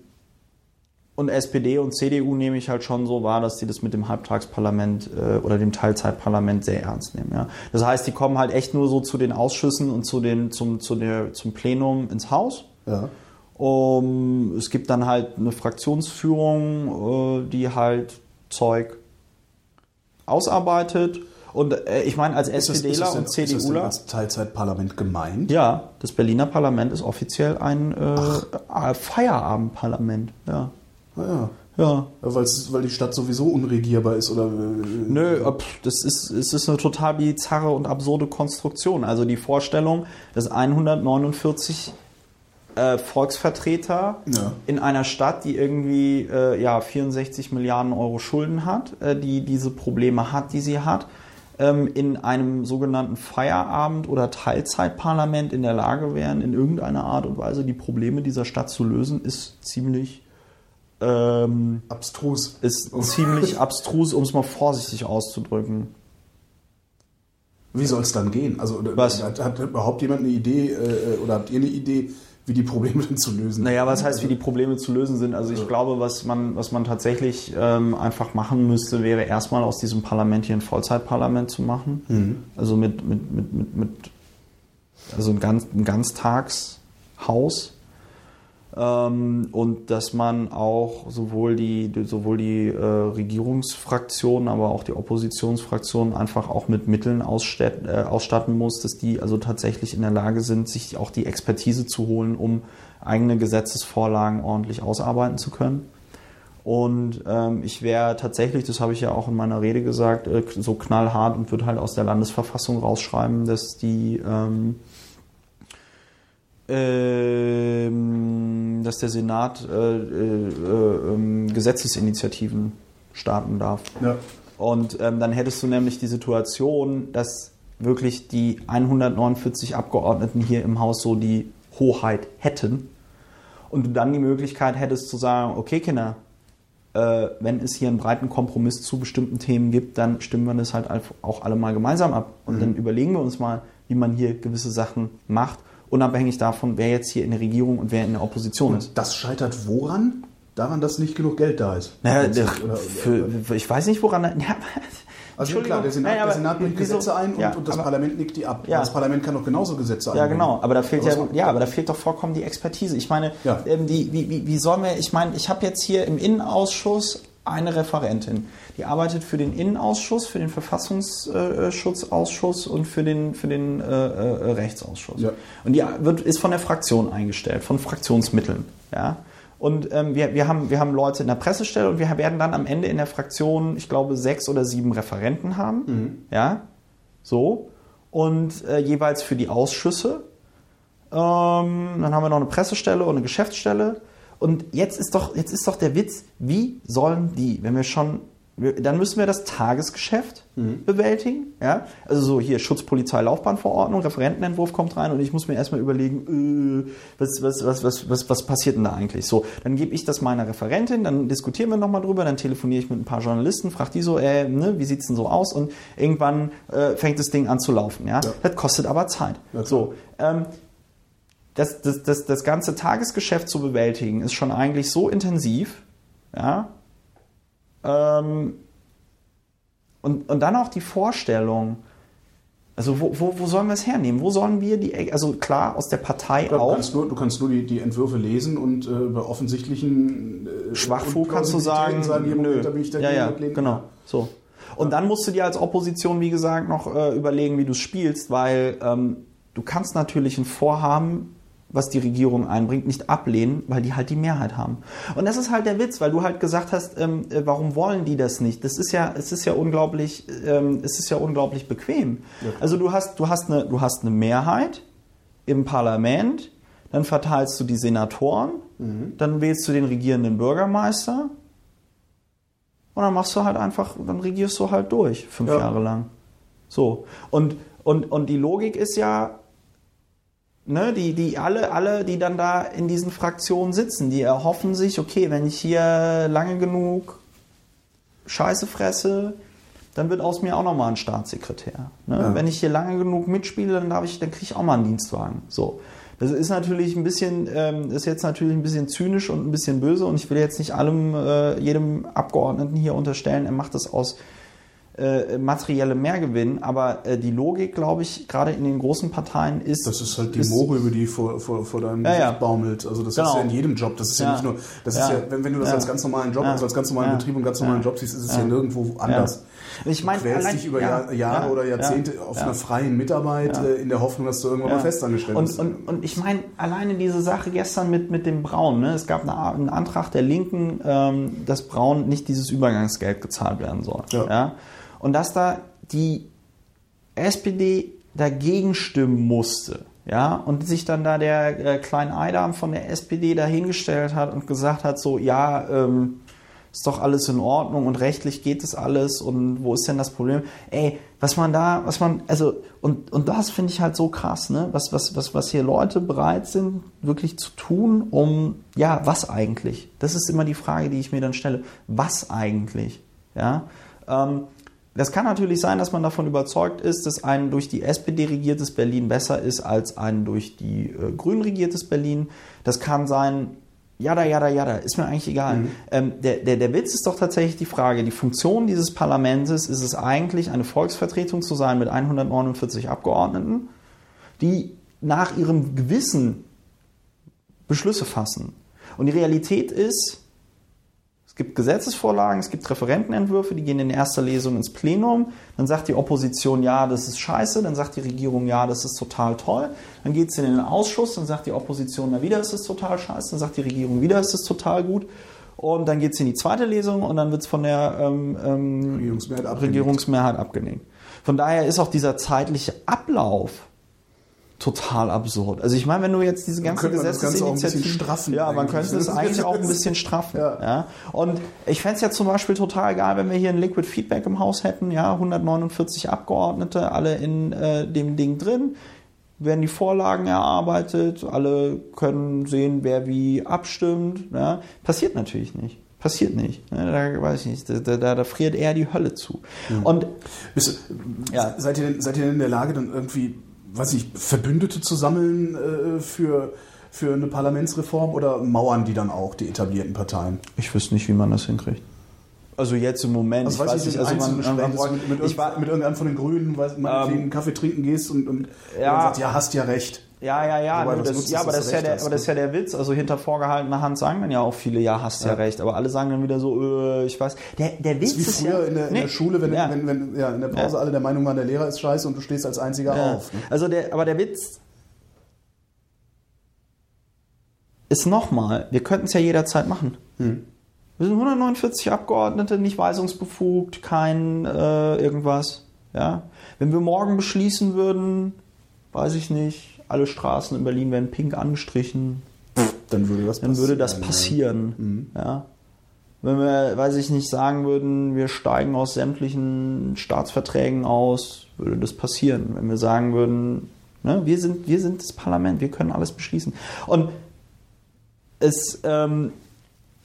und SPD und CDU nehme ich halt schon so wahr, dass die das mit dem Halbtagsparlament äh, oder dem Teilzeitparlament sehr ernst nehmen. Ja. Das heißt, die kommen halt echt nur so zu den Ausschüssen und zu den, zum, zu der, zum Plenum ins Haus. Ja. Um, es gibt dann halt eine Fraktionsführung, äh, die halt Zeug ausarbeitet. Und äh, ich meine, als Ist das- ist SPDler das denn- und Ist das denn CDUler. als Teilzeitparlament gemeint? Ja, das Berliner Parlament ist offiziell ein äh, Feierabendparlament. Ja. Ah, ja. Weil die Stadt sowieso unregierbar ist oder. äh, Nö, das ist, es ist eine total bizarre und absurde Konstruktion. Also die Vorstellung, dass 149 äh, Volksvertreter Ja. in einer Stadt, die irgendwie äh, ja, 64 Milliarden Euro Schulden hat, äh, die diese Probleme hat, die sie hat, ähm, in einem sogenannten Feierabend- oder Teilzeitparlament in der Lage wären, in irgendeiner Art und Weise die Probleme dieser Stadt zu lösen, ist ziemlich ähm, Abstrus. ist ziemlich abstrus, um es mal vorsichtig auszudrücken. Wie soll es dann gehen? Also Was? Hat, hat überhaupt jemand eine Idee äh, oder habt ihr eine Idee, wie die Probleme denn zu lösen? Naja, was heißt, wie die Probleme zu lösen sind? Also ich glaube, was man, was man tatsächlich ähm, einfach machen müsste, wäre erstmal aus diesem Parlament hier ein Vollzeitparlament zu machen. Also mit, mit, mit, mit, mit also ein, ganz, ein Ganztagshaus. Ähm, und dass man auch sowohl die, sowohl die äh, Regierungsfraktionen, aber auch die Oppositionsfraktionen einfach auch mit Mitteln ausstatten, äh, ausstatten muss, dass die also tatsächlich in der Lage sind, sich auch die Expertise zu holen, um eigene Gesetzesvorlagen ordentlich ausarbeiten zu können. Und ähm, ich wäre tatsächlich, das habe ich ja auch in meiner Rede gesagt, äh, so knallhart und würde halt aus der Landesverfassung rausschreiben, dass die ähm, ähm, dass der Senat äh, äh, äh, ähm, Gesetzesinitiativen starten darf. Ja. Und ähm, dann hättest du nämlich die Situation, dass wirklich die 149 Abgeordneten hier im Haus so die Hoheit hätten und du dann die Möglichkeit hättest zu sagen, okay Kinder, äh, wenn es hier einen breiten Kompromiss zu bestimmten Themen gibt, dann stimmen wir das halt auch alle mal gemeinsam ab und dann überlegen wir uns mal, wie man hier gewisse Sachen macht, unabhängig davon, wer jetzt hier in der Regierung und wer in der Opposition ist. Das scheitert woran? Daran, dass nicht genug Geld da ist. Naja, der, für, ich weiß nicht, woran. Ja, Also ja, klar, der Senat, Naja, der Senat bringt wieso- Gesetze ein und, ja, und das aber- Parlament nickt die ab. Ja. Das Parlament kann doch genauso Gesetze Ja, einbringen. genau, aber da fehlt Aber ja, ja, aber da fehlt doch vollkommen die Expertise. Ich meine, Ja. ähm, die, wie, wie, wie sollen wir, ich meine, ich habe jetzt hier im Innenausschuss eine Referentin, die arbeitet für den Innenausschuss, für den Verfassungsschutzausschuss und für den, für den äh, äh, Rechtsausschuss. Ja. Und die wird, ist von der Fraktion eingestellt, von Fraktionsmitteln. Ja? Und ähm, wir, wir, haben, wir haben Leute in der Pressestelle und wir werden dann am Ende in der Fraktion, ich glaube, sechs oder sieben Referenten haben. Ja, so. Und äh, jeweils für die Ausschüsse. Ähm, dann haben wir noch eine Pressestelle und eine Geschäftsstelle. Und jetzt ist doch, jetzt ist doch der Witz, wie sollen die, wenn wir schon, dann müssen wir das Tagesgeschäft bewältigen. Ja? Also so hier Schutzpolizei Laufbahnverordnung, Referentenentwurf kommt rein und ich muss mir erstmal überlegen, äh, was, was, was, was, was, was passiert denn da eigentlich? So, dann gebe ich das meiner Referentin, dann diskutieren wir nochmal drüber, dann telefoniere ich mit ein paar Journalisten, frage die so, äh, ne, wie sieht's denn so aus? Und irgendwann äh, fängt das Ding an zu laufen. Ja? Ja. Das kostet aber Zeit. Klar. so, ähm, das, das, das, das ganze Tagesgeschäft zu bewältigen, ist schon eigentlich so intensiv, ja. Ähm, und, und dann auch die Vorstellung, also wo, wo, wo sollen wir es hernehmen? Wo sollen wir die, also klar, aus der Partei Du auch. kannst nur, du kannst nur die, die Entwürfe lesen und äh, bei offensichtlichen äh, Schwachfug kannst du sagen, hier, nö. ja, ja, genau. So. Und dann musst du dir als Opposition, wie gesagt, noch äh, überlegen, wie du spielst, weil ähm, du kannst natürlich ein Vorhaben, was die Regierung einbringt, nicht ablehnen, weil die halt die Mehrheit haben. Und das ist halt der Witz, weil du halt gesagt hast, ähm, äh, warum wollen die das nicht? Das ist ja, es ist ja unglaublich, ähm, es ist ja unglaublich bequem. also du hast, du hast eine, du hast eine Mehrheit im Parlament, dann verteilst du die Senatoren, dann wählst du den regierenden Bürgermeister und dann machst du halt einfach, dann regierst du halt durch, fünf Ja. Jahre lang. So. Und, und, und die Logik ist ja, ne, die, die alle, alle, die dann da in diesen Fraktionen sitzen, die erhoffen sich, okay, wenn ich hier lange genug Scheiße fresse, dann wird aus mir auch nochmal ein Staatssekretär. Ne? Ja. Wenn ich hier lange genug mitspiele, dann darf ich, dann kriege ich auch mal einen Dienstwagen. So. Das ist natürlich ein bisschen, ähm, ist jetzt natürlich ein bisschen zynisch und ein bisschen böse und ich will jetzt nicht allem, äh, jedem Abgeordneten hier unterstellen, er macht das aus äh, materiellem Mehrgewinn, aber äh, die Logik, glaube ich, gerade in den großen Parteien ist. Das ist halt die Moore, über die vor, vor, vor deinem Ja, ja. baumelt. Also das Genau. ist ja in jedem Job. Das ist ja, Ja. nicht nur, das ist ja, wenn, wenn du das als ganz normalen Job, also als ganz normalen. Betrieb und ganz normalen. Job siehst, ist es Ja. nirgendwo anders. Ich meine, du quälst allein- dich über ja, Jahr, Jahre ja, oder Jahrzehnte ja, auf einer freien Mitarbeit äh, in der Hoffnung, dass du irgendwann mal festangestellt und, bist. und, und ich meine, alleine diese Sache gestern mit, mit dem Braun, ne? es gab eine, einen Antrag der Linken, ähm, dass Braun nicht dieses Übergangsgeld gezahlt werden soll. Ja. Und dass da die SPD dagegen stimmen musste. Ja, und sich dann da der äh, kleine Eidam von der SPD dahingestellt hat und gesagt hat, so, ja, ähm, ist doch alles in Ordnung und rechtlich geht es alles und wo ist denn das Problem? Ey, was man da, was man, also, und, und das finde ich halt so krass, ne? Was, was, was, was hier Leute bereit sind, wirklich zu tun, um, ja, was eigentlich? Das ist immer die Frage, die ich mir dann stelle. Was eigentlich? Ja. Ähm, das kann natürlich sein, dass man davon überzeugt ist, dass ein durch die SPD regiertes Berlin besser ist als ein durch die äh, Grünen regiertes Berlin. Das kann sein, Jada, jada, jada, ist mir eigentlich egal. Mhm. Ähm, der, der, der Witz ist doch tatsächlich die Frage, die Funktion dieses Parlaments ist es eigentlich, eine Volksvertretung zu sein mit 149 Abgeordneten, die nach ihrem Gewissen Beschlüsse fassen. Und die Realität ist, gibt Gesetzesvorlagen, es gibt Referentenentwürfe, die gehen in erster Lesung ins Plenum. Dann sagt die Opposition, ja, das ist scheiße. Dann sagt die Regierung, ja, das ist total toll. Dann geht es in den Ausschuss, dann sagt die Opposition, na wieder ist es total scheiße. Dann sagt die Regierung, wieder ist es total gut. Und dann geht es in die zweite Lesung und dann wird es von der ähm, ähm, Regierungsmehrheit, abgelehnt. Regierungsmehrheit abgelehnt. Von daher ist auch dieser zeitliche Ablauf total absurd. Also ich meine, wenn du jetzt diese ganze Gesetzesinitiative straffen, ja, man könnte es eigentlich auch ein bisschen straffen. Ja. ja. Und ich fände es ja zum Beispiel total geil, wenn wir hier ein Liquid Feedback im Haus hätten, ja, 149 Abgeordnete, alle in äh, dem Ding drin, werden die Vorlagen erarbeitet, alle können sehen, wer wie abstimmt. Ja. Passiert natürlich nicht. Passiert nicht. Ne? Da weiß ich nicht. Da, da, da friert eher die Hölle zu. Mhm. Und Bist, ja. seid, ihr seid ihr denn in der Lage, dann irgendwie weiß ich, Verbündete zu sammeln äh, für, für eine Parlamentsreform oder mauern die dann auch, die etablierten Parteien? Ich wüsste nicht, wie man das hinkriegt. Also jetzt im Moment, also ich weiß nicht, also man, man, man mit, mit, ich war, mit irgendeinem von den Grünen, weil man ähm, einen Kaffee trinken gehst und, und ja, sagt, ja, hast ja recht. Ja, ja, ja. Wobei, das, nutzt, ja, aber, das ist ja der, aber das ist ja der Witz. Also hinter vorgehaltener Hand sagen dann ja auch viele, ja, hast ja, ja recht. Aber alle sagen dann wieder so, äh, ich weiß. Der, der Witz ist, wie früher ist ja, in, der, in nee, der Schule, wenn, ja. wenn, wenn ja, in der Pause alle der Meinung waren, der Lehrer ist scheiße und du stehst als einziger auf. Ne? Also der, aber der Witz ist nochmal, wir könnten es ja jederzeit machen. Hm. Wir sind 149 Abgeordnete, nicht weisungsbefugt, kein äh, irgendwas. Ja? Wenn wir morgen beschließen würden, weiß ich nicht, alle Straßen in Berlin werden pink angestrichen, dann würde das dann passieren. Würde das passieren mhm. ja. Wenn wir, weiß ich nicht, sagen würden, wir steigen aus sämtlichen Staatsverträgen aus, würde das passieren. Wenn wir sagen würden, ne, wir, sind, wir sind das Parlament, wir können alles beschließen. Und es ähm,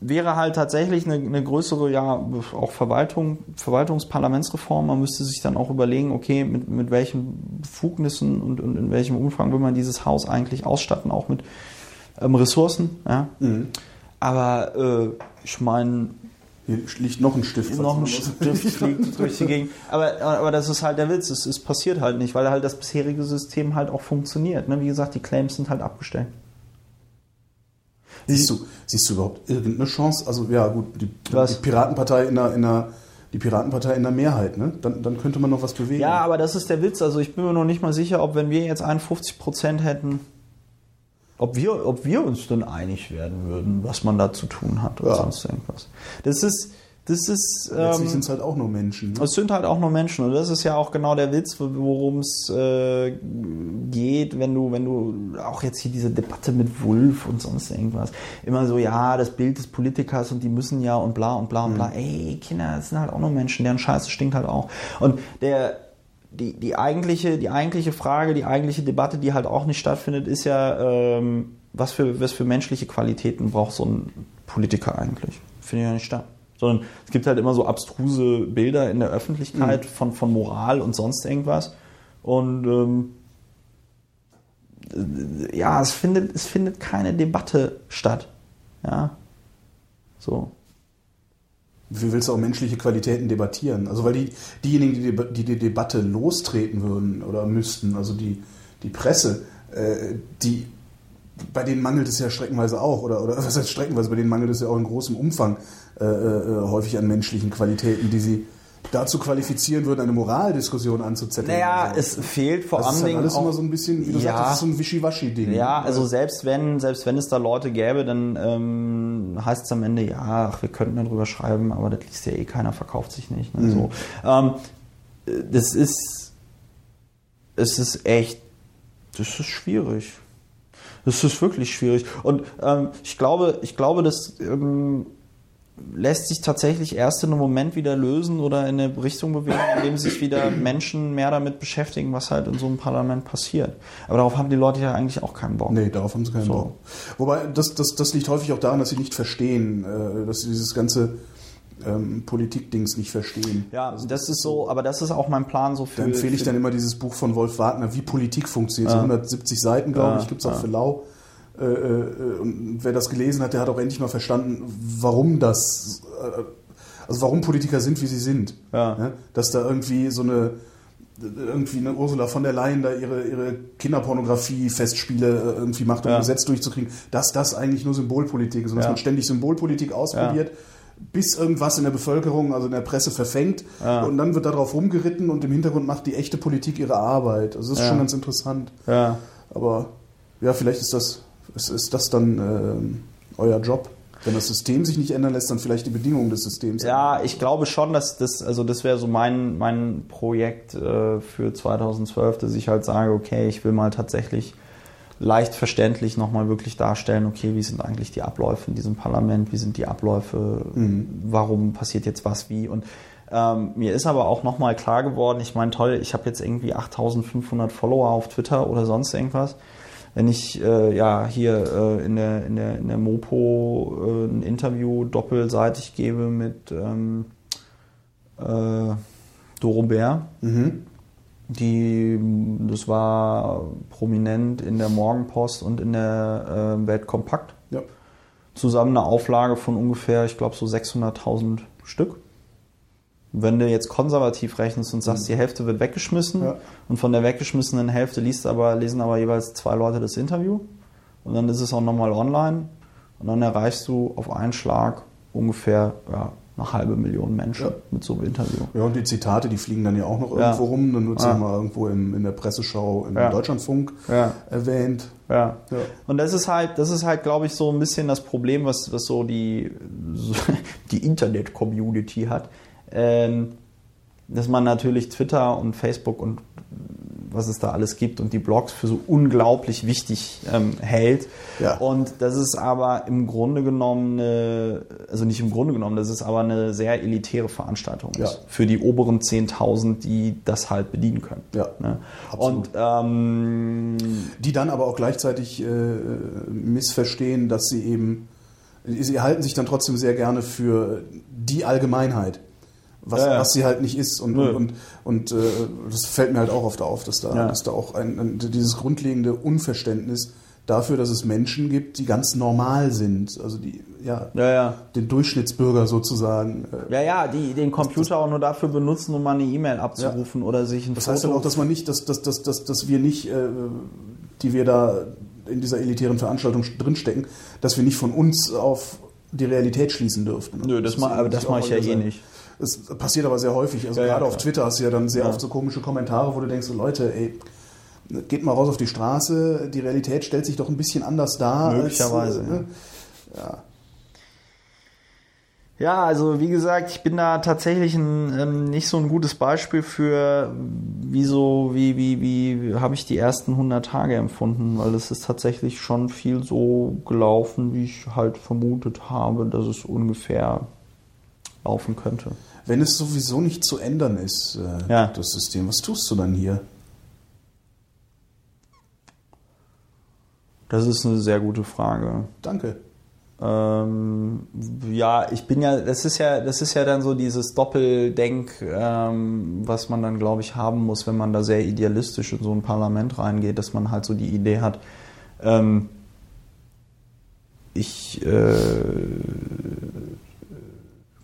wäre halt tatsächlich eine, eine, größere, ja, auch Verwaltung, Verwaltungsparlamentsreform. Man müsste sich dann auch überlegen, okay, mit, mit welchen Befugnissen und, und in welchem Umfang will man dieses Haus eigentlich ausstatten, auch mit ähm, Ressourcen. Ja? Mhm. Aber äh, ich meine. Hier liegt noch ein Stift. Noch ein Stift fliegt durch die Gegend. Aber, aber das ist halt der Witz. Es, es passiert halt nicht, weil halt das bisherige System halt auch funktioniert. Ne? Wie gesagt, die Claims sind halt abgestellt. Siehst du, siehst du überhaupt irgendeine Chance? Also ja gut, die, die Piratenpartei in der, in der die Piratenpartei in der Mehrheit, ne? Dann, dann könnte man noch was bewegen. Ja, aber das ist der Witz. Also ich bin mir noch nicht mal sicher, ob wenn wir jetzt 51 Prozent hätten, ob wir, ob wir uns dann einig werden würden, was man da zu tun hat oder ja. sonst irgendwas. Das ist, das ist. Letztlich ähm, sind es halt auch nur Menschen. Ne? Es sind halt auch nur Menschen. Und das ist ja auch genau der Witz, worum es äh, geht, wenn du, wenn du auch jetzt hier diese Debatte mit Wulf und sonst irgendwas. Immer so, ja, das Bild des Politikers und die müssen ja und bla und bla und bla. Mhm. Ey, Kinder, das sind halt auch nur Menschen, deren Scheiße stinkt halt auch. Und der, die, die, eigentliche, die eigentliche Frage, die eigentliche Debatte, die halt auch nicht stattfindet, ist ja, ähm, was, für, was für menschliche Qualitäten braucht so ein Politiker eigentlich? Findet ja nicht statt sondern es gibt halt immer so abstruse Bilder in der Öffentlichkeit mhm. von, von Moral und sonst irgendwas. Und ähm, ja, es findet, es findet keine Debatte statt. Ja. So. Wie willst du auch menschliche Qualitäten debattieren? Also weil die, diejenigen, die die, die Debatte lostreten würden oder müssten, also die, die Presse, äh, die bei denen mangelt es ja streckenweise auch, oder, oder was heißt streckenweise, bei denen mangelt es ja auch in großem Umfang äh, äh, häufig an menschlichen Qualitäten, die sie dazu qualifizieren würden, eine Moraldiskussion anzuzetteln. Naja, so. es fehlt vor allem. Das ist alles auch, immer so ein bisschen, wie du ja, sagst, das ist so ein Wischiwaschi-Ding. Ja, also selbst wenn, selbst wenn es da Leute gäbe, dann ähm, heißt es am Ende, ja, ach, wir könnten darüber schreiben, aber das liest ja eh keiner, verkauft sich nicht. Ne, mhm. so. ähm, das ist, es ist echt, das ist schwierig. Das ist wirklich schwierig. Und ähm, ich glaube, ich glaube, dass ähm, lässt sich tatsächlich erst in einem Moment wieder lösen oder in eine Richtung bewegen, in dem sich wieder Menschen mehr damit beschäftigen, was halt in so einem Parlament passiert. Aber darauf haben die Leute ja eigentlich auch keinen Bock. Nee, darauf haben sie keinen So. Bock. Wobei, das, das, das liegt häufig auch daran, dass sie nicht verstehen, äh, dass sie dieses ganze ähm, Politikdings nicht verstehen. Ja, das ist so, aber das ist auch mein Plan so für. Da empfehle ich dann immer dieses Buch von Wolf Wagner, wie Politik funktioniert. So Ja. 170 Seiten, glaube Ja, ich, gibt es auch ja. für Lau. Äh, äh, und wer das gelesen hat, der hat auch endlich mal verstanden, warum das, äh, also warum Politiker sind, wie sie sind. Ja. Dass da irgendwie so eine, irgendwie eine Ursula von der Leyen da ihre, ihre Kinderpornografie-Festspiele äh, irgendwie macht, um Ja. Gesetz durchzukriegen, dass das eigentlich nur Symbolpolitik ist und dass Ja. man ständig Symbolpolitik ausprobiert. Bis irgendwas in der Bevölkerung, also in der Presse verfängt Ja. und dann wird darauf rumgeritten und im Hintergrund macht die echte Politik ihre Arbeit. Also das ist Ja. schon ganz interessant. Ja. Aber ja, vielleicht ist das, ist, ist das dann ähm, euer Job. Wenn das System sich nicht ändern lässt, dann vielleicht die Bedingungen des Systems. Ja, ich glaube schon, dass das, also das wäre so mein, mein Projekt äh, für 2012, dass ich halt sage, okay, ich will mal tatsächlich leicht verständlich nochmal wirklich darstellen, okay, wie sind eigentlich die Abläufe in diesem Parlament, wie sind die Abläufe, warum passiert jetzt was wie und ähm, mir ist aber auch nochmal klar geworden, ich meine, toll, ich habe jetzt irgendwie 8500 Follower auf Twitter oder sonst irgendwas. Wenn ich äh, ja hier äh, in, der, in, der, in der Mopo äh, ein Interview doppelseitig gebe mit ähm, äh, Doro Bär, Mhm. Die, das war prominent in der Morgenpost und in der äh, Welt Kompakt. Ja. Zusammen eine Auflage von ungefähr, ich glaube, so 600.000 Stück. Wenn du jetzt konservativ rechnest und sagst, die Hälfte wird weggeschmissen Ja. und von der weggeschmissenen Hälfte liest aber, lesen aber jeweils zwei Leute das Interview und dann ist es auch nochmal online und dann erreichst du auf einen Schlag ungefähr ja, eine halbe Million Menschen Ja. mit so einem Interview. Ja, und die Zitate, die fliegen dann ja auch noch Ja. irgendwo rum. Dann wird es Ja. mal irgendwo im, in der Presseschau im Ja. Deutschlandfunk Ja. erwähnt. Ja. Ja. Und das ist halt, das ist halt, glaube ich, so ein bisschen das Problem, was, was so die, so die Internet-Community hat. Ähm, dass man natürlich Twitter und Facebook und was es da alles gibt und die Blogs für so unglaublich wichtig ähm, hält. Ja. Und das ist aber im Grunde genommen eine, also nicht im Grunde genommen, das ist aber eine sehr elitäre Veranstaltung Ja. ist für die oberen 10.000, die das halt bedienen können. Ja, Ne? absolut. Und ähm, Die dann aber auch gleichzeitig äh, missverstehen, dass sie eben, sie halten sich dann trotzdem sehr gerne für die Allgemeinheit. Was, Ja, ja. was sie halt nicht ist. Und, Nö. und, und äh, das fällt mir halt auch oft auf, dass da, Ja. dass da auch ein, ein, dieses grundlegende Unverständnis dafür, dass es Menschen gibt, die ganz normal sind. Also die, ja, ja, ja. den Durchschnittsbürger sozusagen. äh, Ja, ja, die den Computer auch nur dafür benutzen, um mal eine E-Mail abzurufen oder sich ein Das Foto. heißt aber auch, dass man nicht, dass, dass, dass, dass, dass wir nicht, äh, die wir da in dieser elitären Veranstaltung drinstecken, dass wir nicht von uns auf die Realität schließen dürften. Nö, das, ma, aber das mache ich ja eh nicht. Es passiert aber sehr häufig. Also Ja, ja, gerade auf klar. Twitter hast du ja dann sehr Ja. oft so komische Kommentare, wo du denkst, so, Leute, ey, geht mal raus auf die Straße, die Realität stellt sich doch ein bisschen anders dar. Möglicherweise, Als, äh, ne? ja. Ja, also wie gesagt, ich bin da tatsächlich ein, ähm, nicht so ein gutes Beispiel für, wie so, wie, wie, wie habe ich die ersten 100 Tage empfunden, weil es ist tatsächlich schon viel so gelaufen, wie ich halt vermutet habe, dass es ungefähr laufen könnte. Wenn es sowieso nicht zu ändern ist, äh, Ja. das System, was tust du dann hier? Das ist eine sehr gute Frage. Danke. Ähm, ja, ich bin ja, das ist ja, das ist ja dann so dieses Doppeldenk, ähm, was man dann, glaube ich, haben muss, wenn man da sehr idealistisch in so ein Parlament reingeht, dass man halt so die Idee hat, ähm, ich äh,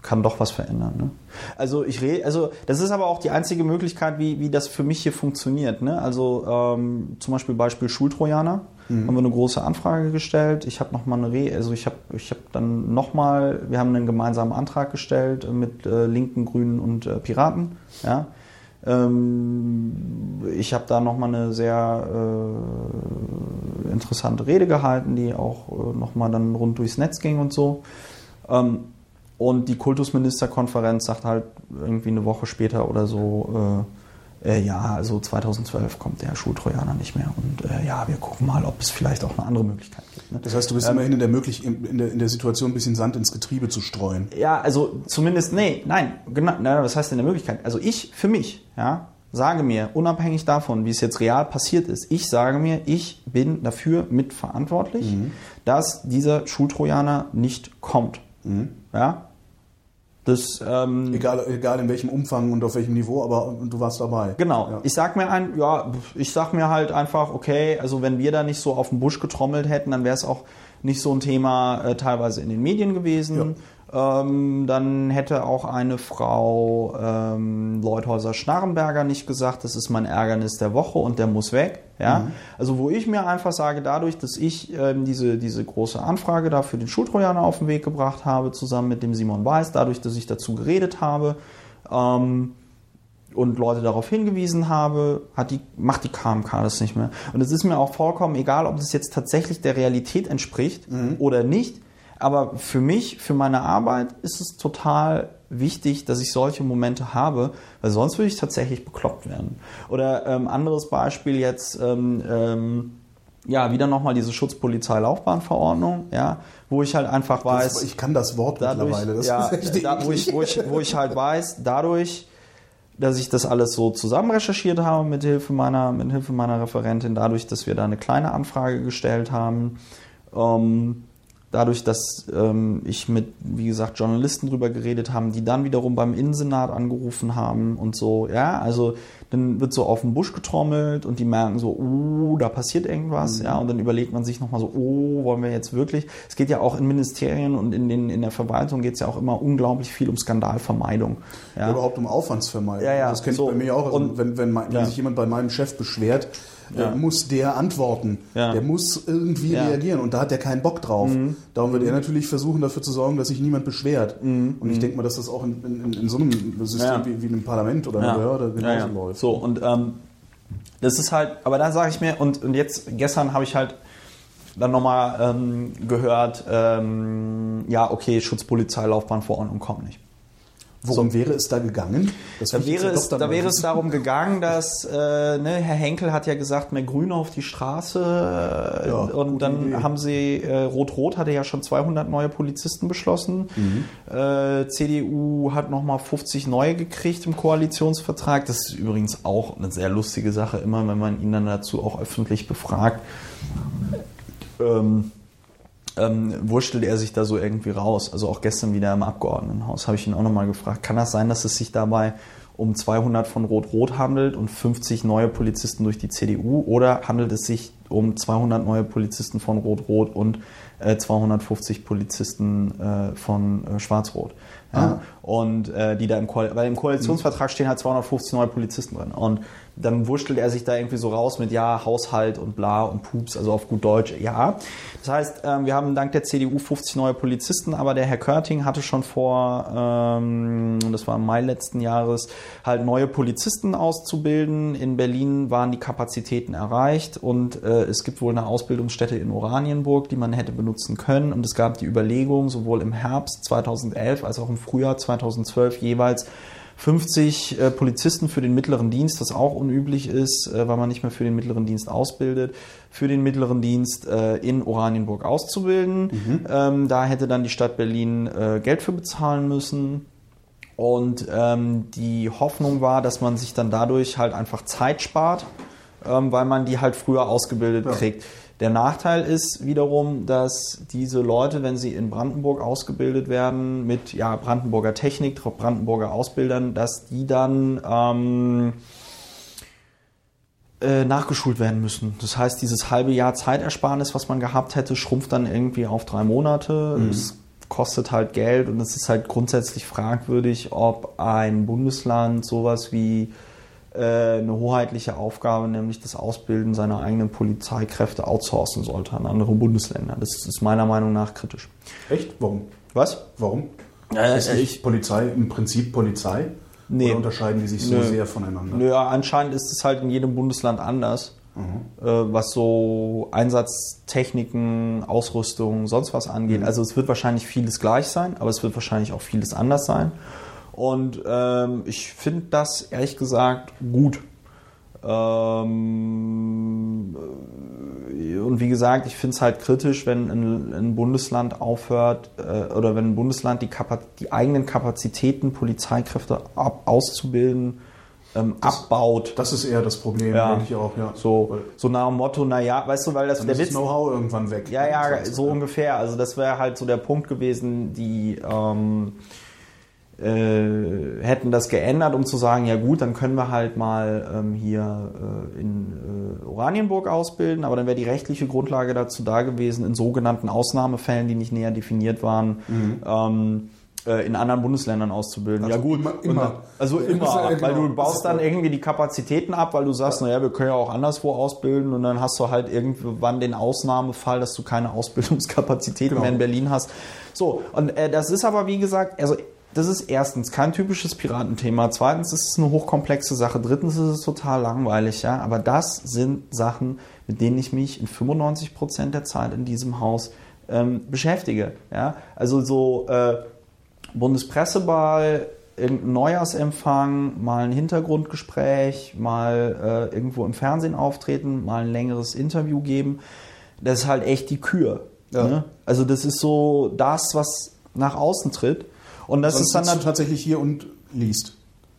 kann doch was verändern. Ne? Also ich rede, also das ist aber auch die einzige Möglichkeit, wie, wie das für mich hier funktioniert. Ne? Also ähm, zum Beispiel Beispiel Schultrojaner. Haben wir eine große Anfrage gestellt. Ich habe noch mal eine Re also ich habe ich habe dann noch mal, wir haben einen gemeinsamen Antrag gestellt mit äh, Linken, Grünen und äh, Piraten. Ja. Ähm, ich habe da noch mal eine sehr äh, interessante Rede gehalten, die auch äh, noch mal dann rund durchs Netz ging und so. Ähm, und die Kultusministerkonferenz sagt halt irgendwie eine Woche später oder so, äh, ja, also 2012 kommt der Schultrojaner nicht mehr und äh, ja, wir gucken mal, ob es vielleicht auch eine andere Möglichkeit gibt. Ne? Das heißt, du bist Ähm, immerhin in der, möglich, in, der, in der Situation, ein bisschen Sand ins Getriebe zu streuen. Ja, also zumindest, nee, nein, genau, na, was heißt denn der Möglichkeit? Also ich, für mich, ja, sage mir, unabhängig davon, wie es jetzt real passiert ist, ich sage mir, ich bin dafür mitverantwortlich, dass dieser Schultrojaner nicht kommt. Ja? Das, ähm, Egal, egal in welchem Umfang und auf welchem Niveau, aber du warst dabei. Genau. Ja. Ich sag mir ein, ja, ich sag mir halt einfach, okay, also wenn wir da nicht so auf den Busch getrommelt hätten, dann wäre es auch nicht so ein Thema äh, teilweise in den Medien gewesen. Ähm, dann hätte auch eine Frau ähm, Leuthäuser-Schnarrenberger nicht gesagt, das ist mein Ärgernis der Woche und der muss weg. Ja? Also wo ich mir einfach sage, dadurch, dass ich ähm, diese, diese große Anfrage da für den Schultrojaner auf den Weg gebracht habe, zusammen mit dem Simon Weiß, dadurch, dass ich dazu geredet habe, ähm, und Leute darauf hingewiesen habe, hat die, macht die KMK das nicht mehr. Und es ist mir auch vollkommen egal, ob das jetzt tatsächlich der Realität entspricht oder nicht. Aber für mich, für meine Arbeit ist es total wichtig, dass ich solche Momente habe, weil sonst würde ich tatsächlich bekloppt werden. Oder ähm, anderes Beispiel jetzt, ähm, ähm, ja, wieder nochmal diese Schutzpolizei-Laufbahnverordnung, ja, wo ich halt einfach weiß, Das, ich kann das Wort dadurch, mittlerweile. Das ja, da, wo, ich, wo, ich, wo ich halt weiß, dadurch, dass ich das alles so zusammen recherchiert habe mit Hilfe meiner, mit Hilfe meiner Referentin, dadurch, dass wir da eine kleine Anfrage gestellt haben, ähm, dadurch, dass ähm, ich mit, wie gesagt, Journalisten drüber geredet haben, die dann wiederum beim Innensenat angerufen haben und so, ja, also dann wird so auf den Busch getrommelt und die merken so, oh, da passiert irgendwas, ja, und dann überlegt man sich nochmal so, oh, wollen wir jetzt wirklich? Es geht ja auch in Ministerien und in, den, in der Verwaltung geht es ja auch immer unglaublich viel um Skandalvermeidung. Ja. Oder überhaupt um Aufwandsvermeidung. Ja, ja, Das kenne so. ich bei mir auch. Also Und- wenn, wenn, mein, wenn Ja. sich jemand bei meinem Chef beschwert, Ja. muss der antworten. Ja. Der muss irgendwie Ja. Mhm. reagieren und da hat er keinen Bock drauf. Darum wird er natürlich versuchen, dafür zu sorgen, dass sich niemand beschwert. Und ich denke mal, dass das auch in, in, in so einem System Mhm. Wie, wie einem Parlament oder einer Behörde genauso läuft. So, und ähm, das ist halt, aber da sage ich mir, und, und jetzt, gestern habe ich halt dann nochmal ähm, gehört, ähm, ja, okay, Schutzpolizei, Laufbahnverordnung kommt nicht. Worum wäre es da gegangen? Das Da wäre, es, da wäre es darum gegangen, dass äh, ne, Herr Henkel hat ja gesagt, mehr Grüne auf die Straße äh, Ja, und dann Idee. haben sie, äh, Rot-Rot hatte ja schon 200 neue Polizisten beschlossen, Mhm. äh, CDU hat nochmal 50 neue gekriegt im Koalitionsvertrag, das ist übrigens auch eine sehr lustige Sache, immer wenn man ihn dann dazu auch öffentlich befragt. Ähm, ähm, wurschtelt er sich da so irgendwie raus. Also auch gestern wieder im Abgeordnetenhaus habe ich ihn auch nochmal gefragt, kann das sein, dass es sich dabei um 200 von Rot-Rot handelt und 50 neue Polizisten durch die CDU oder handelt es sich um 200 neue Polizisten von Rot-Rot und äh, 250 Polizisten äh, von äh, Schwarz-Rot? Ja? Ah. Und äh, die da im, Koal weil im Koalitionsvertrag stehen halt 250 neue Polizisten drin. Und dann wurschtelt er sich da irgendwie so raus mit ja, Haushalt und bla und Pups, also auf gut Deutsch, ja. Das heißt, ähm, wir haben dank der CDU 50 neue Polizisten, aber der Herr Körting hatte schon vor, ähm, das war im Mai letzten Jahres, halt neue Polizisten auszubilden. In Berlin waren die Kapazitäten erreicht und äh, es gibt wohl eine Ausbildungsstätte in Oranienburg, die man hätte benutzen können. Und es gab die Überlegung, sowohl im Herbst 2011 als auch im Frühjahr 2012 jeweils 50 äh, Polizisten für den mittleren Dienst, was auch unüblich ist, äh, weil man nicht mehr für den mittleren Dienst ausbildet, für den mittleren Dienst äh, in Oranienburg auszubilden. Ähm, da hätte dann die Stadt Berlin äh, Geld für bezahlen müssen. Und ähm, die Hoffnung war, dass man sich dann dadurch halt einfach Zeit spart, ähm, weil man die halt früher ausgebildet Ja. kriegt. Der Nachteil ist wiederum, dass diese Leute, wenn sie in Brandenburg ausgebildet werden, mit ja, Brandenburger Technik, Brandenburger Ausbildern, dass die dann ähm, äh, nachgeschult werden müssen. Das heißt, dieses halbe Jahr Zeitersparnis, was man gehabt hätte, schrumpft dann irgendwie auf drei Monate. Es kostet halt Geld und es ist halt grundsätzlich fragwürdig, ob ein Bundesland sowas wie eine hoheitliche Aufgabe, nämlich das Ausbilden seiner eigenen Polizeikräfte outsourcen sollte an andere Bundesländer. Das ist meiner Meinung nach kritisch. Echt? Warum? Was? Warum? Äh, ist nicht Polizei im Prinzip Polizei? Nee. Oder unterscheiden die sich so Nö. sehr voneinander? Nö, anscheinend ist es halt in jedem Bundesland anders, äh, was so Einsatztechniken, Ausrüstung, sonst was angeht. Also es wird wahrscheinlich vieles gleich sein, aber es wird wahrscheinlich auch vieles anders sein. Und ähm, ich finde das ehrlich gesagt gut. Ähm, äh, und wie gesagt, ich finde es halt kritisch, wenn ein, ein Bundesland aufhört äh, oder wenn ein Bundesland die, Kapaz die eigenen Kapazitäten, Polizeikräfte ab auszubilden, ähm, abbaut. Das ist eher das Problem, Ja. denke ich auch, ja. So, so nach dem Motto, naja, weißt du, weil das dann der ist das Witz. Know-how irgendwann weg. Ja, ja, Das so ungefähr. Also das wäre halt so der Punkt gewesen, die ähm, äh, hätten das geändert, um zu sagen, ja gut, dann können wir halt mal ähm, hier äh, in äh, Oranienburg ausbilden, aber dann wäre die rechtliche Grundlage dazu da gewesen, in sogenannten Ausnahmefällen, die nicht näher definiert waren, ähm, äh, in anderen Bundesländern auszubilden. Also ja gut, immer- immer. dann- also immer, ja, genau. weil du Das baust dann irgendwie die Kapazitäten ab, weil du sagst, naja, wir können ja auch anderswo ausbilden und dann hast du halt irgendwann den Ausnahmefall, dass du keine Ausbildungskapazitäten Genau. mehr in Berlin hast. So, und äh, das ist aber wie gesagt, also das ist erstens kein typisches Piratenthema, zweitens ist es eine hochkomplexe Sache, drittens ist es total langweilig, ja, aber das sind Sachen, mit denen ich mich in 95 Prozent der Zeit in diesem Haus ähm, beschäftige, ja, also so äh, Bundespresseball, irgendein Neujahrsempfang, mal ein Hintergrundgespräch, mal äh, irgendwo im Fernsehen auftreten, mal ein längeres Interview geben. Das ist halt echt die Kür. Ja. Ne? Also das ist so das, was nach außen tritt. Und das ist dann nat- tatsächlich hier und liest.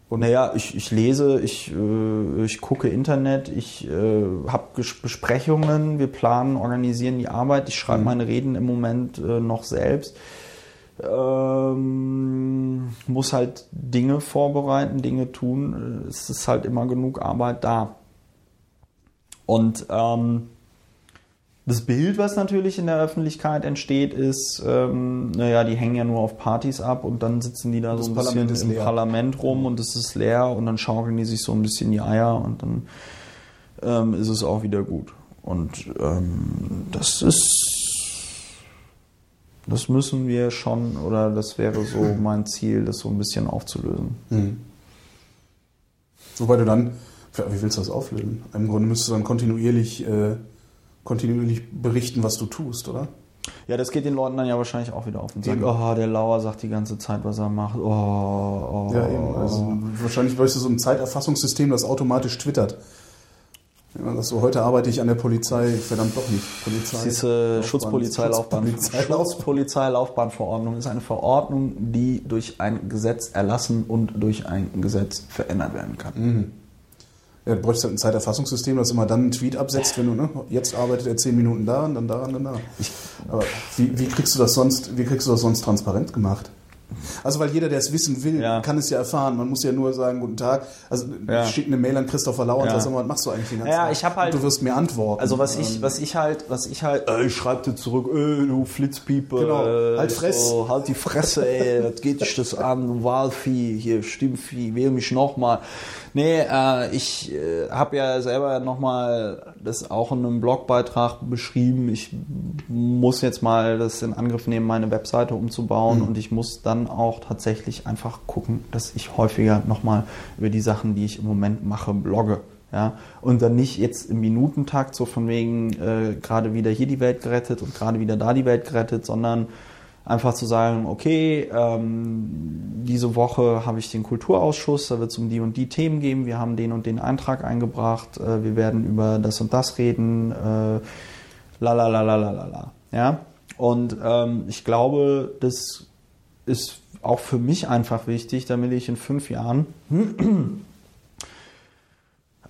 Und naja, ich, ich lese, ich, äh, ich gucke Internet, ich äh, habe Besprechungen, wir planen, organisieren die Arbeit, ich schreibe meine Reden im Moment äh, noch selbst. Ähm, muss halt Dinge vorbereiten, Dinge tun. Es ist halt immer genug Arbeit da. Und ähm, das Bild, was natürlich in der Öffentlichkeit entsteht, ist, ähm, naja, die hängen ja nur auf Partys ab und dann sitzen die da Das so ein Parlament bisschen im leer. Parlament rum und es ist leer und dann schaukeln die sich so ein bisschen die Eier und dann ähm, ist es auch wieder gut. Und ähm, das ist, das müssen wir schon, oder das wäre so mein Ziel, das so ein bisschen aufzulösen. Mhm. Wobei du dann, wie willst du das auflösen? Im Grunde müsstest du dann kontinuierlich, äh, kontinuierlich berichten, was du tust, oder? Ja, das geht den Leuten dann ja wahrscheinlich auch wieder auf den Sack. Eben. Oh, der Lauer sagt die ganze Zeit, was er macht. Oh, oh. Ja, eben. Also wahrscheinlich bräuchst du so ein Zeiterfassungssystem, das automatisch twittert. Wenn man sagt, so, heute arbeite ich an der Polizei, verdammt doch nicht. Polizei. Diese Laufbahn. Schutzpolizeilaufbahn. Schutzpolizeilaufbahn. Schutzpolizeilaufbahnverordnung ist eine Verordnung, die durch ein Gesetz erlassen und durch ein Gesetz verändert werden kann. Mhm. Ja, du bräuchst halt ein Zeiterfassungssystem, das immer dann einen Tweet absetzt, wenn du, ne, jetzt arbeitet er zehn Minuten da und dann da und dann da. Aber wie, wie kriegst du das sonst, wie kriegst du das sonst transparent gemacht? Also weil jeder, der es wissen will, Ja. kann es ja erfahren. Man muss ja nur sagen, guten Tag. Also Ja. ich schicke eine Mail an Christopher Lauer und Ja. sag, sag mal, was machst du eigentlich den ganzen Ja, Tag? ich hab halt- Und du wirst mir antworten. Also was ich, was ich halt, was ich halt, äh, ich schreib dir zurück, äh, du Flitzpiepe, Genau, äh, halt Fress. so, halt die Fresse, ey, was geht dich das an, du Wahlvieh, hier Stimmvieh, wähl mich nochmal. Nee, äh, ich äh, habe ja selber nochmal das auch in einem Blogbeitrag beschrieben. Ich muss jetzt mal das in Angriff nehmen, meine Webseite umzubauen Mhm. und ich muss dann auch tatsächlich einfach gucken, dass ich häufiger nochmal über die Sachen, die ich im Moment mache, blogge. Ja, und dann nicht jetzt im Minutentakt so von wegen äh, gerade wieder hier die Welt gerettet und gerade wieder da die Welt gerettet, sondern einfach zu sagen, okay, ähm, diese Woche habe ich den Kulturausschuss, da wird es um die und die Themen gehen, wir haben den und den Eintrag eingebracht, äh, wir werden über das und das reden, äh, la la la la la la. Ja, und ähm, ich glaube, das ist auch für mich einfach wichtig, damit ich in fünf Jahren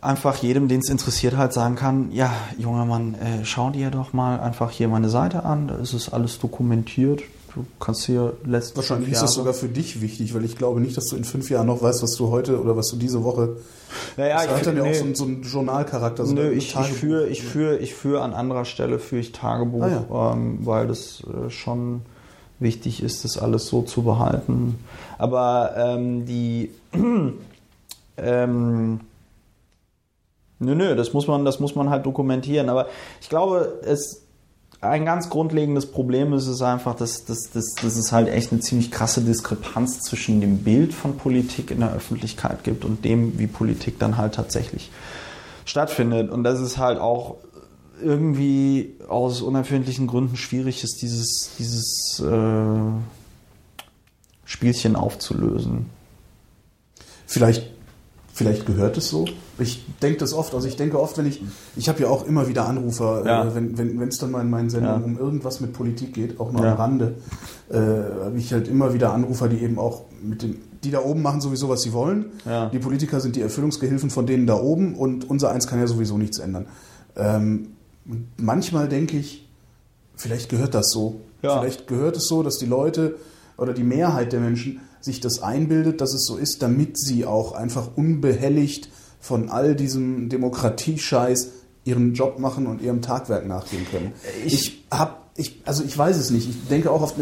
einfach jedem, den es interessiert, halt sagen kann, ja, junger Mann, äh, schau dir doch mal einfach hier meine Seite an, da ist es alles dokumentiert. Du kannst hier letzte Wahrscheinlich ist das sogar für dich wichtig, weil ich glaube nicht, dass du in fünf Jahren noch weißt, was du heute oder was du diese Woche. Naja, das ich hat dann ja nee. auch so, einen- so einen Journalcharakter. So Nö, ich, ich führe ich führe ich führe an anderer Stelle führe ich Tagebuch, Ah, ähm, weil das äh, schon wichtig ist, das alles so zu behalten. Aber ähm, die ähm, nö, nö, das muss man, das muss man halt dokumentieren. Aber ich glaube, es ein ganz grundlegendes Problem ist es einfach, dass, dass, dass, dass es halt echt eine ziemlich krasse Diskrepanz zwischen dem Bild von Politik in der Öffentlichkeit gibt und dem, wie Politik dann halt tatsächlich stattfindet. Und dass es halt auch irgendwie aus unerfindlichen Gründen schwierig ist, dieses, dieses äh, Spielchen aufzulösen. Vielleicht Vielleicht gehört es so. Ich denke das oft. Also ich denke oft, wenn ich, ich habe ja auch immer wieder Anrufer, Ja. äh, wenn wenn wenn, es dann mal in meinen Sendungen Ja. um irgendwas mit Politik geht, auch mal Ja. am Rande, äh, habe ich halt immer wieder Anrufer, die eben auch mit den, die da oben machen sowieso, was sie wollen. Die Politiker sind die Erfüllungsgehilfen von denen da oben und unser eins kann ja sowieso nichts ändern. Ähm, manchmal denke ich, vielleicht gehört das so. Vielleicht gehört es so, dass die Leute oder die Mehrheit der Menschen sich das einbildet, dass es so ist, damit sie auch einfach unbehelligt von all diesem Demokratiescheiß ihren Job machen und ihrem Tagwerk nachgehen können. Ich- Ich habe ich, also ich weiß es nicht. Ich denke auch oft,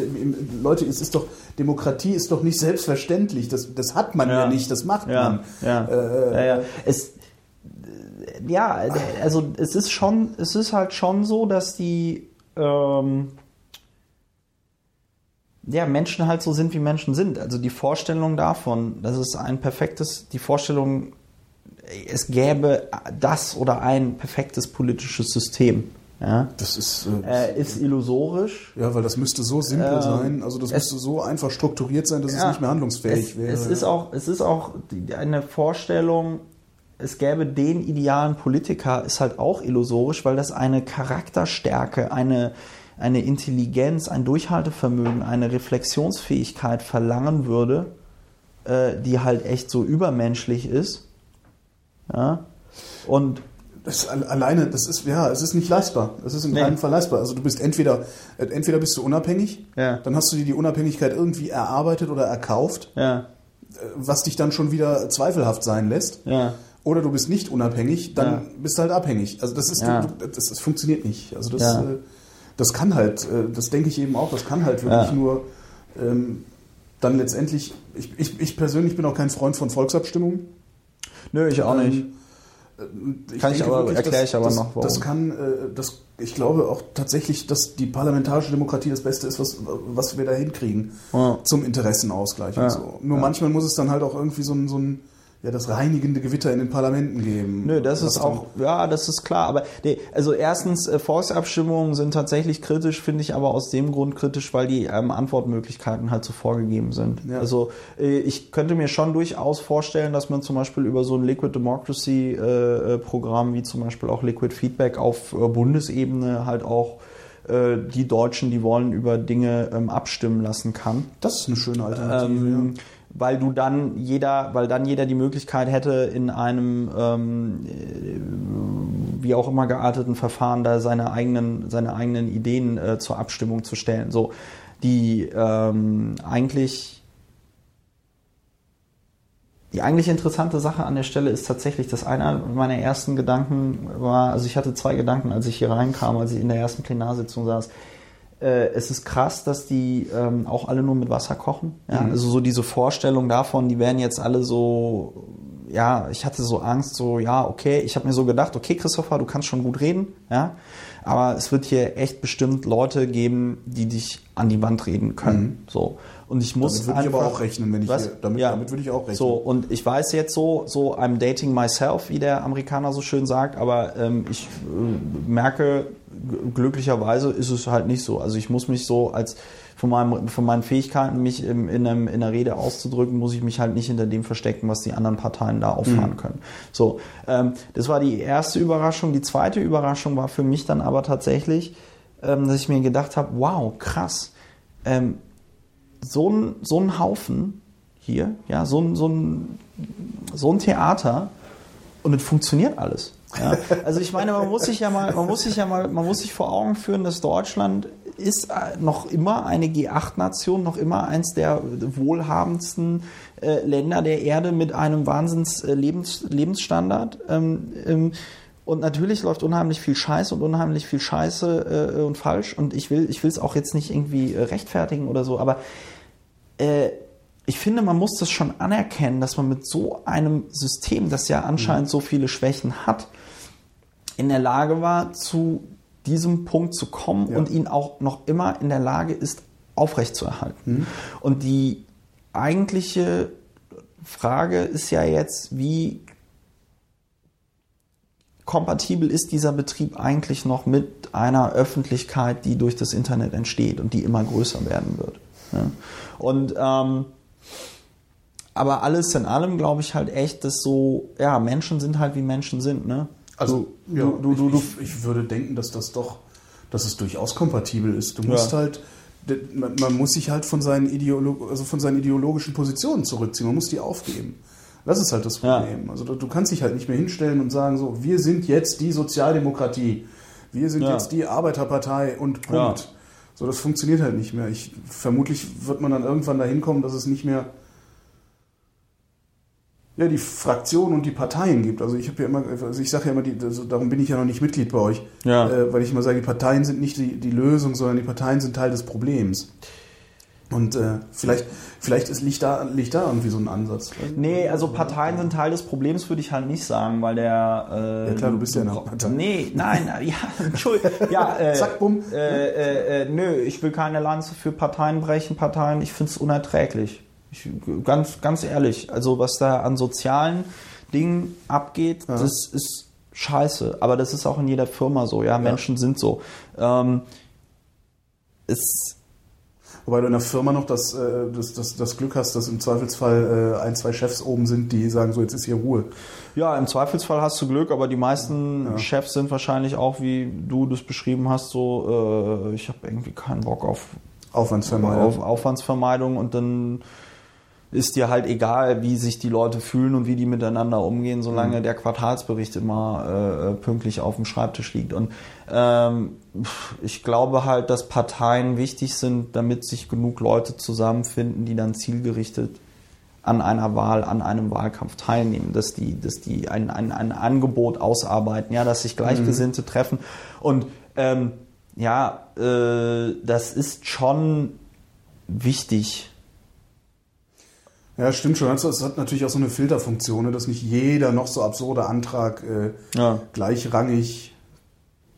Leute, es ist doch, Demokratie ist doch nicht selbstverständlich. Das, das hat man ja, Ja. nicht, das macht Ja, man. ja. Äh, ja, ja. Es, ja, also es ist schon, es ist halt schon so, dass die ähm, ja, Menschen halt so sind, wie Menschen sind. Also die Vorstellung davon, dass es ein perfektes, die Vorstellung, es gäbe das oder ein perfektes politisches System, ja, Das ist, äh, äh, ist illusorisch. ja, weil das müsste so simpel Ähm, sein, also das es- müsste so einfach strukturiert sein, dass es Ja, nicht mehr handlungsfähig es, wäre. Es ist auch, es ist auch eine Vorstellung, es gäbe den idealen Politiker, ist halt auch illusorisch, weil das eine Charakterstärke, eine, eine Intelligenz, ein Durchhaltevermögen, eine Reflexionsfähigkeit verlangen würde, äh, die halt echt so übermenschlich ist. Ja? Und Das alleine, das ist, ja, es ist nicht leistbar. Es ist in Nee. keinem Fall leistbar. Also du bist entweder, entweder bist du unabhängig, Ja. dann hast du dir die Unabhängigkeit irgendwie erarbeitet oder erkauft, ja, äh, was dich dann schon wieder zweifelhaft sein lässt. ja. Oder du bist nicht unabhängig, dann bist du halt abhängig. Also das ist, du, das, das funktioniert nicht. Also das, äh, das kann halt, äh, das denke ich eben auch, das kann halt wirklich nur ähm, dann letztendlich, ich, ich, ich persönlich bin auch kein Freund von Volksabstimmungen. Nö, ich auch nicht. Ähm, Ich Kann ich aber- wirklich, erkläre ich aber dass, noch, warum. Das kann, äh, das, ich glaube auch tatsächlich, dass die parlamentarische Demokratie das Beste ist, was, was wir da hinkriegen Ja. zum Interessenausgleich Ja. und so. Nur Ja. manchmal muss es dann halt auch irgendwie so ein, so ein ja, das reinigende Gewitter in den Parlamenten geben. Nö, das Was ist auch, ja, das ist klar. Aber nee, also erstens, äh, Volksabstimmungen sind tatsächlich kritisch, finde ich aber aus dem Grund kritisch, weil die ähm, Antwortmöglichkeiten halt so vorgegeben sind. Ja. Also äh, ich könnte mir schon durchaus vorstellen, dass man zum Beispiel über so ein Liquid Democracy äh, äh, Programm wie zum Beispiel auch Liquid Feedback auf Bundesebene halt auch die Deutschen, die wollen, über Dinge ähm, abstimmen lassen kann. Das ist eine schöne Alternative. Ähm, weil du dann jeder, weil dann jeder die Möglichkeit hätte, in einem ähm, äh, wie auch immer gearteten Verfahren da seine eigenen, seine eigenen Ideen äh, zur Abstimmung zu stellen. So, die ähm, eigentlich die eigentlich interessante Sache an der Stelle ist tatsächlich, dass einer meiner ersten Gedanken war, also ich hatte zwei Gedanken, als ich hier reinkam, als ich in der ersten Plenarsitzung saß. Äh, es ist krass, dass die ähm, auch alle nur mit Wasser kochen. Ja? Mhm. Also so diese Vorstellung davon, die werden jetzt alle so, ja, ich hatte so Angst, so, ja, okay, ich habe mir so gedacht, okay, Christopher, du kannst schon gut reden, ja, aber es wird hier echt bestimmt Leute geben, die dich an die Wand reden können. So. Und ich muss Mhm. Damit würde ich aber auch rechnen, wenn ich Was? hier, damit, Ja. damit würde ich auch rechnen. So, und ich weiß jetzt so, so I'm dating myself, wie der Amerikaner so schön sagt, aber ähm, ich äh, merke, glücklicherweise ist es halt nicht so. Also ich muss mich so als von, meinem, von meinen Fähigkeiten, mich im, in, einem, in einer Rede auszudrücken, muss ich mich halt nicht hinter dem verstecken, was die anderen Parteien da auffahren können. So, ähm, das war die erste Überraschung. Die zweite Überraschung war für mich dann aber tatsächlich, ähm, dass ich mir gedacht habe, wow, krass. Ähm, so ein, so ein Haufen hier, ja, so ein, so ein, so ein Theater und es funktioniert alles. Ja. Also ich meine, man muss sich ja mal, man muss sich ja mal, man muss sich vor Augen führen, dass Deutschland ist äh, noch immer eine G8-Nation, noch immer eins der wohlhabendsten äh, Länder der Erde mit einem Wahnsinns äh, Lebens, Lebensstandard. Ähm, ähm, und natürlich läuft unheimlich viel Scheiße und unheimlich viel Scheiße äh, und falsch. Und ich will, ich will es auch jetzt nicht irgendwie äh, rechtfertigen oder so, aber äh, ich finde, man muss das schon anerkennen, dass man mit so einem System, das ja anscheinend so viele Schwächen hat, in der Lage war, zu diesem Punkt zu kommen Ja. und ihn auch noch immer in der Lage ist, aufrechtzuerhalten. Mhm. Und die eigentliche Frage ist ja jetzt, wie kompatibel ist dieser Betrieb eigentlich noch mit einer Öffentlichkeit, die durch das Internet entsteht und die immer größer werden wird. Ja. Und ähm, aber alles in allem glaube ich halt echt, dass so, ja, Menschen sind halt wie Menschen sind, ne? Also, du, ja, du, du, ich, ich, würde denken, dass das doch, dass es durchaus kompatibel ist. Du musst Ja. halt, man man muss sich halt von seinen, Ideolo also von seinen ideologischen Positionen zurückziehen. Man muss die aufgeben. Das ist halt das Ja. Problem. Also du, du kannst dich halt nicht mehr hinstellen und sagen so, wir sind jetzt die Sozialdemokratie, wir sind Ja. jetzt die Arbeiterpartei und Punkt. Ja. So, das funktioniert halt nicht mehr. Ich, vermutlich wird man dann irgendwann dahin kommen, dass es nicht mehr ja, die Fraktionen und die Parteien gibt. Also ich habe ja immer, also ich sage ja immer, die, also darum bin ich ja noch nicht Mitglied bei euch, Ja. äh, weil ich immer sage, die Parteien sind nicht die, die Lösung, sondern die Parteien sind Teil des Problems. Und äh, vielleicht, vielleicht ist, liegt, da, liegt da irgendwie so ein Ansatz. Nee, also Parteien sind Teil des Problems, würde ich halt nicht sagen, weil der. Äh, Ja, klar, du bist ja eine Partei. Nee, nein, ja, Entschuldigung. Ja, äh, Zack, bumm. Äh, äh, äh, nö, ich will keine Lanze für Parteien brechen. Parteien, ich finde es unerträglich. Ich, ganz, ganz ehrlich. Also, was da an sozialen Dingen abgeht, das ist scheiße. Aber das ist auch in jeder Firma so. Ja, Menschen sind so. Ähm, es. Wobei du in der Firma noch das, äh, das, das, das Glück hast, dass im Zweifelsfall äh, ein, zwei Chefs oben sind, die sagen, so jetzt ist hier Ruhe. Ja, im Zweifelsfall hast du Glück, aber die meisten Chefs sind wahrscheinlich auch, wie du das beschrieben hast, so, äh, ich habe irgendwie keinen Bock auf, Aufwandsvermeidung. auf Aufwandsvermeidung und dann ist dir halt egal, wie sich die Leute fühlen und wie die miteinander umgehen, solange der Quartalsbericht immer äh, pünktlich auf dem Schreibtisch liegt. Und ähm, ich glaube halt, dass Parteien wichtig sind, damit sich genug Leute zusammenfinden, die dann zielgerichtet an einer Wahl, an einem Wahlkampf teilnehmen, dass die, dass die ein, ein, ein Angebot ausarbeiten, ja, dass sich Gleichgesinnte treffen. Und ähm, ja, äh, das ist schon wichtig. Ja, stimmt schon. Also, Es hat natürlich auch so eine Filterfunktion, ne, dass nicht jeder noch so absurde Antrag äh, Ja. gleichrangig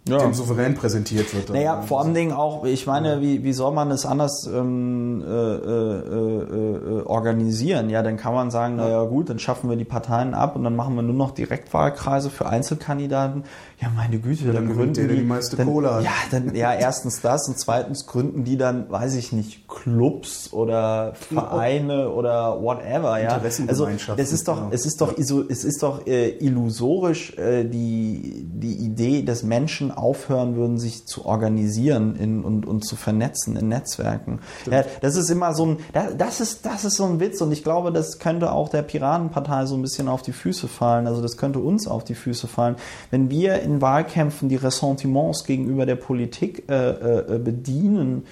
Ja. dem Souverän präsentiert wird. Naja, vor allen Dingen auch, ich meine, wie, wie soll man es anders ähm, äh, äh, äh, äh, organisieren? Ja, dann kann man sagen, naja gut, dann schaffen wir die Parteien ab und dann machen wir nur noch Direktwahlkreise für Einzelkandidaten. Ja, meine Güte, dann, dann gründen der, die, die meiste dann, Kohle hat. Ja, dann, ja, erstens das und zweitens gründen die dann, weiß ich nicht, Clubs oder Vereine oder whatever, ja. Also Interessengemeinschaften, es ist doch, genau. es ist doch, es ist doch äh, illusorisch äh, die, die Idee, dass Menschen aufhören würden, sich zu organisieren in, und, und zu vernetzen in Netzwerken. Ja, das ist immer so ein, das, ist, das ist so ein Witz und ich glaube, das könnte auch der Piratenpartei so ein bisschen auf die Füße fallen. Also das könnte uns auf die Füße fallen, wenn wir in Wahlkämpfen die Ressentiments gegenüber der Politik äh, äh, bedienen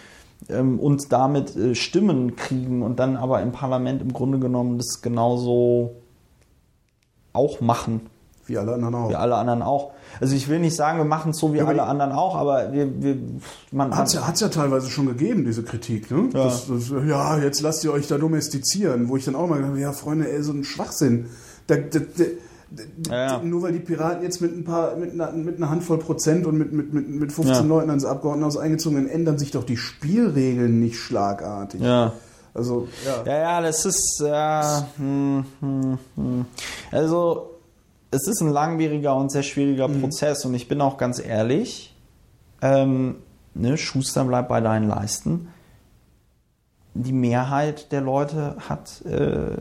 ähm, und damit äh, Stimmen kriegen und dann aber im Parlament im Grunde genommen das genauso auch machen, Wie alle anderen auch. wie alle anderen auch. Also ich will nicht sagen, wir machen es so wie aber alle anderen auch, aber wir, wir man Hat es ja, hat's ja teilweise schon gegeben, diese Kritik. Ne? Ja. Das, das, ja, jetzt lasst ihr euch da domestizieren. Wo ich dann auch mal gedacht habe, ja, Freunde, ey, so ein Schwachsinn. Da, da, Ja, ja. Nur weil die Piraten jetzt mit ein paar, mit einer, mit einer Handvoll Prozent und mit, mit, mit, mit 15 Ja. Leuten ans Abgeordnetenhaus eingezogen sind, ändern sich doch die Spielregeln nicht schlagartig. ja. Also, ja. Ja, ja, das ist ja, hm, hm, hm. also es ist ein langwieriger und sehr schwieriger Prozess und ich bin auch ganz ehrlich, ähm, ne, Schuster bleibt bei deinen Leisten. Die Mehrheit der Leute hat äh,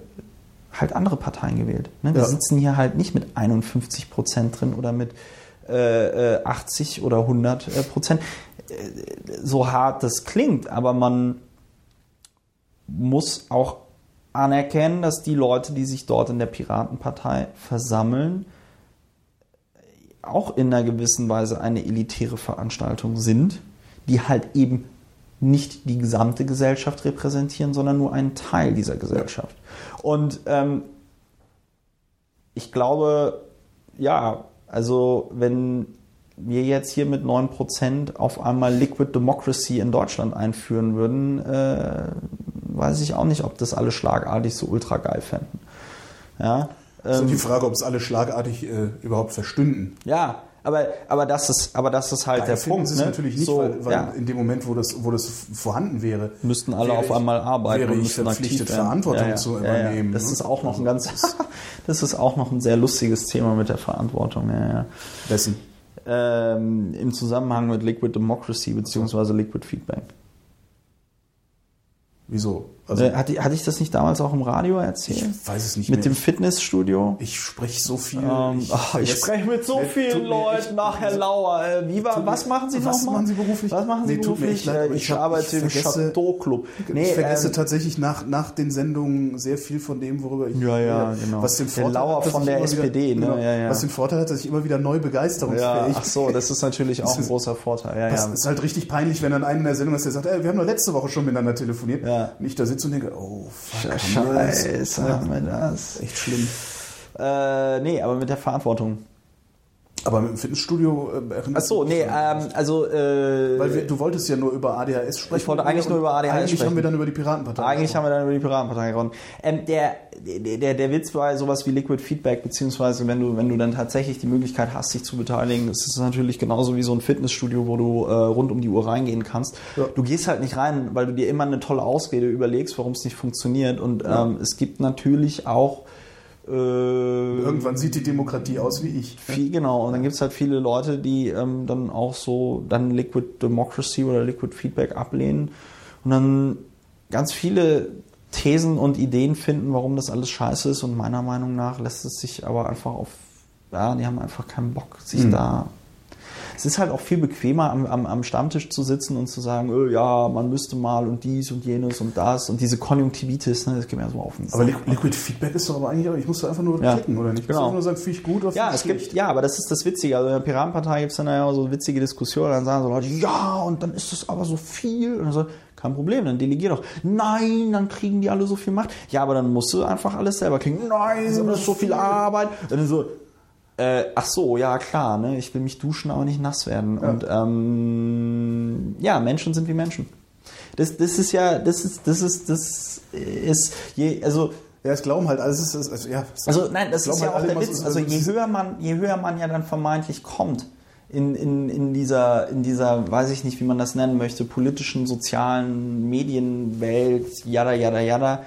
halt andere Parteien gewählt. Ne? Wir Ja. sitzen hier halt nicht mit 51 Prozent drin oder mit äh, äh, 80 oder 100 äh, Prozent. Äh, so hart das klingt, aber man muss auch anerkennen, dass die Leute, die sich dort in der Piratenpartei versammeln, auch in einer gewissen Weise eine elitäre Veranstaltung sind, die halt eben nicht die gesamte Gesellschaft repräsentieren, sondern nur einen Teil dieser Gesellschaft. Und ähm, ich glaube, ja, also wenn wir jetzt hier mit 9% auf einmal Liquid Democracy in Deutschland einführen würden, äh, weiß ich auch nicht, ob das alle schlagartig so ultra geil fänden. Ja, Das ähm, ist die Frage, ob es alle schlagartig äh, überhaupt verstünden. ja aber, aber, das ist, aber das ist halt Geil der Punkt. sie es ne? natürlich nicht, so, weil, weil ja, in dem Moment, wo das, wo das vorhanden wäre, müssten alle auf ich- einmal arbeiten wäre und müssten verpflichtet. Verantwortung ja, ja, zu übernehmen. Das ne? ist auch noch ein ganz, das ist auch noch ein sehr lustiges Thema mit der Verantwortung. Dessen. ähm, im Zusammenhang mit Liquid Democracy bzw. Liquid Feedback. Wieso? Also Äh, hatte, hatte ich das nicht damals auch im Radio erzählt? ich weiß es nicht Mit mehr. dem Fitnessstudio? ich spreche so viel. Ähm, ach, ich vergesse- spreche mit so Nee, vielen Leuten nach, Herr Lauer. Äh, wie war, was machen Sie was machen Sie beruflich? Was machen Sie Nee, beruflich? leid, ich, ich arbeite ich im vergesse- Chateau Club. ich vergesse ähm, tatsächlich nach, nach den Sendungen sehr viel von dem, worüber ich Ja, ja, genau. Was den Der Vorteil Lauer hat, von ich der immer wieder- SPD, ne? genau, Ja, ja. Was den Vorteil hat, dass ich immer wieder neu ja, begeisterungsfähig ach so, das ist natürlich auch ein großer Vorteil. Ja, Das ja. ist halt richtig peinlich, wenn dann einer in der Sendung ist, der sagt, ey, wir haben doch letzte Woche schon miteinander telefoniert. Ja. Ich da sitze und denke, oh, fuck? Scheiße, haben wir das. Echt schlimm. Äh, nee, aber mit der Verantwortung. Aber mit dem Fitnessstudio äh, Ach so, nee, ähm, also äh, Weil wir, du wolltest ja nur über ADHS sprechen. Ich wollte eigentlich nur über ADHS Eigentlich sprechen. haben wir dann über die Piratenpartei Eigentlich haben wir dann über die Piratenpartei gewonnen. Ähm, der, der, der, Witz bei sowas wie Liquid Feedback, beziehungsweise wenn du, wenn du dann tatsächlich die Möglichkeit hast, dich zu beteiligen, das ist natürlich genauso wie so ein Fitnessstudio, wo du äh, rund um die Uhr reingehen kannst. Ja. Du gehst halt nicht rein, weil du dir immer eine tolle Ausrede überlegst, warum es nicht funktioniert. Und ähm, es gibt natürlich auch Irgendwann sieht die Demokratie aus wie ich. viel, genau. Und dann gibt es halt viele Leute, die ähm, dann auch so dann Liquid Democracy oder Liquid Feedback ablehnen und dann ganz viele Thesen und Ideen finden, warum das alles scheiße ist. Und meiner Meinung nach lässt es sich aber einfach auf, ja, die haben einfach keinen Bock, sich Mhm. da. Es ist halt auch viel bequemer, am, am, am Stammtisch zu sitzen und zu sagen, öh, ja, man müsste mal und dies und jenes und das und diese Konjunktivitis, ne, das geht mir so auf den Aber Sack. Liqu- Liquid Feedback ist doch aber eigentlich, ich muss da einfach nur Ja. klicken, oder nicht? Ich Genau. muss nur sagen, finde ich gut oder Ja, es gibt, ja, aber das ist das Witzige. Also in der Piratenpartei gibt es dann ja so witzige Diskussionen. Dann sagen so Leute, ja, und dann ist das aber so viel. Und dann so, kein Problem, dann delegier doch. Nein, dann kriegen die alle so viel Macht. Ja, aber dann musst du einfach alles selber kriegen. Nein, das ist so viel Arbeit. Und dann so, äh, ach so, ja klar, ne, ich will mich duschen, aber nicht nass werden. Und ähm, ja, Menschen sind wie Menschen. Das, das ist ja, das ist, das ist, das ist, je, also Ja, es glauben halt, ist, es- es- ja. es- also nein, das ist ja halt auch der Witz. so- Also je höher man, je höher man ja dann vermeintlich kommt in, in, in dieser, in dieser, weiß ich nicht, wie man das nennen möchte, politischen, sozialen Medienwelt, jada, jada, jada,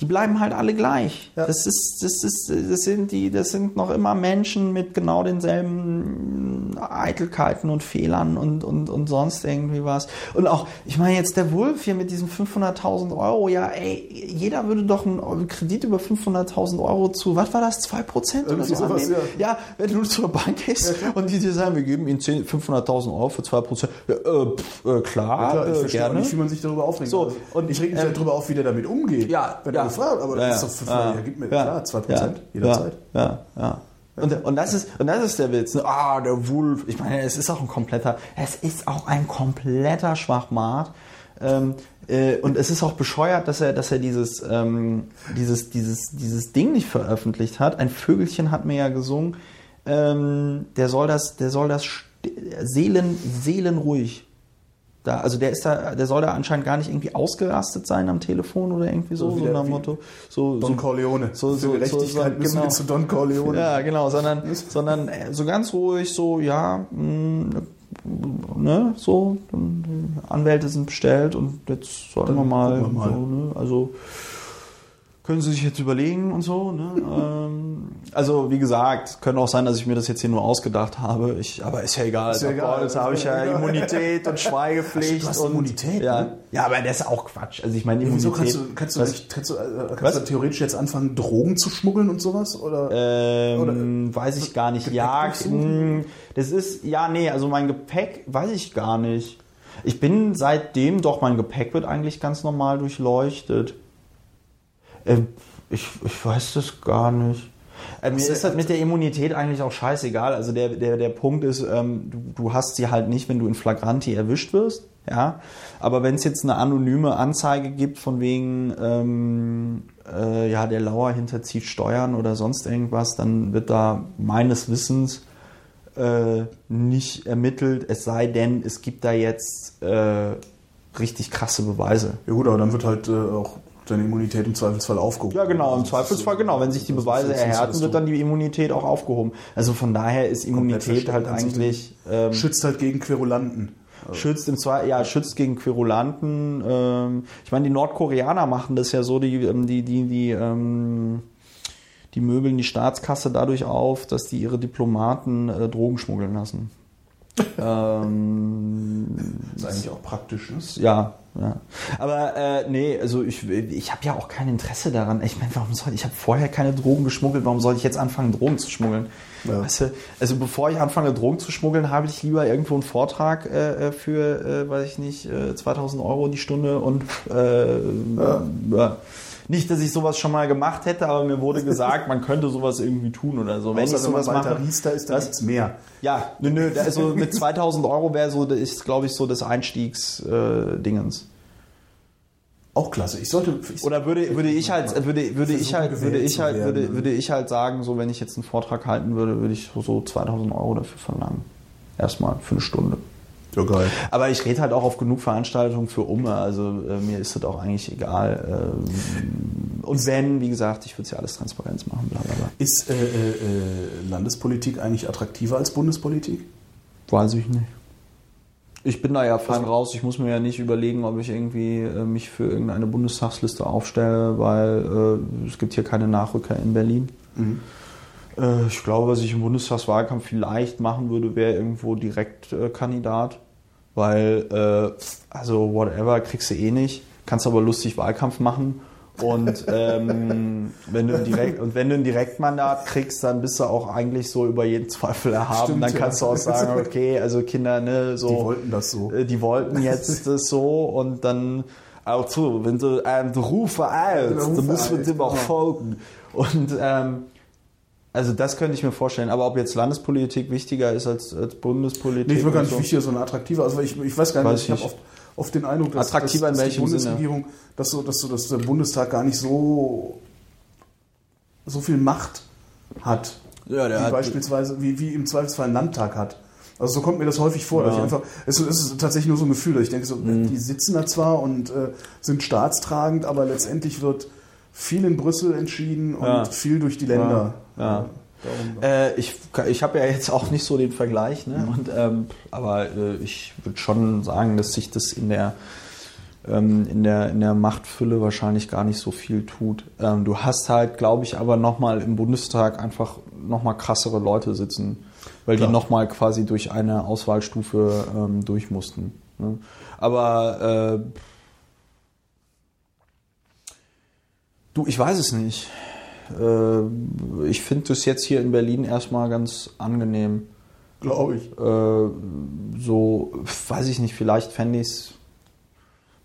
die bleiben halt alle gleich. Ja. Das ist, das ist, das sind die, das sind noch immer Menschen mit genau denselben Eitelkeiten und Fehlern und, und, und sonst irgendwie was. Und auch, ich meine jetzt der Wolf hier mit diesen 500.000 Euro, ja, ey, jeder würde doch einen Kredit über 500.000 Euro zu, was war das, 2% oder so sowas, annehmen? ja. Ja, wenn du zur Bank gehst und die dir sagen, wir geben ihnen 10 500.000 Euro für 2%, ja, äh, pff, äh, klar, Ja, klar, ich äh, verstehe gerne. nicht, wie man sich darüber aufregt. So, und, ich reg mich ähm, halt darüber auf, wie der damit umgeht. Ja, Wenn ja. Gefragt, aber Ja, das ist ja. doch für Ja. ja, gib mir klar, 2% Ja. jederzeit. Ja, ja. Und, und, das ist, und das ist der Witz. Ne? Ah, der Wolf. Ich meine, es ist auch ein kompletter, es ist auch ein kompletter Schwachmat. Ähm, äh, und es ist auch bescheuert, dass er, dass er dieses, ähm, dieses, dieses, dieses Ding nicht veröffentlicht hat. Ein Vögelchen hat mir ja gesungen. Ähm, der soll das, der soll das seelen, seelenruhig. Da, also der ist da, der soll da anscheinend gar nicht irgendwie ausgerastet sein am Telefon oder irgendwie so, So so, nach Motto. So, Don so, Corleone. so- so- Gerechtigkeit so- müssen genau. wir zu Don Corleone. ja, genau, sondern, sondern äh, so ganz ruhig, so, ja, mh, ne, so, Anwälte sind bestellt und jetzt sollten wir Dann mal, gucken wir mal. So, ne, also können Sie sich jetzt überlegen und so, ne? ähm, also wie gesagt, könnte auch sein, dass ich mir das jetzt hier nur ausgedacht habe. Ich, aber ist ja egal. Ist ja egal. Jetzt habe ich ja Immunität und Schweigepflicht. Du hast und, Immunität, Ja, ne? ja, aber das ist auch Quatsch. Also ich meine, Immunität. Wieso kannst du, kannst du, nicht, kannst du, äh, kannst du theoretisch jetzt anfangen, Drogen zu schmuggeln und sowas? Oder? Ähm, weiß ich gar nicht. Gepäck Ja, mh, das ist, ja, nee, also mein Gepäck weiß ich gar nicht. Ich bin seitdem, doch, mein Gepäck wird eigentlich ganz normal durchleuchtet. Ähm, ich, ich weiß das gar nicht. Äh, mir ist das mit der Immunität eigentlich auch scheißegal. Also der, der, der Punkt ist, ähm, du, du hast sie halt nicht, wenn du in Flagranti erwischt wirst. Ja, aber wenn es jetzt eine anonyme Anzeige gibt von wegen, ähm, äh, ja, der Lauer hinterzieht Steuern oder sonst irgendwas, dann wird da meines Wissens äh, nicht ermittelt, es sei denn, es gibt da jetzt äh, richtig krasse Beweise. Ja gut, aber dann wird halt äh, auch deine Immunität im Zweifelsfall aufgehoben. Ja, genau, im Das ist Zweifelsfall, genau. Wenn sich die das ist Beweise erhärten, wird dann die Immunität auch aufgehoben. Also von daher ist Immunität halt sich eigentlich ähm, Schützt halt gegen Querulanten. schützt im Zwei ja schützt gegen Querulanten. Ähm, ich meine, die Nordkoreaner machen das ja so, die ähm, die die die ähm, die möbeln die Staatskasse dadurch auf, dass die ihre Diplomaten äh, Drogen schmuggeln lassen. ähm, ist eigentlich auch praktisch, ne? ja, ja. Aber äh, nee, also ich, ich habe ja auch kein Interesse daran. Ich meine, warum soll ich habe vorher keine Drogen geschmuggelt, warum soll ich jetzt anfangen, Drogen zu schmuggeln? Ja. Weißt du, also bevor ich anfange, Drogen zu schmuggeln, habe ich lieber irgendwo einen Vortrag äh, für, äh, weiß ich nicht, äh, 2000 Euro die Stunde und äh, ja. Nicht, dass ich sowas schon mal gemacht hätte, aber mir wurde gesagt, man könnte sowas irgendwie tun oder so. Wenn Außer ich wenn man sowas mache, Riester ist, dann gibt's mehr. ja, nö, nö, also mit 2000 Euro wäre so, das ist glaube ich so das Einstiegsdingens. Äh. Auch klasse. Ich sollte. Ich, Oder würde, würde ich halt, würde, würde ich halt, würde ich halt, werden. würde, würde ich halt sagen, so wenn ich jetzt einen Vortrag halten würde, würde ich so 2000 Euro dafür verlangen. Erstmal für eine Stunde. Ja, geil. Aber ich rede halt auch auf genug Veranstaltungen für Umme, also äh, mir ist das auch eigentlich egal. ähm, und wenn, wie gesagt, ich würde es ja alles Transparenz machen, bla bla bla. Ist äh, äh, äh, Landespolitik eigentlich attraktiver als Bundespolitik? Weiß ich nicht. Ich bin da ja fein raus. Ich muss mir ja nicht überlegen, ob ich irgendwie äh, mich für irgendeine Bundestagsliste aufstelle, weil äh, es gibt hier keine Nachrücker in Berlin. Äh, ich glaube, was ich im Bundestagswahlkampf vielleicht machen würde, wäre irgendwo Direktkandidat. Äh, Kandidat. weil, äh, also whatever, kriegst du eh nicht. Kannst aber lustig Wahlkampf machen. Und ähm, wenn du ein Direkt und wenn du ein Direktmandat kriegst, dann bist du auch eigentlich so über jeden Zweifel erhaben. Stimmt, dann ja. kannst du auch sagen, okay, also Kinder, ne, so Die wollten das so. äh, die wollten jetzt das so und dann auch so, wenn du einen Rufe alt, Rufe dann muss man alt, dem auch genau. folgen. Und ähm, also das könnte ich mir vorstellen. Aber ob jetzt Landespolitik wichtiger ist als, als Bundespolitik? Nee, ich will gar nicht so. wichtiger, sondern attraktiver. Also ich, ich weiß gar nicht, Weiß ich habe oft, oft den Eindruck, dass, Attraktiver dass, in dass die welchem Sinne? Bundesregierung, dass so, dass so, dass der Bundestag gar nicht so so viel Macht hat, Ja, der wie hat- beispielsweise wie, wie im Zweifelsfall ein Landtag hat. Also so kommt mir das häufig vor, dass Ja. Mhm. ich einfach, es, ist- tatsächlich nur so ein Gefühl, dass ich denke, so, die sitzen da zwar und äh, sind staatstragend, aber letztendlich wird viel in Brüssel entschieden und Ja. viel durch die Länder. Ja. Äh, ich ich habe ja jetzt auch nicht so den Vergleich, ne? Und, ähm, aber äh, ich würde schon sagen, dass sich das in der, ähm, in, der, in der Machtfülle wahrscheinlich gar nicht so viel tut. Ähm, du hast halt, glaube ich, aber nochmal im Bundestag einfach nochmal krassere Leute sitzen, weil Klar. die nochmal quasi durch eine Auswahlstufe ähm, durch mussten. Ne? Aber äh, du, ich weiß es nicht. Äh, ich finde das jetzt hier in Berlin erstmal ganz angenehm. Glaube ich. Äh, so, weiß ich nicht, vielleicht fände ich es.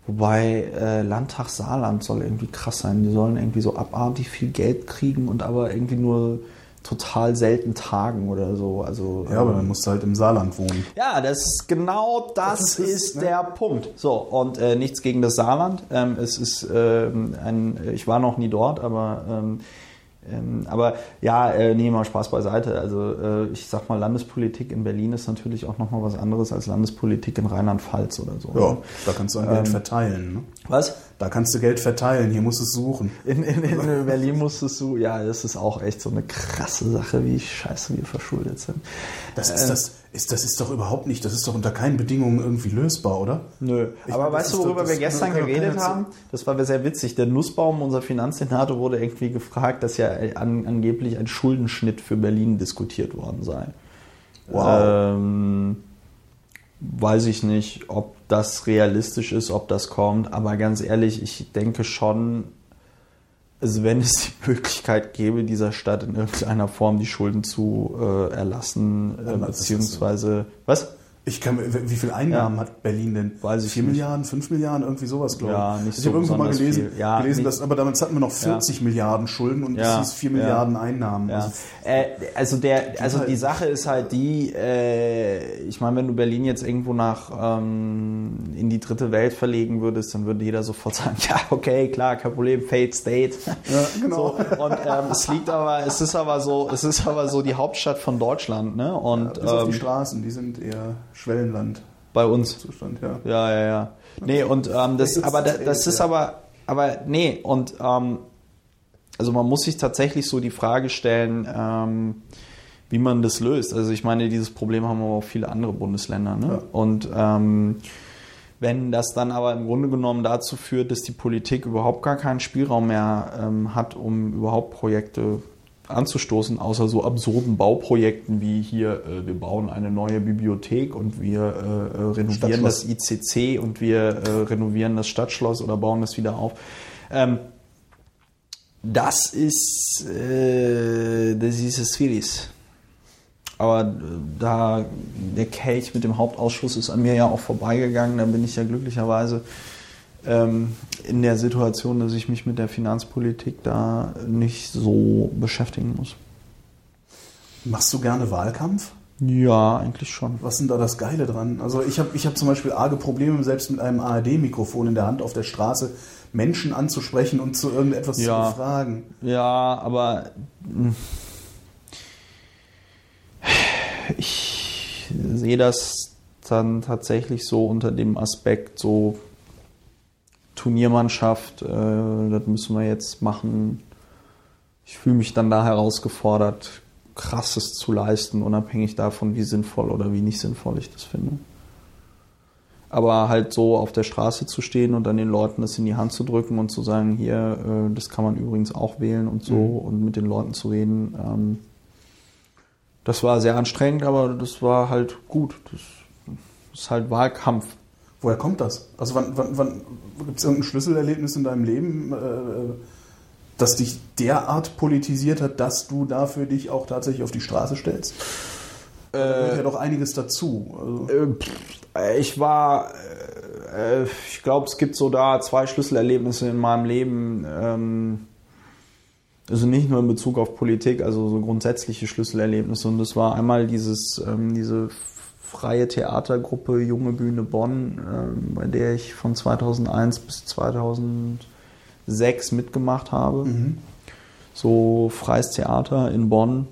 Wobei äh, Landtag Saarland soll irgendwie krass sein. Die sollen irgendwie so abartig viel Geld kriegen und aber irgendwie nur total selten tagen oder so. Also, Ja, aber ähm, dann musst du halt im Saarland wohnen. ja, das ist genau das, Das ist, ist, ne? der Punkt. So, und äh, nichts gegen das Saarland. Ähm, es ist ähm, ein, ich war noch nie dort, aber ähm, ähm, aber ja, äh, nee, mal Spaß beiseite. Also äh, ich sag mal, Landespolitik in Berlin ist natürlich auch nochmal was anderes als Landespolitik in Rheinland-Pfalz oder so. Ja, da kannst du ein Ähm, Geld verteilen. Ne? Was? Da kannst du Geld verteilen, hier musst du es suchen. In, in, in Berlin musstest du, ja, das ist auch echt so eine krasse Sache, wie scheiße wir verschuldet sind. Das Äh. ist, das, ist, das ist doch überhaupt nicht, das ist doch unter keinen Bedingungen irgendwie lösbar, oder? Nö, Ich aber meine, weißt du, doch- worüber wir gestern geredet haben? Das war sehr witzig. Der Nussbaum, unser Finanzsenator, wurde irgendwie gefragt, dass ja an, angeblich ein Schuldenschnitt für Berlin diskutiert worden sei. Wow. Ähm, weiß ich nicht, ob das realistisch ist, ob das kommt, aber ganz ehrlich, ich denke schon, also wenn es die Möglichkeit gäbe, dieser Stadt in irgendeiner Form die Schulden zu äh, erlassen, äh, beziehungsweise, was? Ich kann, wie viel Einnahmen Ja. hat Berlin denn? Weiß ich 4 nicht. Milliarden, 5 Milliarden, irgendwie sowas, glaube Ja, ich. nicht ich so habe irgendwo mal gelesen. Ja, gelesen dass, aber damit hatten wir noch 40 Milliarden Schulden und Ja, es hieß 4 ja. Milliarden Einnahmen. Ja. Also, Äh, also der, also die Sache ist halt die, äh, ich meine, wenn du Berlin jetzt irgendwo nach ähm, in die dritte Welt verlegen würdest, dann würde jeder sofort sagen, ja, okay, klar, kein Problem, Fate State. ja, genau. So, und ähm, es liegt aber, es ist aber so, es ist aber so die Hauptstadt von Deutschland, ne? Und Bis auf die ähm, Straßen, die sind eher Schwellenland. bei uns. Zustand, ja. Ja, ja, ja. Nee, und ähm, das, aber das ist aber, aber nee, und ähm, also man muss sich tatsächlich so die Frage stellen, ähm, wie man das löst. Also ich meine, dieses Problem haben aber auch viele andere Bundesländer. Ne? Ja. Und ähm, wenn das dann aber im Grunde genommen dazu führt, dass die Politik überhaupt gar keinen Spielraum mehr ähm, hat, um überhaupt Projekte anzustoßen, außer so absurden Bauprojekten wie hier, äh, wir bauen eine neue Bibliothek und wir äh, äh, renovieren das ICC und wir äh, renovieren das Stadtschloss oder bauen das wieder auf. Ähm, das ist, äh, das ist es Sphäris. Aber äh, da der Kelch mit dem Hauptausschuss ist an mir ja auch vorbeigegangen, dann bin ich ja glücklicherweise in der Situation, dass ich mich mit der Finanzpolitik da nicht so beschäftigen muss. Machst du gerne Wahlkampf? Ja, eigentlich schon. Was ist denn da das Geile dran? Also ich habe ich hab zum Beispiel arge Probleme, selbst mit einem ARD-Mikrofon in der Hand auf der Straße Menschen anzusprechen und zu irgendetwas Ja. zu befragen. Ja, aber mh, ich sehe das dann tatsächlich so unter dem Aspekt so Turniermannschaft, äh, das müssen wir jetzt machen. Ich fühle mich dann da herausgefordert, krasses zu leisten, unabhängig davon, wie sinnvoll oder wie nicht sinnvoll ich das finde. Aber halt so auf der Straße zu stehen und dann den Leuten das in die Hand zu drücken und zu sagen, hier, äh, das kann man übrigens auch wählen und so Mhm. und mit den Leuten zu reden, ähm, das war sehr anstrengend, aber das war halt gut. Das ist halt Wahlkampf. Woher kommt das? Also wann, wann, wann gibt es irgendein Schlüsselerlebnis in deinem Leben, äh, das dich derart politisiert hat, dass du dafür dich auch tatsächlich auf die Straße stellst? Da gehört ja doch einiges dazu. Also, Äh, ich war, äh, äh, ich glaube, es gibt so da zwei Schlüsselerlebnisse in meinem Leben. Ähm, also nicht nur in Bezug auf Politik, also so grundsätzliche Schlüsselerlebnisse. Und das war einmal dieses, ähm, diese freie Theatergruppe Junge Bühne Bonn, ähm, bei der ich von 2001 bis 2006 mitgemacht habe. mhm. So freies Theater in Bonn.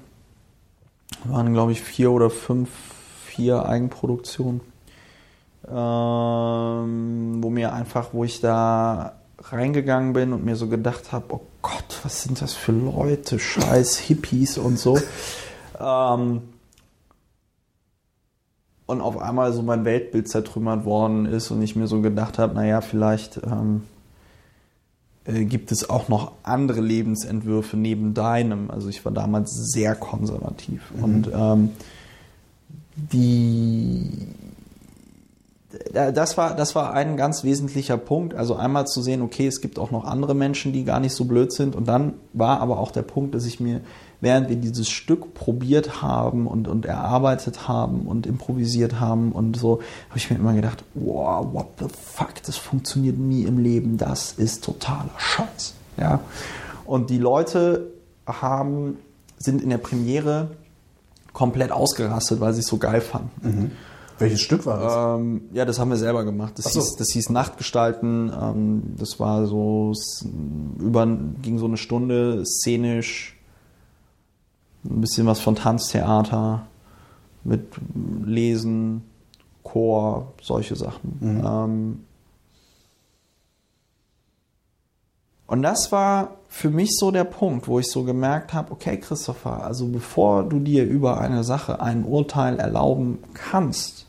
Waren, glaube ich, vier oder fünf, vier Eigenproduktionen. Ähm, wo mir einfach, wo ich da reingegangen bin und mir so gedacht habe, oh Gott, was sind das für Leute, scheiß Hippies und so. Ähm, und auf einmal so mein Weltbild zertrümmert worden ist und ich mir so gedacht habe, naja, vielleicht ähm, äh, gibt es auch noch andere Lebensentwürfe neben deinem. Also ich war damals sehr konservativ und ähm, die da- das war, das war ein ganz wesentlicher Punkt. Also einmal zu sehen, okay, es gibt auch noch andere Menschen, die gar nicht so blöd sind. Und dann war aber auch der Punkt, dass ich mir, während wir dieses Stück probiert haben und, und erarbeitet haben und improvisiert haben und so, habe ich mir immer gedacht, wow, what the fuck, das funktioniert nie im Leben. Das ist totaler Scheiß. Ja. Und die Leute haben, sind in der Premiere komplett ausgerastet, weil sie es so geil fanden. Welches Stück war das? Ähm, ja, das haben wir selber gemacht. Das, so. hieß, das hieß Nachtgestalten. Ähm, das war so über ging so eine Stunde szenisch, ein bisschen was von Tanztheater mit Lesen, Chor, solche Sachen. Ähm, und das war für mich so der Punkt, wo ich so gemerkt habe, okay, Christopher, also bevor du dir über eine Sache ein Urteil erlauben kannst,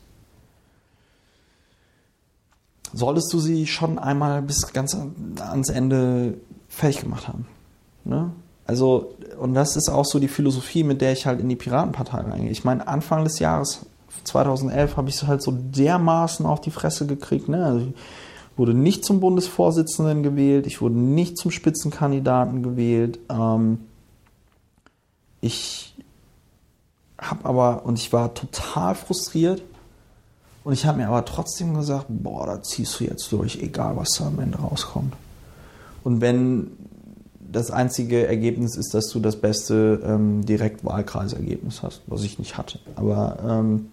solltest du sie schon einmal bis ganz an- ans Ende fertig gemacht haben. Ne? Also, und das ist auch so die Philosophie, mit der ich halt in die Piratenpartei reingehe. Ich meine, Anfang des Jahres 2011 habe ich halt so dermaßen auf die Fresse gekriegt. Ne? Also ich wurde nicht zum Bundesvorsitzenden gewählt, ich wurde nicht zum Spitzenkandidaten gewählt. Ähm, ich habe aber, und ich war total frustriert, und ich habe mir aber trotzdem gesagt, boah, da ziehst du jetzt durch, egal was da am Ende rauskommt. Und wenn das einzige Ergebnis ist, dass du das beste ähm, Direktwahlkreisergebnis hast, was ich nicht hatte. Aber, ähm,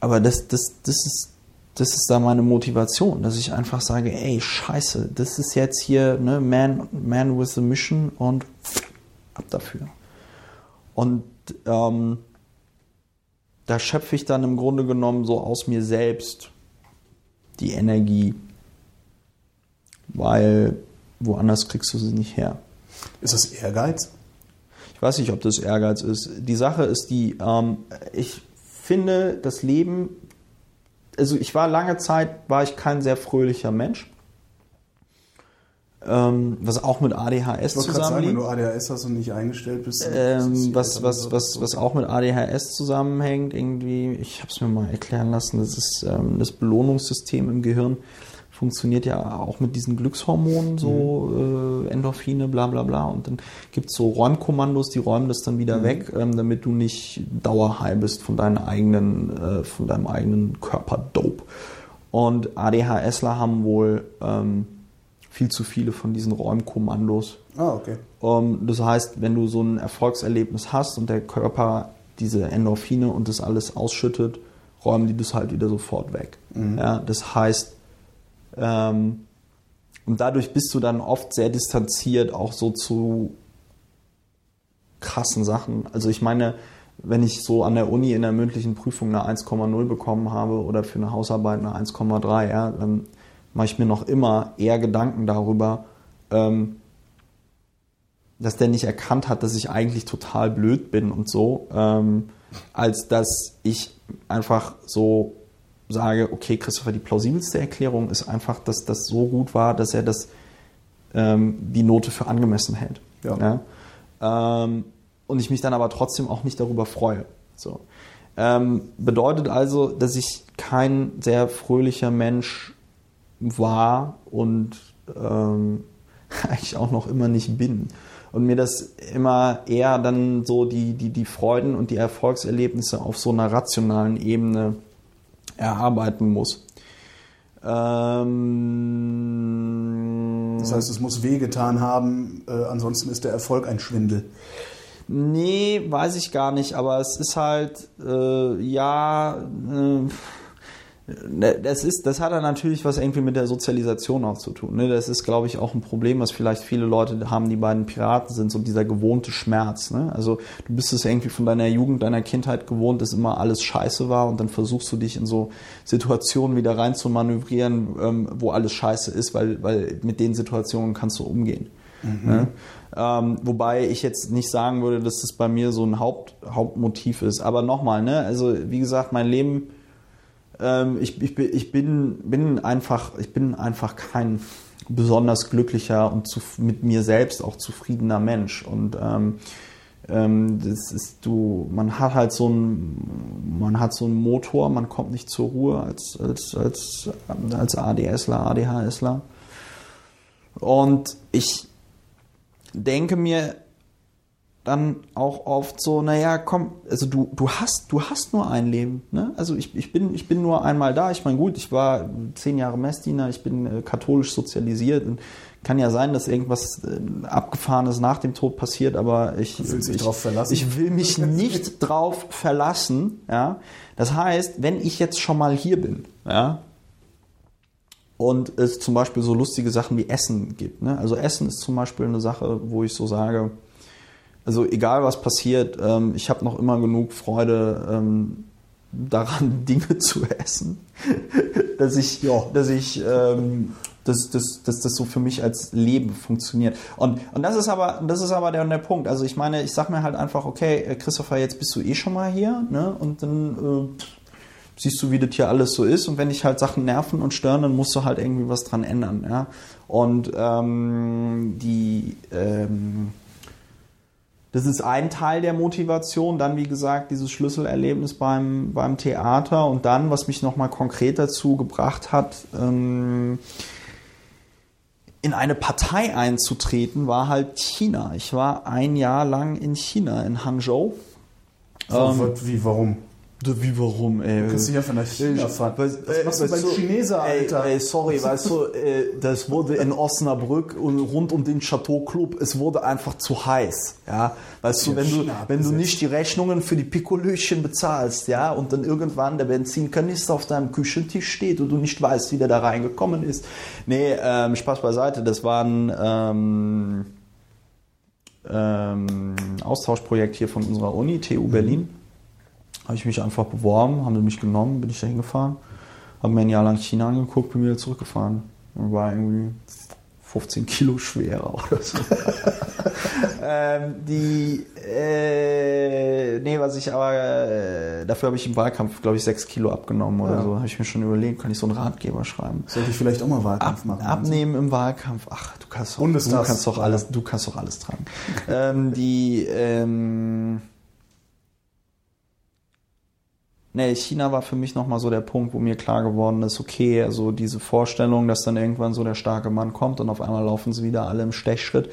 aber das, das, das, ist, das ist da meine Motivation, dass ich einfach sage, ey, scheiße, das ist jetzt hier ne, man, man with a Mission und ab dafür. Und ähm, da schöpfe ich dann im Grunde genommen so aus mir selbst die Energie, weil woanders kriegst du sie nicht her. Ist das Ehrgeiz? Ich weiß nicht, ob das Ehrgeiz ist. Die Sache ist die, ähm, ich finde das Leben, also ich war lange Zeit, war ich kein sehr fröhlicher Mensch. ähm, was auch mit ADHS Ich wollte gerade sagen, wenn du ADHS hast und nicht eingestellt bist. Ähm, was, was, was, was auch mit ADHS zusammenhängt, irgendwie, ich habe es mir mal erklären lassen, das ist ähm, das Belohnungssystem im Gehirn funktioniert ja auch mit diesen Glückshormonen, so äh, Endorphine, bla bla bla. Und dann gibt es so Räumkommandos, die räumen das dann wieder weg, ähm, damit du nicht dauerhigh bist von deinen eigenen, äh, von deinem eigenen Körperdope. Und ADHSler haben wohl ähm, viel zu viele von diesen Räumkommandos. Ah, okay. Ähm, das heißt, wenn du so ein Erfolgserlebnis hast und der Körper diese Endorphine und das alles ausschüttet, räumen die das halt wieder sofort weg. Ja, das heißt, ähm, und dadurch bist du dann oft sehr distanziert auch so zu krassen Sachen. Also ich meine, wenn ich so an der Uni in der mündlichen Prüfung eine 1,0 bekommen habe oder für eine Hausarbeit eine 1,3, ja, dann mache ich mir noch immer eher Gedanken darüber, ähm, dass der nicht erkannt hat, dass ich eigentlich total blöd bin und so, ähm, als dass ich einfach so sage, okay, Christopher, die plausibelste Erklärung ist einfach, dass das so gut war, dass er das ähm, die Note für angemessen hält. Ja. Ähm, und ich mich dann aber trotzdem auch nicht darüber freue. So. Ähm, bedeutet also, dass ich kein sehr fröhlicher Mensch war und ähm, eigentlich auch noch immer nicht bin. Und mir das immer eher dann so die, die, die Freuden und die Erfolgserlebnisse auf so einer rationalen Ebene erarbeiten muss. Ähm, Das heißt, es muss wehgetan haben, äh, ansonsten ist der Erfolg ein Schwindel. Nee, weiß ich gar nicht, aber es ist halt, äh, ja, äh, das, ist, das hat dann natürlich was irgendwie mit der Sozialisation auch zu tun. Ne? Das ist, glaube ich, auch ein Problem, was vielleicht viele Leute haben, die beiden Piraten sind, so dieser gewohnte Schmerz. Ne? Also du bist es irgendwie von deiner Jugend, deiner Kindheit gewohnt, dass immer alles scheiße war und dann versuchst du dich in so Situationen wieder rein zu manövrieren, ähm, wo alles scheiße ist, weil, weil mit den Situationen kannst du umgehen. Ne? Ähm, wobei ich jetzt nicht sagen würde, dass das bei mir so ein Haupt, Hauptmotiv ist. Aber nochmal, ne? also wie gesagt, mein Leben, ähm, ich, ich, bin- ich bin, bin einfach, ich bin einfach kein besonders glücklicher und zu, mit mir selbst auch zufriedener Mensch. Und ähm, ähm, das ist du, man hat halt so ein, man hat so einen Motor, man kommt nicht zur Ruhe als, als, als, als ADSler, ADHSler. Und ich denke mir dann auch oft so, naja, komm, also du, du hast, du hast nur ein Leben, ne? Also ich, ich bin, ich bin nur einmal da. Ich meine, gut, ich war zehn Jahre Messdiener, ich bin äh, katholisch sozialisiert und kann ja sein, dass irgendwas äh, Abgefahrenes nach dem Tod passiert, aber ich, ich, drauf verlassen? ich will mich nicht drauf verlassen, ja. Das heißt, wenn ich jetzt schon mal hier bin, ja, und es zum Beispiel so lustige Sachen wie Essen gibt. Ne? Also Essen ist zum Beispiel eine Sache, wo ich so sage, also egal was passiert, ähm, ich habe noch immer genug Freude ähm, daran, Dinge zu essen, dass ich, Ja. dass ich, ähm, dass, dass, dass das so für mich als Leben funktioniert. Und, und das ist aber, das ist aber der, der Punkt. Also ich meine, ich sag mir halt einfach, okay, äh, Christopher, jetzt bist du eh schon mal hier, ne? Und dann äh, siehst du, wie das hier alles so ist. Und wenn dich halt Sachen nerven und stören, dann musst du halt irgendwie was dran ändern. Ja? Und ähm, die, ähm, das ist ein Teil der Motivation. Dann, wie gesagt, dieses Schlüsselerlebnis beim, beim Theater. Und dann, was mich nochmal konkret dazu gebracht hat, ähm, in eine Partei einzutreten, war halt China. Ich war ein Jahr lang in China, in Hangzhou. Ähm, Wie, warum? Wie warum, ey? Du kannst dich einfach nach China fahren. Was, Was machst du beim Chineser, Alter? Ey, ey, sorry, weißt du, äh, das wurde in Osnabrück und rund um den Chateau Club, es wurde einfach zu heiß, ja. Weißt du, wenn du, wenn du nicht die Rechnungen für die Pikolöchen bezahlst, ja, und dann irgendwann der Benzinkanister auf deinem Küchentisch steht und du nicht weißt, wie der da reingekommen ist. Nee, ähm, Spaß beiseite, das war ein, ähm, ähm, Austauschprojekt hier von unserer Uni, TU Berlin. Habe ich mich einfach beworben, haben sie mich genommen, bin ich da hingefahren, habe mir ein Jahr lang China angeguckt, bin wieder zurückgefahren. Und war irgendwie 15 Kilo schwerer oder so. ähm, die, äh, nee, was ich aber, äh, dafür habe ich im Wahlkampf, glaube ich, 6 Kilo abgenommen oder Ja. so. Habe ich mir schon überlegt, kann ich so einen Ratgeber schreiben. Sollte ich vielleicht auch mal Wahlkampf Ab, machen? abnehmen im Wahlkampf. Ach du kannst doch, du kannst doch alles, du kannst doch alles tragen. ähm, die, ähm, nee, China war für mich nochmal so der Punkt, wo mir klar geworden ist, okay, also diese Vorstellung, dass dann irgendwann so der starke Mann kommt und auf einmal laufen sie wieder alle im Stechschritt,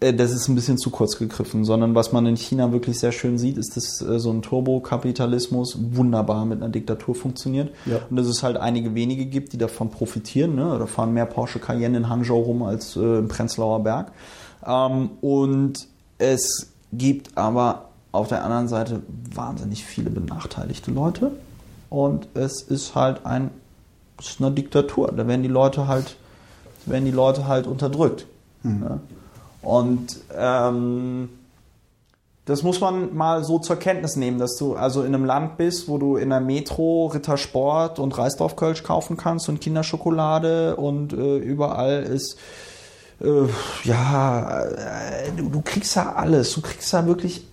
äh, das ist ein bisschen zu kurz gegriffen, sondern was man in China wirklich sehr schön sieht, ist, dass äh, so ein Turbokapitalismus wunderbar mit einer Diktatur funktioniert Ja. und dass es halt einige wenige gibt, die davon profitieren. Ne? Da fahren mehr Porsche Cayenne in Hangzhou rum als äh, im Prenzlauer Berg. Ähm, und es gibt aber auf der anderen Seite wahnsinnig viele benachteiligte Leute und es ist halt ein es ist eine Diktatur. Da werden die Leute halt werden die Leute halt unterdrückt. Ne? Und ähm, das muss man mal so zur Kenntnis nehmen, dass du also in einem Land bist, wo du in der Metro Rittersport und Reisdorfkölsch kaufen kannst und Kinderschokolade und äh, überall ist äh, ja, äh, du, du kriegst ja alles. Du kriegst ja wirklich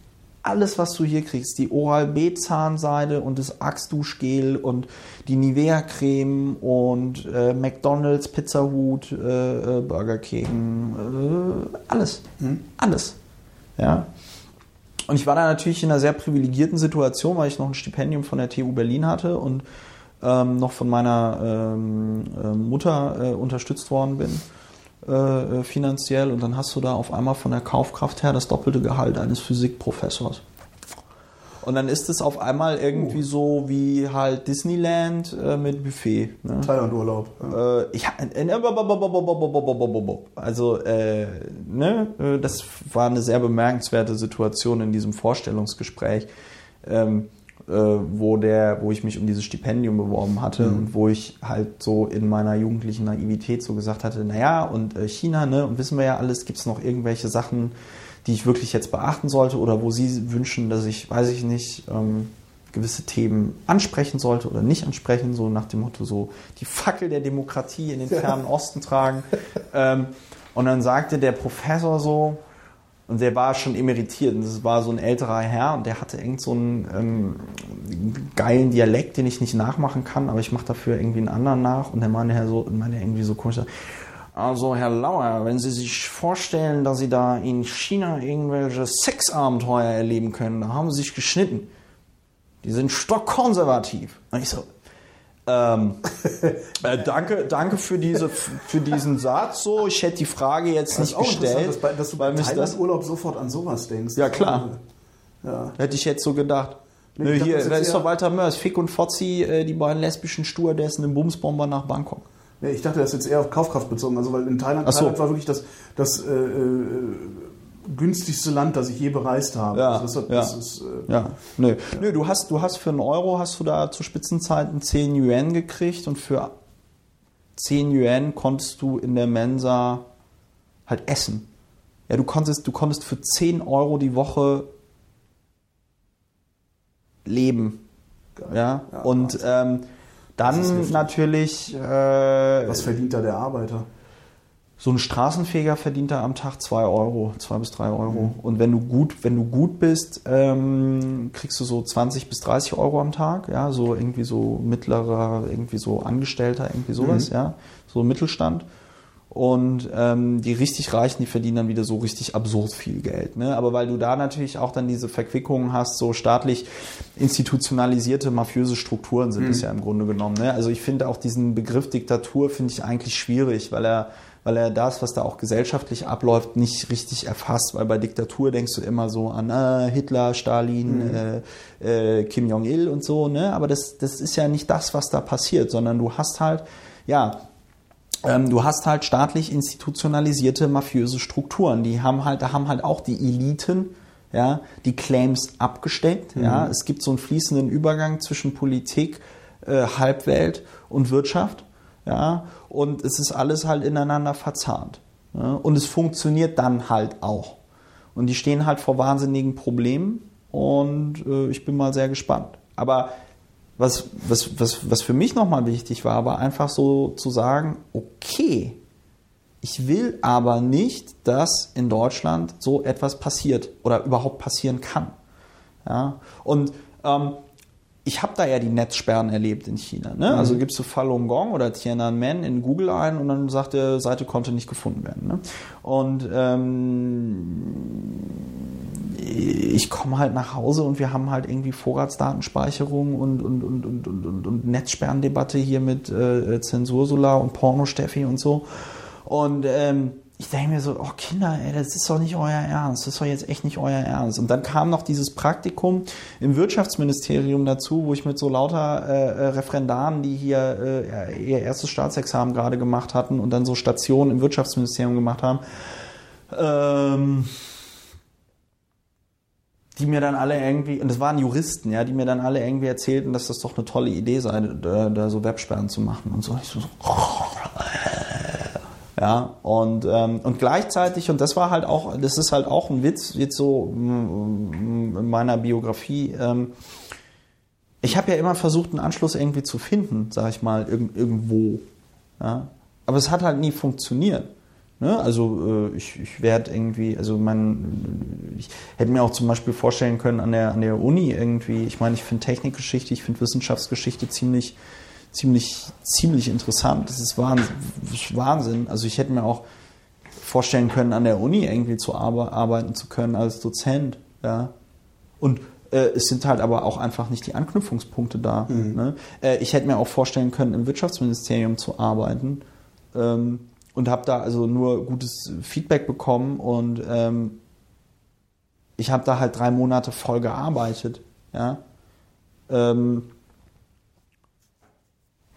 alles, was du hier kriegst. Die Oral-B-Zahnseide und das Axe-Duschgel und die Nivea-Creme und äh, McDonalds, Pizzahut, äh, äh, Burger King, äh, alles. Alles. Ja. Und ich war da natürlich in einer sehr privilegierten Situation, weil ich noch ein Stipendium von der TU Berlin hatte und ähm, noch von meiner ähm, äh, Mutter äh, unterstützt worden bin äh, äh, finanziell. Und dann hast du da auf einmal von der Kaufkraft her das doppelte Gehalt eines Physikprofessors. Und dann ist es auf einmal irgendwie so wie halt Disneyland äh, mit Buffet. Ne? Thailand-Urlaub. Ja. Äh, äh, äh, also, äh, ne, äh, das war eine sehr bemerkenswerte Situation in diesem Vorstellungsgespräch, ähm, äh, wo der, wo ich mich um dieses Stipendium beworben hatte und wo ich halt so in meiner jugendlichen Naivität so gesagt hatte, naja, und äh, China, ne, und wissen wir ja alles, gibt es noch irgendwelche Sachen, die ich wirklich jetzt beachten sollte oder wo Sie wünschen, dass ich, weiß ich nicht, ähm, gewisse Themen ansprechen sollte oder nicht ansprechen, so nach dem Motto so die Fackel der Demokratie in den fernen Osten tragen. ähm, und dann sagte der Professor so, und der war schon emeritiert, und das war so ein älterer Herr und der hatte irgend so einen ähm, geilen Dialekt, den ich nicht nachmachen kann, aber ich mache dafür irgendwie einen anderen nach und der meinte Herr so, meinte irgendwie so komisch, also Herr Lauer, wenn Sie sich vorstellen, dass Sie da in China irgendwelche Sexabenteuer erleben können, da haben Sie sich geschnitten. Die sind stockkonservativ. Und ich so, ähm, äh, danke, danke für, diese, für diesen Satz. So, ich hätte die Frage jetzt Das nicht gestellt, dass, bei, dass du beim Thailand-Urlaub sofort an sowas denkst. Ja, klar. Ja. hätte ich jetzt so gedacht. Nee, Nö, hier, da ist doch Walter Mörs, Fick und Fozzi, äh, die beiden lesbischen Stewardessen im Bumsbomber nach Bangkok. Ja, ich dachte, das ist jetzt eher auf Kaufkraft bezogen. Also, weil in Thailand, so. Thailand war wirklich das, das äh, äh, günstigste Land, das ich je bereist habe. Ja, also das, hat, ja. das ist, äh, Ja, nö. Nö, du hast, du hast für einen Euro hast du da zu Spitzenzeiten 10 Yuan gekriegt und für 10 Yuan konntest du in der Mensa halt essen. Ja, du konntest, du konntest für 10 Euro die Woche leben. geil. Ja, Ja, und ähm, Das dann natürlich äh, Was verdient da der Arbeiter? So ein Straßenfeger verdient da am Tag 2 Euro, 2 bis 3 Euro. Mhm. Und wenn du gut, wenn du gut bist, ähm, kriegst du so 20 bis 30 Euro am Tag, ja, so irgendwie so mittlerer, irgendwie so Angestellter, irgendwie sowas, Mhm. ja, so Mittelstand. Und ähm, die richtig Reichen, die verdienen dann wieder so richtig absurd viel Geld. Ne? Aber weil du da natürlich auch dann diese Verquickungen hast, so staatlich institutionalisierte mafiöse Strukturen sind es ja im Grunde genommen. Ne? Also ich finde auch diesen Begriff Diktatur finde ich eigentlich schwierig, weil er weil er das, was da auch gesellschaftlich abläuft, nicht richtig erfasst. Weil bei Diktatur denkst du immer so an äh, Hitler, Stalin, äh, äh, Kim Jong-il und so. Ne? Aber das, das ist ja nicht das, was da passiert, sondern du hast halt, ja, ähm, du hast halt staatlich institutionalisierte mafiöse Strukturen. Die haben halt, da haben halt auch die Eliten, ja, die Claims abgesteckt. Ja, es gibt so einen fließenden Übergang zwischen Politik, äh, Halbwelt und Wirtschaft. Ja, und es ist alles halt ineinander verzahnt. Ja, und es funktioniert dann halt auch. Und die stehen halt vor wahnsinnigen Problemen und äh, ich bin mal sehr gespannt. Aber was, was, was, was für mich nochmal wichtig war, war einfach so zu sagen, okay, ich will aber nicht, dass in Deutschland so etwas passiert oder überhaupt passieren kann. Ja? Und ähm, ich habe da ja die Netzsperren erlebt in China. Ne? Also gibst du Falun Gong oder Tiananmen in Google ein und dann sagt der Seite konnte nicht gefunden werden. Ne? Und ähm, ich komme halt nach Hause und wir haben halt irgendwie Vorratsdatenspeicherung und, und, und, und, und, und, und Netzsperrendebatte hier mit äh, Zensursula und Porno-Steffi und so. Und ähm, ich denke mir so, oh Kinder, ey, das ist doch nicht euer Ernst, das ist doch jetzt echt nicht euer Ernst. Und dann kam noch dieses Praktikum im Wirtschaftsministerium dazu, wo ich mit so lauter äh, Referendaren, die hier äh, ihr erstes Staatsexamen gerade gemacht hatten und dann so Stationen im Wirtschaftsministerium gemacht haben, ähm, die mir dann alle irgendwie, und das waren Juristen, ja, die mir dann alle irgendwie erzählten, dass das doch eine tolle Idee sei, da, da so Websperren zu machen und so. Ich so, so ja, und, ähm, und gleichzeitig, und das war halt auch, das ist halt auch ein Witz, jetzt so mm, in meiner Biografie, ähm, ich habe ja immer versucht, einen Anschluss irgendwie zu finden, sag ich mal, irg irgendwo. Ja? Aber es hat halt nie funktioniert. Ne? Also äh, ich, ich werde irgendwie, also man, ich hätte mir auch zum Beispiel vorstellen können an der, an der Uni irgendwie, ich meine, ich finde Technikgeschichte, ich finde Wissenschaftsgeschichte ziemlich, ziemlich, ziemlich interessant. Das ist Wahnsinn. Also ich hätte mir auch vorstellen können, an der Uni irgendwie zu arbeiten zu können als Dozent. Ja. Und äh, es sind halt aber auch einfach nicht die Anknüpfungspunkte da. Mhm. Ne? Äh, ich hätte mir auch vorstellen können, im Wirtschaftsministerium zu arbeiten. Ähm, und habe da also nur gutes Feedback bekommen und ähm, ich habe da halt drei Monate voll gearbeitet, ja. Ähm,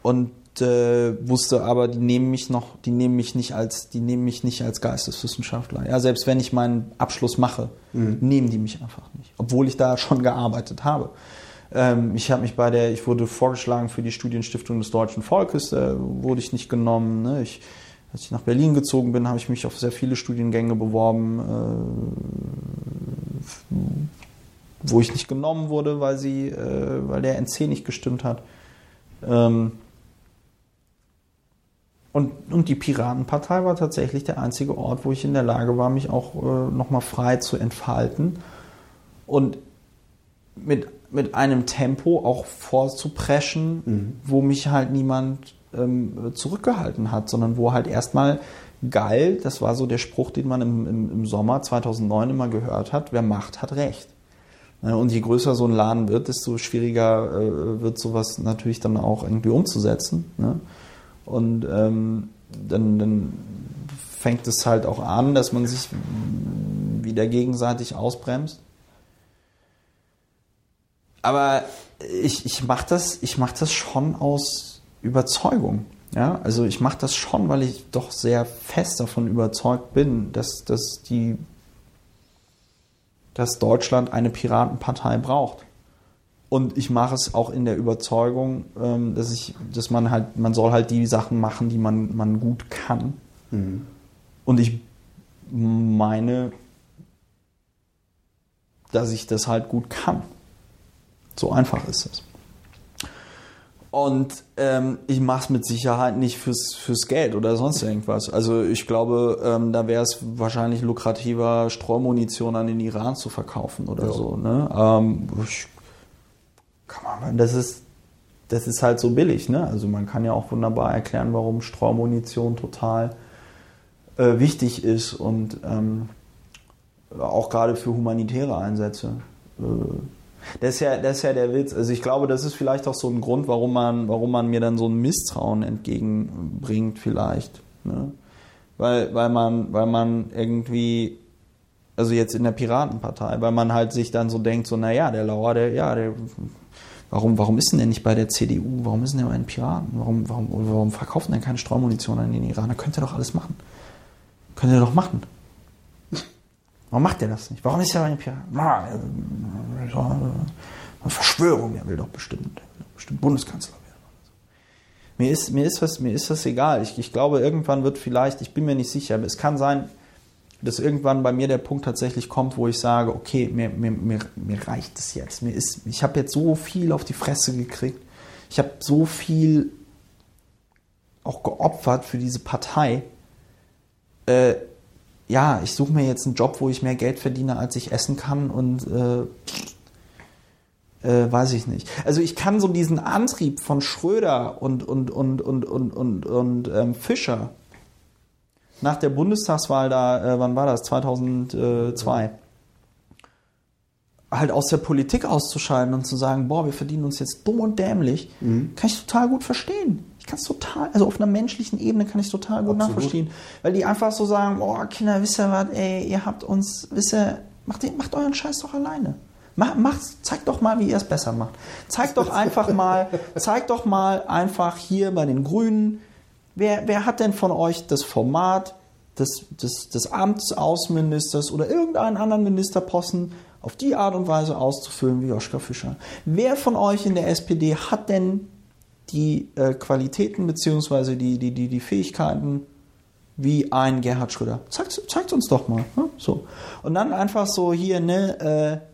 und äh, wusste aber, die nehmen mich noch, die nehmen mich nicht als, die nehmen mich nicht als Geisteswissenschaftler. Ja, selbst wenn ich meinen Abschluss mache, mhm. nehmen die mich einfach nicht, obwohl ich da schon gearbeitet habe. Ähm, ich habe mich bei der, ich wurde vorgeschlagen für die Studienstiftung des deutschen Volkes, da wurde ich nicht genommen. Ne? Ich, als ich nach Berlin gezogen bin, habe ich mich auf sehr viele Studiengänge beworben, äh, wo ich nicht genommen wurde, weil sie, äh, weil der NC nicht gestimmt hat. Ähm, und, und die Piratenpartei war tatsächlich der einzige Ort, wo ich in der Lage war, mich auch äh, nochmal frei zu entfalten und mit, mit einem Tempo auch vorzupreschen, mhm. wo mich halt niemand ähm, zurückgehalten hat, sondern wo halt erstmal geil, das war so der Spruch, den man im, im, im Sommer 2009 immer gehört hat, wer Macht, hat Recht. Ne, und je größer so ein Laden wird, desto schwieriger äh, wird sowas natürlich dann auch irgendwie umzusetzen. Ne? Und ähm, dann, dann fängt es halt auch an, dass man sich wieder gegenseitig ausbremst. Aber ich, ich mache das, mach das schon aus Überzeugung. Ja? Also ich mache das schon, weil ich doch sehr fest davon überzeugt bin, dass, dass, die, dass Deutschland eine Piratenpartei braucht. Und ich mache es auch in der Überzeugung, ähm, dass ich, dass man halt, man soll halt die Sachen machen, die man, man gut kann. Mhm. Und ich meine, dass ich das halt gut kann. So einfach ist es. Und ähm, ich mache es mit Sicherheit nicht fürs, fürs Geld oder sonst irgendwas. Also ich glaube, ähm, da wäre es wahrscheinlich lukrativer, Streumunition an den Iran zu verkaufen oder ja. so. Ne? Ähm, ich kann man, das ist, das ist halt so billig, ne? Also man kann ja auch wunderbar erklären, warum Streumunition total äh, wichtig ist und ähm, auch gerade für humanitäre Einsätze. Äh, das ist, ja, das ist ja der Witz. Also ich glaube, das ist vielleicht auch so ein Grund, warum man, warum man mir dann so ein Misstrauen entgegenbringt, vielleicht. Ne? Weil, weil, man, weil man irgendwie, also jetzt in der Piratenpartei, weil man halt sich dann so denkt, so, naja, der Lauer, der, ja, der Warum, warum ist denn der nicht bei der CDU? Warum ist denn der bei den Piraten? Warum, warum, warum verkaufen denn keine Streumunition an den Iraner? Könnte er doch alles machen. Könnte er doch machen. Warum macht er das nicht? Warum ist er bei den Piraten? Eine Verschwörung, er will doch bestimmt, bestimmt Bundeskanzler werden. Mir ist, mir ist, was, mir ist das egal. Ich, ich glaube, irgendwann wird vielleicht, ich bin mir nicht sicher, aber es kann sein, dass irgendwann bei mir der Punkt tatsächlich kommt, wo ich sage, okay, mir, mir, mir, mir reicht es jetzt. Mir ist, ich habe jetzt so viel auf die Fresse gekriegt. Ich habe so viel auch geopfert für diese Partei. Äh, ja, ich suche mir jetzt einen Job, wo ich mehr Geld verdiene, als ich essen kann und äh, äh, weiß ich nicht. Also ich kann so diesen Antrieb von Schröder und, und, und, und, und, und, und ähm, Fischer nach der Bundestagswahl da, äh, wann war das? 2002. Halt aus der Politik auszuscheiden und zu sagen, boah, wir verdienen uns jetzt dumm und dämlich, kann ich total gut verstehen. Ich kann es total, also auf einer menschlichen Ebene kann ich es total gut Absolut. nachvollziehen. Weil die einfach so sagen, boah, Kinder, wisst ihr was, ey, ihr habt uns, wisst ihr, macht, den- macht euren Scheiß doch alleine. Macht, zeigt doch mal, wie ihr es besser macht. Zeigt doch einfach mal, zeigt doch mal einfach hier bei den Grünen, wer, wer hat denn von euch das Format des, des, des Amtsaußenministers oder irgendeinen anderen Ministerposten auf die Art und Weise auszufüllen wie Joschka Fischer? Wer von euch in der SPD hat denn die äh, Qualitäten bzw. Die, die, die, die Fähigkeiten wie ein Gerhard Schröder? Zeigt, zeigt uns doch mal. Ne? So. Und dann einfach so hier, ne, äh,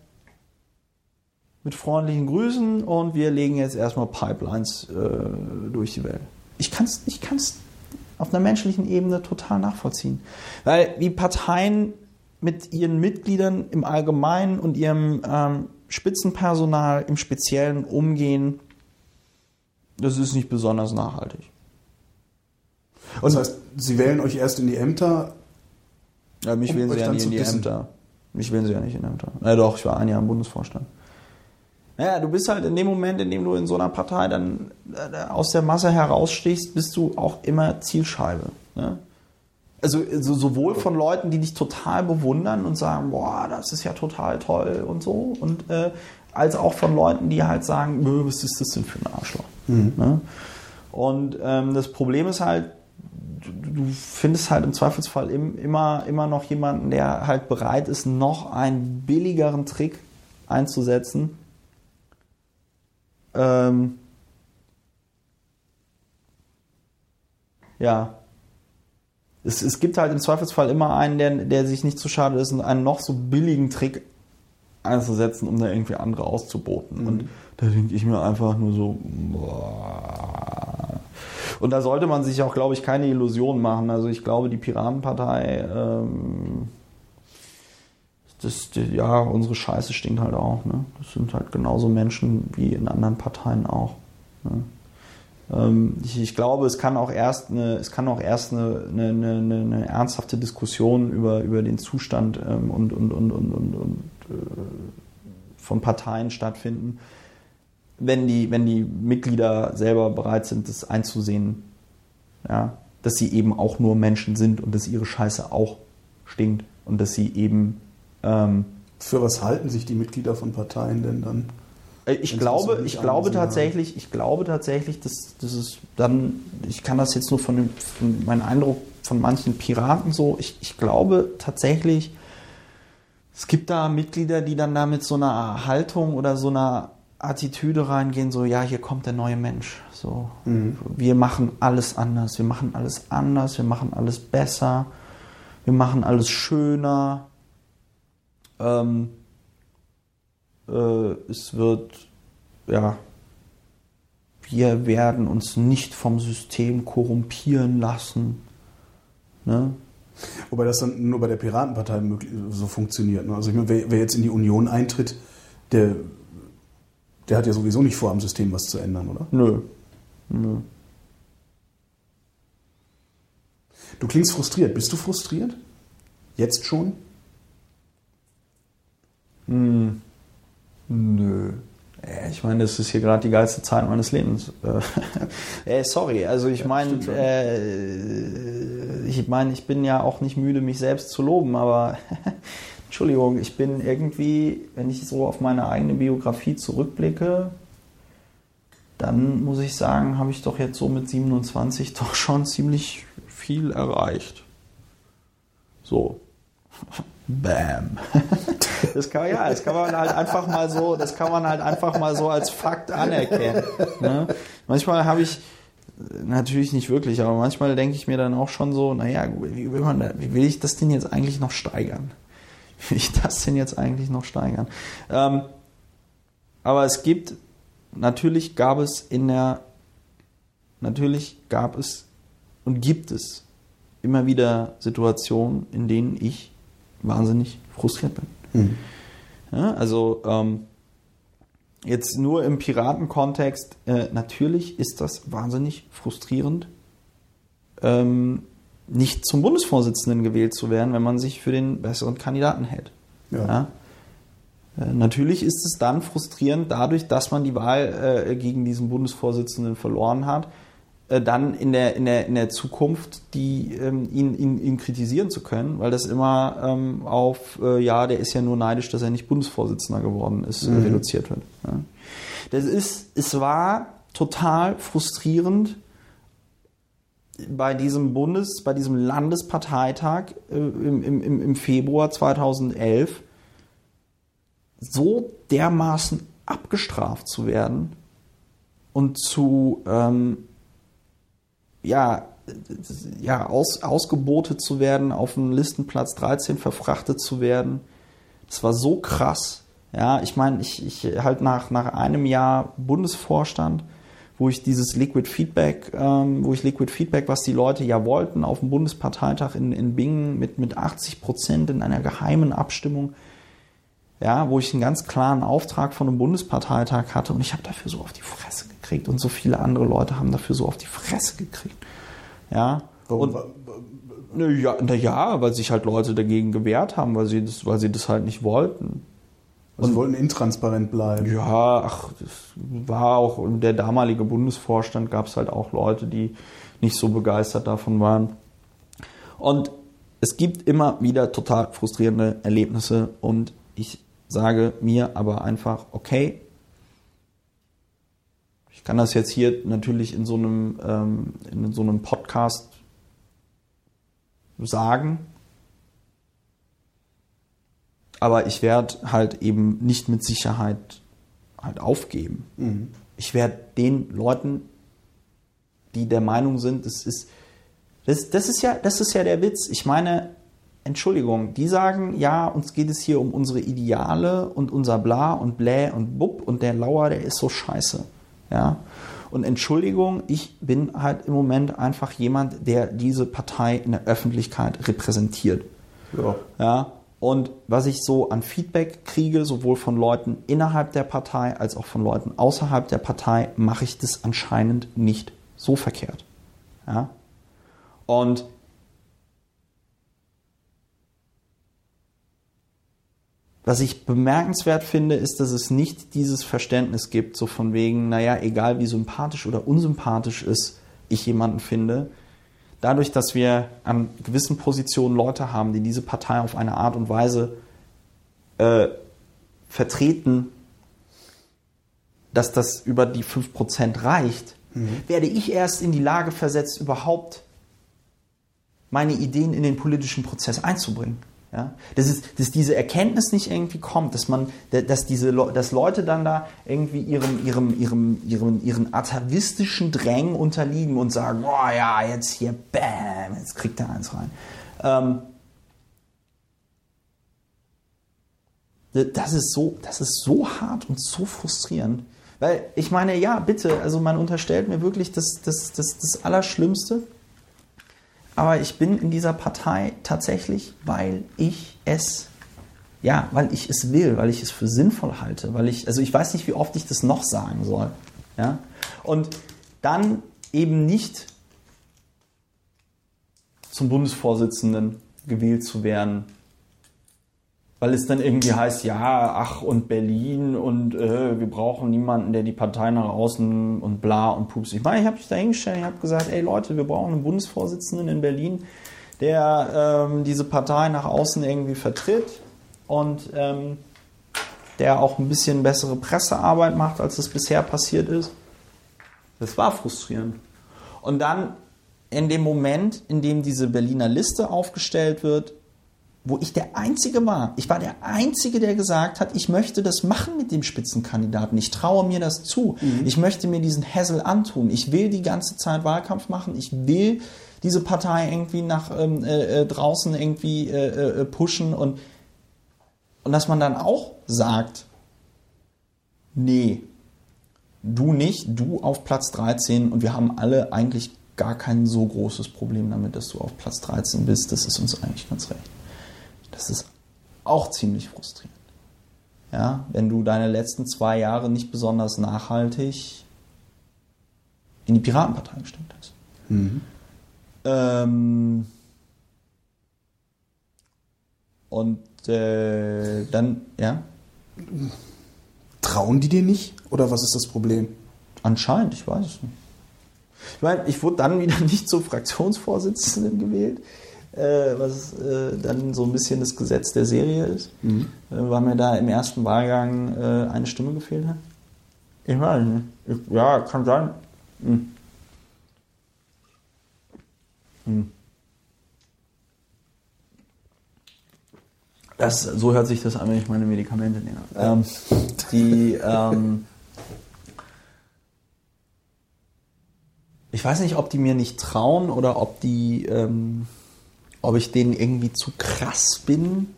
mit freundlichen Grüßen und wir legen jetzt erstmal Pipelines äh, durch die Welt. Ich kann es ich kann's auf einer menschlichen Ebene total nachvollziehen. Weil wie Parteien mit ihren Mitgliedern im Allgemeinen und ihrem ähm, Spitzenpersonal im Speziellen umgehen, das ist nicht besonders nachhaltig. Das heißt, sie wählen euch erst in die Ämter. Ja, mich Um wählen sie ja nicht in die dissen. Ämter. Mich wählen sie ja nicht in Ämter. Na doch, ich war ein Jahr im Bundesvorstand. Naja, du bist halt in dem Moment, in dem du in so einer Partei dann äh, aus der Masse herausstichst, bist du auch immer Zielscheibe. Ne? Also so, sowohl von Leuten, die dich total bewundern und sagen, boah, das ist ja total toll und so, und äh, als auch von Leuten, die halt sagen, "Nö, was ist das denn für ein Arschloch? Ne? Und ähm, das Problem ist halt, du, du findest halt im Zweifelsfall im, immer, immer noch jemanden, der halt bereit ist, noch einen billigeren Trick einzusetzen. Ähm, ja. Es, es gibt halt im Zweifelsfall immer einen, der, der sich nicht zu schade ist, einen noch so billigen Trick einzusetzen, um da irgendwie andere auszuboten. Und da denke ich mir einfach nur so, boah. Und da sollte man sich auch, glaube ich, keine Illusionen machen. Also ich glaube, die Piratenpartei, ähm, das, ja, unsere Scheiße stinkt halt auch. Ne? Das sind halt genauso Menschen wie in anderen Parteien auch. Ne? Ähm, ich, ich glaube, es kann auch erst eine, es kann auch erst eine, eine, eine eine ernsthafte Diskussion über, über den Zustand ähm, und, und, und, und, und, und äh, von Parteien stattfinden, wenn die, wenn die Mitglieder selber bereit sind, das einzusehen, ja, dass sie eben auch nur Menschen sind und dass ihre Scheiße auch stinkt und dass sie eben ähm, Für was halten sich die Mitglieder von Parteien denn dann? Ich glaube, ich glaube haben. tatsächlich, ich glaube tatsächlich, dass, dass es dann, ich kann das jetzt nur von, dem, von meinem Eindruck von manchen Piraten so, ich, ich glaube tatsächlich, es gibt da Mitglieder, die dann da mit so einer Haltung oder so einer Attitüde reingehen, so, ja, hier kommt der neue Mensch. So, wir machen alles anders, wir machen alles anders, wir machen alles besser, wir machen alles schöner. Ähm, äh, es wird, ja, wir werden uns nicht vom System korrumpieren lassen. Ne? Wobei das dann nur bei der Piratenpartei so funktioniert. Ne? Also ich meine, wer, wer jetzt in die Union eintritt, der, der hat ja sowieso nicht vor, am System was zu ändern, oder? Nö. Nö. Du klingst frustriert. Bist du frustriert? Jetzt schon? Hm. Nö. Äh, Ich meine, das ist hier gerade die geilste Zeit meines Lebens. Äh, äh, sorry, also ich meine, äh, ich meine, ich bin ja auch nicht müde, mich selbst zu loben, aber Entschuldigung, ich bin irgendwie, wenn ich so auf meine eigene Biografie zurückblicke, dann muss ich sagen, habe ich doch jetzt so mit 27 doch schon ziemlich viel erreicht. So. Bam. Das kann, ja, das kann man halt einfach mal so, das kann man halt einfach mal so als Fakt anerkennen. Ne? Manchmal habe ich, natürlich nicht wirklich, aber manchmal denke ich mir dann auch schon so, naja, wie will, man da, wie will ich das denn jetzt eigentlich noch steigern? Wie will ich das denn jetzt eigentlich noch steigern? Ähm, aber es gibt, natürlich gab es in der, natürlich gab es und gibt es immer wieder Situationen, in denen ich wahnsinnig frustriert bin. Ja, also ähm, jetzt nur im Piratenkontext, äh, natürlich ist das wahnsinnig frustrierend, ähm, nicht zum Bundesvorsitzenden gewählt zu werden, wenn man sich für den besseren Kandidaten hält. Ja. Ja? Äh, Natürlich ist es dann frustrierend, dadurch, dass man die Wahl äh, gegen diesen Bundesvorsitzenden verloren hat, äh, dann in der, in, der, in der Zukunft die, ähm, ihn, ihn, ihn kritisieren zu können, weil das immer ähm, auf, äh, ja, der ist ja nur neidisch, dass er nicht Bundesvorsitzender geworden ist, äh, reduziert wird. Ja. Das ist, es war total frustrierend, bei diesem Bundes, bei diesem Landesparteitag äh, im, im, im Februar 2011 so dermaßen abgestraft zu werden und zu ähm, ja, ja aus, ausgebotet zu werden, auf den Listenplatz 13 verfrachtet zu werden. Das war so krass. Ja, ich meine, ich, ich halt nach, nach einem Jahr Bundesvorstand, wo ich dieses Liquid Feedback, ähm, wo ich Liquid Feedback, was die Leute ja wollten, auf dem Bundesparteitag in, in Bingen mit, mit 80 Prozent in einer geheimen Abstimmung, ja, wo ich einen ganz klaren Auftrag von einem Bundesparteitag hatte und ich habe dafür so auf die Fresse gekriegt und so viele andere Leute haben dafür so auf die Fresse gekriegt. Ja. Warum Und, ja, na ja, weil sich halt Leute dagegen gewehrt haben, weil sie das, weil sie das halt nicht wollten. Also sie wollten intransparent bleiben. Ja, ach, das war auch der damalige Bundesvorstand gab es halt auch Leute, die nicht so begeistert davon waren. Und es gibt immer wieder total frustrierende Erlebnisse und ich sage mir aber einfach, okay, kann das jetzt hier natürlich in so einem, ähm, in so einem Podcast sagen, aber ich werde halt eben nicht mit Sicherheit halt aufgeben. Mhm. Ich werde den Leuten, die der Meinung sind, das ist, das, das ist ja, das ist ja der Witz. Ich meine, Entschuldigung, die sagen, ja, uns geht es hier um unsere Ideale und unser Bla und Blä und Bub und der Lauer, der ist so scheiße. Ja. Und Entschuldigung, ich bin halt im Moment einfach jemand, der diese Partei in der Öffentlichkeit repräsentiert. Ja. Ja, und was ich so an Feedback kriege, sowohl von Leuten innerhalb der Partei als auch von Leuten außerhalb der Partei, mache ich das anscheinend nicht so verkehrt. Ja? Und was ich bemerkenswert finde, ist, dass es nicht dieses Verständnis gibt, so von wegen, naja, egal wie sympathisch oder unsympathisch ist, ich jemanden finde, dadurch, dass wir an gewissen Positionen Leute haben, die diese Partei auf eine Art und Weise äh, vertreten, dass das über die 5% reicht, werde ich erst in die Lage versetzt, überhaupt meine Ideen in den politischen Prozess einzubringen. Ja? Das ist, dass diese Erkenntnis nicht irgendwie kommt, dass man, dass diese, dass Leute dann da irgendwie ihrem, ihrem, ihrem, ihrem, ihren atavistischen Drängen unterliegen und sagen, boah ja, jetzt hier, bam, jetzt kriegt er eins rein. Ähm, das ist so, das ist so hart und so frustrierend. Weil ich meine, ja, bitte, also man unterstellt mir wirklich das, das, das, das Allerschlimmste. Aber ich bin in dieser Partei tatsächlich, weil ich es, ja, weil ich es will, weil ich es für sinnvoll halte, weil ich, also ich weiß nicht, wie oft ich das noch sagen soll. Ja? Und dann eben nicht zum Bundesvorsitzenden gewählt zu werden, weil es dann irgendwie heißt, ja, ach und Berlin und äh, wir brauchen niemanden, der die Partei nach außen und bla und pups. Ich meine, ich habe mich da hingestellt, ich habe gesagt, ey Leute, wir brauchen einen Bundesvorsitzenden in Berlin, der ähm, diese Partei nach außen irgendwie vertritt und ähm, der auch ein bisschen bessere Pressearbeit macht, als es bisher passiert ist. Das war frustrierend. Und dann in dem Moment, in dem diese Berliner Liste aufgestellt wird, wo ich der Einzige war. Ich war der Einzige, der gesagt hat, ich möchte das machen mit dem Spitzenkandidaten. Ich traue mir das zu. Ich möchte mir diesen Hassel antun. Ich will die ganze Zeit Wahlkampf machen. Ich will diese Partei irgendwie nach ähm, äh, äh, draußen irgendwie äh, äh, pushen und und dass man dann auch sagt, nee, du nicht, du auf Platz 13 und wir haben alle eigentlich gar kein so großes Problem damit, dass du auf Platz 13 bist. Das ist uns eigentlich ganz recht. Das ist auch ziemlich frustrierend. Ja, wenn du deine letzten zwei Jahre nicht besonders nachhaltig in die Piratenpartei gestimmt hast. Ähm, und äh, dann, ja, Trauen die dir nicht? Oder was ist das Problem? anscheinend, ich weiß es nicht. Ich meine, ich wurde dann wieder nicht zum Fraktionsvorsitzenden gewählt, äh, was äh, dann so ein bisschen das Gesetz der Serie ist, äh, weil mir da im ersten Wahlgang äh, eine Stimme gefehlt hat. Ich weiß nicht. Ich, ja, kann sein. Hm. Hm. Das, so hört sich das an, wenn ich meine Medikamente nehme. Ähm, die, ähm, ich weiß nicht, ob die mir nicht trauen oder ob die, ähm, ob ich denen irgendwie zu krass bin,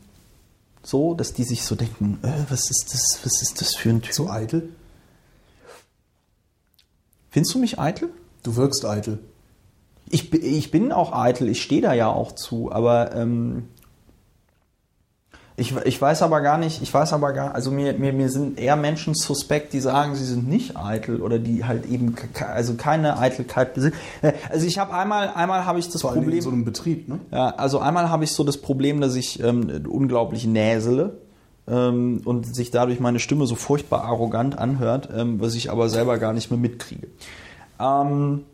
so, dass die sich so denken, äh, was ist das, was ist das für ein Typ? So eitel? Findest du mich eitel? Du wirkst eitel. Ich, ich bin auch eitel, ich stehe da ja auch zu, aber ähm, ich, ich weiß aber gar nicht, ich weiß aber gar, also mir, mir, mir sind eher Menschen suspekt, die sagen, sie sind nicht eitel oder die halt eben also keine Eitelkeit besitzen. Äh, Also ich habe einmal, einmal habe ich das Vor Problem. in so einem Betrieb, ne? Ja, also einmal habe ich so das Problem, dass ich ähm, unglaublich näsele ähm, und sich dadurch meine Stimme so furchtbar arrogant anhört, ähm, was ich aber selber gar nicht mehr mitkriege. Ähm,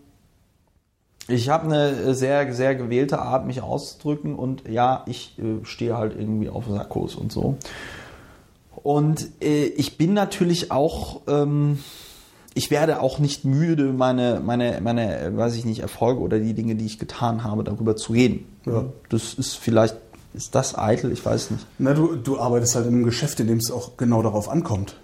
ich habe eine sehr, sehr gewählte Art, mich auszudrücken und ja, ich äh, stehe halt irgendwie auf Sakkos und so. Und äh, ich bin natürlich auch, ähm, ich werde auch nicht müde, meine, meine, meine, äh, weiß ich nicht, Erfolge oder die Dinge, die ich getan habe, darüber zu reden. Ja. Das ist vielleicht, ist das eitel? Ich weiß nicht. Na, du, du arbeitest halt in einem Geschäft, in dem es auch genau darauf ankommt.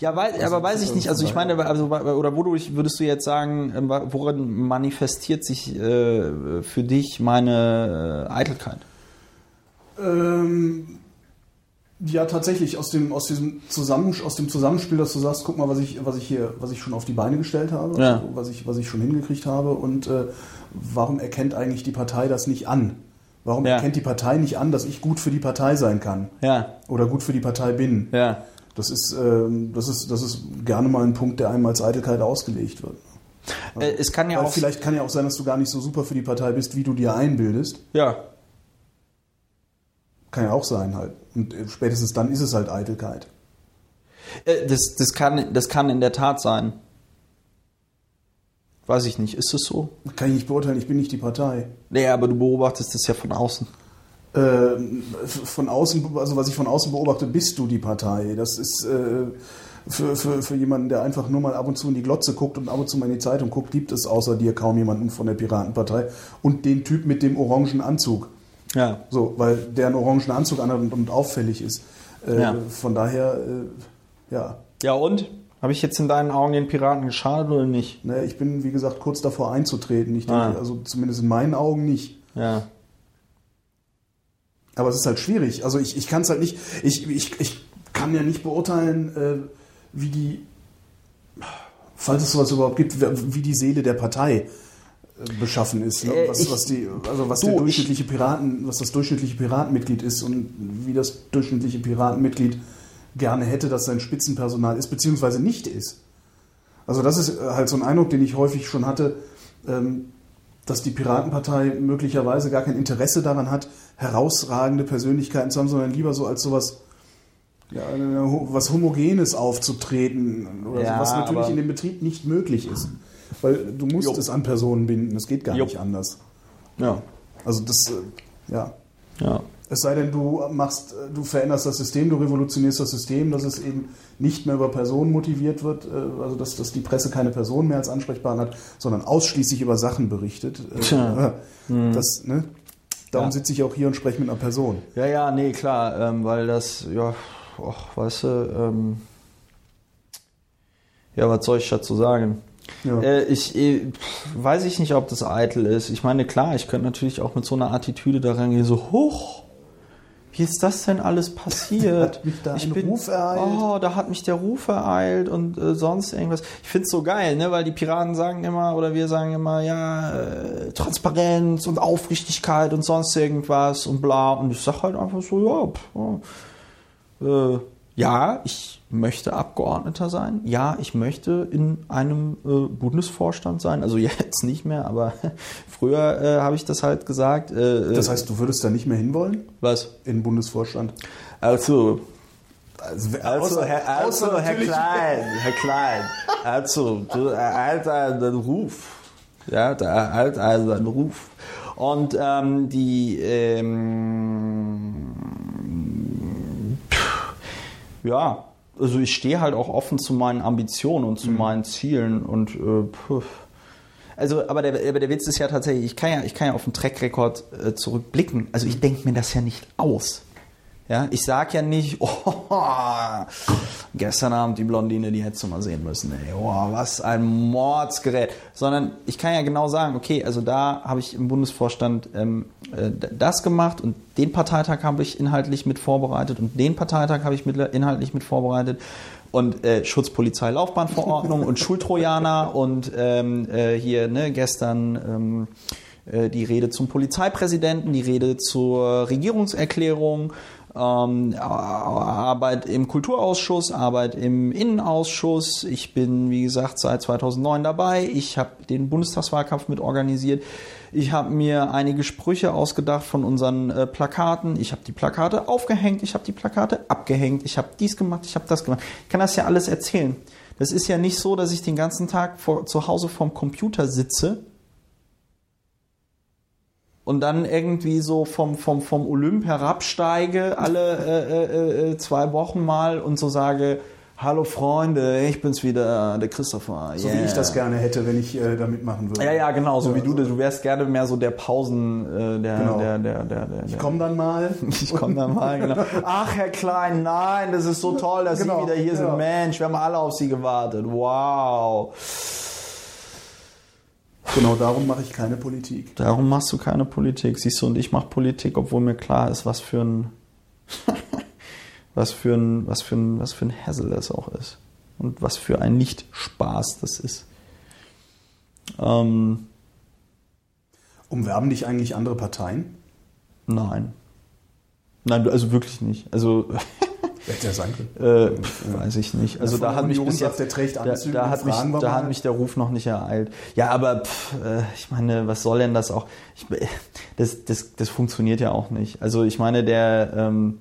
Ja, weil, aber weiß ich nicht. Also ich meine, also, oder wodurch würdest du jetzt sagen, ähm, worin manifestiert sich äh, für dich meine äh, Eitelkeit? Ähm, ja, tatsächlich aus dem aus diesem Zusammen, aus dem Zusammenspiel, dass du sagst, guck mal, was ich was ich hier was ich schon auf die Beine gestellt habe, Ja. also, was ich was ich schon hingekriegt habe und äh, warum erkennt eigentlich die Partei das nicht an? Warum Ja. erkennt die Partei nicht an, dass ich gut für die Partei sein kann Ja, oder gut für die Partei bin? ja. Das ist ähm, das ist das ist gerne mal ein Punkt, der einem als Eitelkeit ausgelegt wird. Äh, es kann ja Weil auch. vielleicht kann ja auch sein, dass du gar nicht so super für die Partei bist, wie du dir einbildest. Ja, Kann ja auch sein halt. Und äh, spätestens dann ist es halt Eitelkeit. Äh, Das, das, kann, das kann in der Tat sein. Weiß ich nicht. Ist es so? Kann ich nicht beurteilen, ich bin nicht die Partei. Nee, aber du beobachtest das ja von außen. Ähm, von außen, also was ich von außen beobachte, bist du die Partei. Das ist äh, für, für, für jemanden, der einfach nur mal ab und zu in die Glotze guckt und ab und zu mal in die Zeitung guckt, gibt es außer dir kaum jemanden von der Piratenpartei und den Typ mit dem orangen Anzug. Ja. So, weil der einen orangen Anzug anhat und, und auffällig ist. Äh, Ja. Von daher, äh, ja. Ja, und? Habe ich jetzt in deinen Augen den Piraten geschadet oder nicht? Naja, ich bin, wie gesagt, kurz davor einzutreten. Ich denke, Ah. also zumindest in meinen Augen nicht. Ja. Aber es ist halt schwierig. Also ich, ich kann es halt nicht, ich, ich, ich kann ja nicht beurteilen, äh, wie die, falls es sowas überhaupt gibt, wie die Seele der Partei äh, beschaffen ist. Ne? Was, ich- was die, also was du, der ich- durchschnittliche Piraten, was das durchschnittliche Piratenmitglied ist und wie das durchschnittliche Piratenmitglied gerne hätte, dass sein Spitzenpersonal ist, beziehungsweise nicht ist. Also das ist äh, halt so ein Eindruck, den ich häufig schon hatte, ähm, dass die Piratenpartei möglicherweise gar kein Interesse daran hat, herausragende Persönlichkeiten zu haben, sondern lieber so als sowas ja, was Homogenes aufzutreten oder Ja, so, was natürlich in dem Betrieb nicht möglich ist. Weil du musst Jo. es an Personen binden, das geht gar Jo. nicht anders. Ja. Also das, äh, ja. Ja. Es sei denn, du machst, äh, du veränderst das System, du revolutionierst das System, dass es eben nicht mehr über Personen motiviert wird, äh, also dass, dass die Presse keine Person mehr als Ansprechpartner hat, sondern ausschließlich über Sachen berichtet. Äh, Tja. Das, ne? Darum Ja. sitze ich auch hier und spreche mit einer Person. Ja, ja, nee, klar, ähm, weil das, ja, och, weißt du, ähm, ja, was soll ich dazu sagen? Ja. Äh, ich äh, weiß ich nicht, ob das eitel ist. Ich meine, klar, ich könnte natürlich auch mit so einer Attitüde da rangehen, so, hoch, wie ist das denn alles passiert? Hat mich da ich ein Ruf ereilt? Oh, da hat mich der Ruf ereilt und äh, sonst irgendwas. Ich find's so geil, ne, weil die Piraten sagen immer, oder wir sagen immer, ja, äh, Transparenz und Aufrichtigkeit und sonst irgendwas und bla. Und ich sag halt einfach so, ja, pf, ja, äh, ja, ich möchte Abgeordneter sein. Ja, ich möchte in einem äh, Bundesvorstand sein. Also jetzt nicht mehr, aber früher äh, habe ich das halt gesagt. Äh, Das heißt, du würdest da nicht mehr hinwollen? was? In den Bundesvorstand? Also, Also, also, Herr, also Herr Klein, Herr Klein, also, du erhalt einen Ruf. Ja, der erhalt einen Ruf. Und ähm, die, ähm, ja, also ich stehe halt auch offen zu meinen Ambitionen und zu meinen Zielen und äh, pff. Also, aber der, aber der Witz ist ja tatsächlich, ich kann ja, ich kann ja auf den Track-Record äh, zurückblicken. Also ich denke mir das ja nicht aus. Ja, ich sag ja nicht, oh, gestern Abend die Blondine, die hättest du mal sehen müssen, ey, oh, was ein Mordsgerät. Sondern ich kann ja genau sagen, okay, also da habe ich im Bundesvorstand ähm, äh, das gemacht und den Parteitag habe ich inhaltlich mit vorbereitet und den Parteitag habe ich mit, inhaltlich mit vorbereitet und äh, Schutzpolizei Laufbahnverordnung und Schultrojaner und ähm, äh, hier ne, gestern ähm, äh, die Rede zum Polizeipräsidenten, die Rede zur Regierungserklärung, ähm, Arbeit im Kulturausschuss, Arbeit im Innenausschuss. Ich bin, wie gesagt, seit 2009 dabei. Ich habe den Bundestagswahlkampf mit organisiert. Ich habe mir einige Sprüche ausgedacht von unseren äh, Plakaten. Ich habe die Plakate aufgehängt, ich habe die Plakate abgehängt, ich habe dies gemacht, ich habe das gemacht. Ich kann das ja alles erzählen. Das ist ja nicht so, dass ich den ganzen Tag vor, zu Hause vorm Computer sitze und dann irgendwie so vom, vom, vom Olymp herabsteige, alle äh, äh, äh, zwei Wochen mal und so sage, hallo Freunde, ich bin's wieder, der Christopher. So wie ich das gerne hätte, wenn ich äh, da mitmachen würde. Ja, ja, genau, so Ja, wie du, du wärst gerne mehr so der Pausen, äh, der, Genau. der, der, der, der, Ich komme dann mal. ich komme da mal, genau. Ach, Herr Klein, nein, das ist so toll, dass Genau, Sie wieder hier sind. ja. Mensch, wir haben alle auf Sie gewartet. Wow. Genau darum mache ich keine Politik. Darum machst du keine Politik. Siehst du, und ich mache Politik, obwohl mir klar ist, was für ein, was für ein, was für ein, was für ein Hassel das auch ist. Und was für ein Nicht-Spaß das ist. Ähm, Umwerben dich eigentlich andere Parteien? nein. Nein, also wirklich nicht. Also, Hätte ja sein können. äh, weiß ich nicht. Also da der hat mich bis jetzt, der trägt da, Anzüge da hat mich, da hat mich der Ruf noch nicht ereilt. Ja, aber pf, äh, ich meine, was soll denn das auch? Ich, das, das, das funktioniert ja auch nicht. Also ich meine, der, ähm,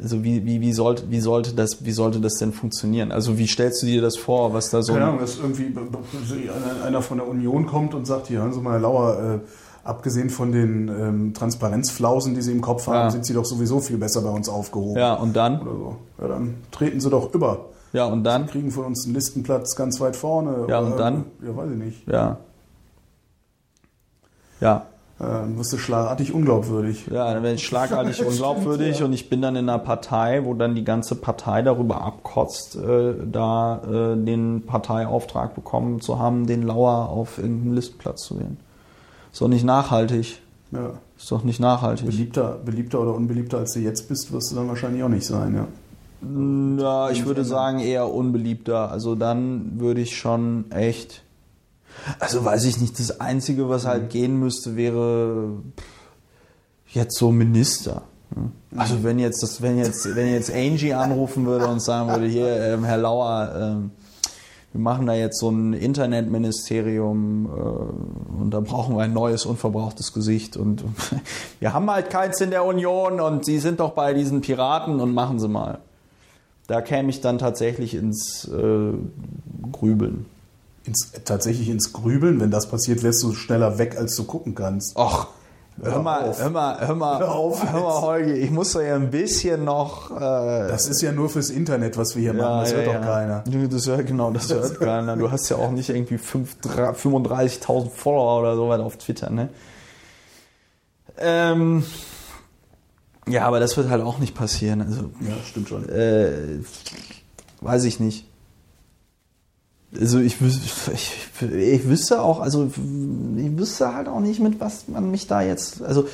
also wie, wie, wie, sollte, wie, sollte das, wie sollte das denn funktionieren? Also wie stellst du dir das vor, was da so... Keine Ahnung, dass irgendwie einer- einer von der Union kommt und sagt, hier, hören Sie mal, Herr Lauer, äh, abgesehen von den ähm, Transparenzflausen, die Sie im Kopf haben, Ja. sind Sie doch sowieso viel besser bei uns aufgehoben. ja, und dann? Oder so. Ja, dann treten Sie doch über. Ja, und dann? Kriegen von uns einen Listenplatz ganz weit vorne. Ja, Oder, und dann? Ja, weiß ich nicht. Ja. Ja. Dann wirst du schlagartig unglaubwürdig. Ja, dann werde ich schlagartig unglaubwürdig und ich bin dann in einer Partei, wo dann die ganze Partei darüber abkotzt, äh, da äh, den Parteiauftrag bekommen zu haben, den Lauer auf irgendeinen Listenplatz zu wählen. Ist doch nicht nachhaltig. Ja. Ist doch nicht nachhaltig. Beliebter, beliebter oder unbeliebter als du jetzt bist, wirst du dann wahrscheinlich auch nicht sein, ja. Ja, ich würde sagen eher unbeliebter. Also dann würde ich schon echt. Also weiß ich nicht, das Einzige, was halt gehen müsste, wäre jetzt so Minister. ne? Also wenn jetzt das, wenn jetzt, wenn jetzt Angie anrufen würde und sagen würde, hier, ähm, Herr Lauer, ähm, wir machen da jetzt so ein Internetministerium äh, und da brauchen wir ein neues, unverbrauchtes Gesicht und wir haben halt keins in der Union und Sie sind doch bei diesen Piraten und machen Sie mal. Da käme ich dann tatsächlich ins äh, Grübeln. Ins, tatsächlich ins Grübeln, wenn das passiert, wärst du schneller weg, als du gucken kannst. Och, hör, Hör mal, hör mal, hör mal, Hör auf hör mal. Holgi, ich muss doch ja ein bisschen noch. Äh, Das ist ja nur fürs Internet, was wir hier machen. Das hört doch keiner. Nö, Das hört, genau, das hört keiner. Du hast ja auch nicht irgendwie fünf- drei- 35.000 Follower oder so weiter auf Twitter, ne? Ähm, ja, aber das wird halt auch nicht passieren. Also, Ja, stimmt schon. äh, weiß ich nicht. Also ich, ich, ich wüsste auch, also ich wüsste halt auch nicht, mit was man mich da jetzt, also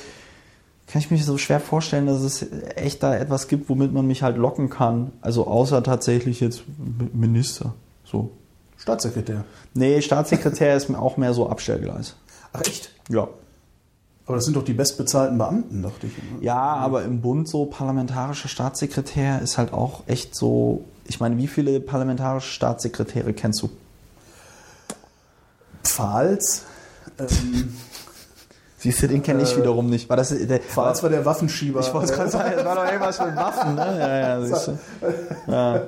kann ich mir so schwer vorstellen, dass es echt da etwas gibt, womit man mich halt locken kann. Also außer tatsächlich jetzt Minister. So. Staatssekretär. Nee, Staatssekretär ist mir auch mehr so Abstellgleis. Ach echt? Ja. Aber das sind doch die bestbezahlten Beamten, dachte ich. immer. Ja, aber im Bund so parlamentarischer Staatssekretär ist halt auch echt so. Ich meine, wie viele parlamentarische Staatssekretäre kennst du? Pfahls. Ähm, Siehst du, den kenne ich Äh, wiederum nicht. War das der, Pfahls war der Waffenschieber. ich wollte gerade sagen, das war doch irgendwas mit Waffen, ne? Ja, ja, siehst du. Ja.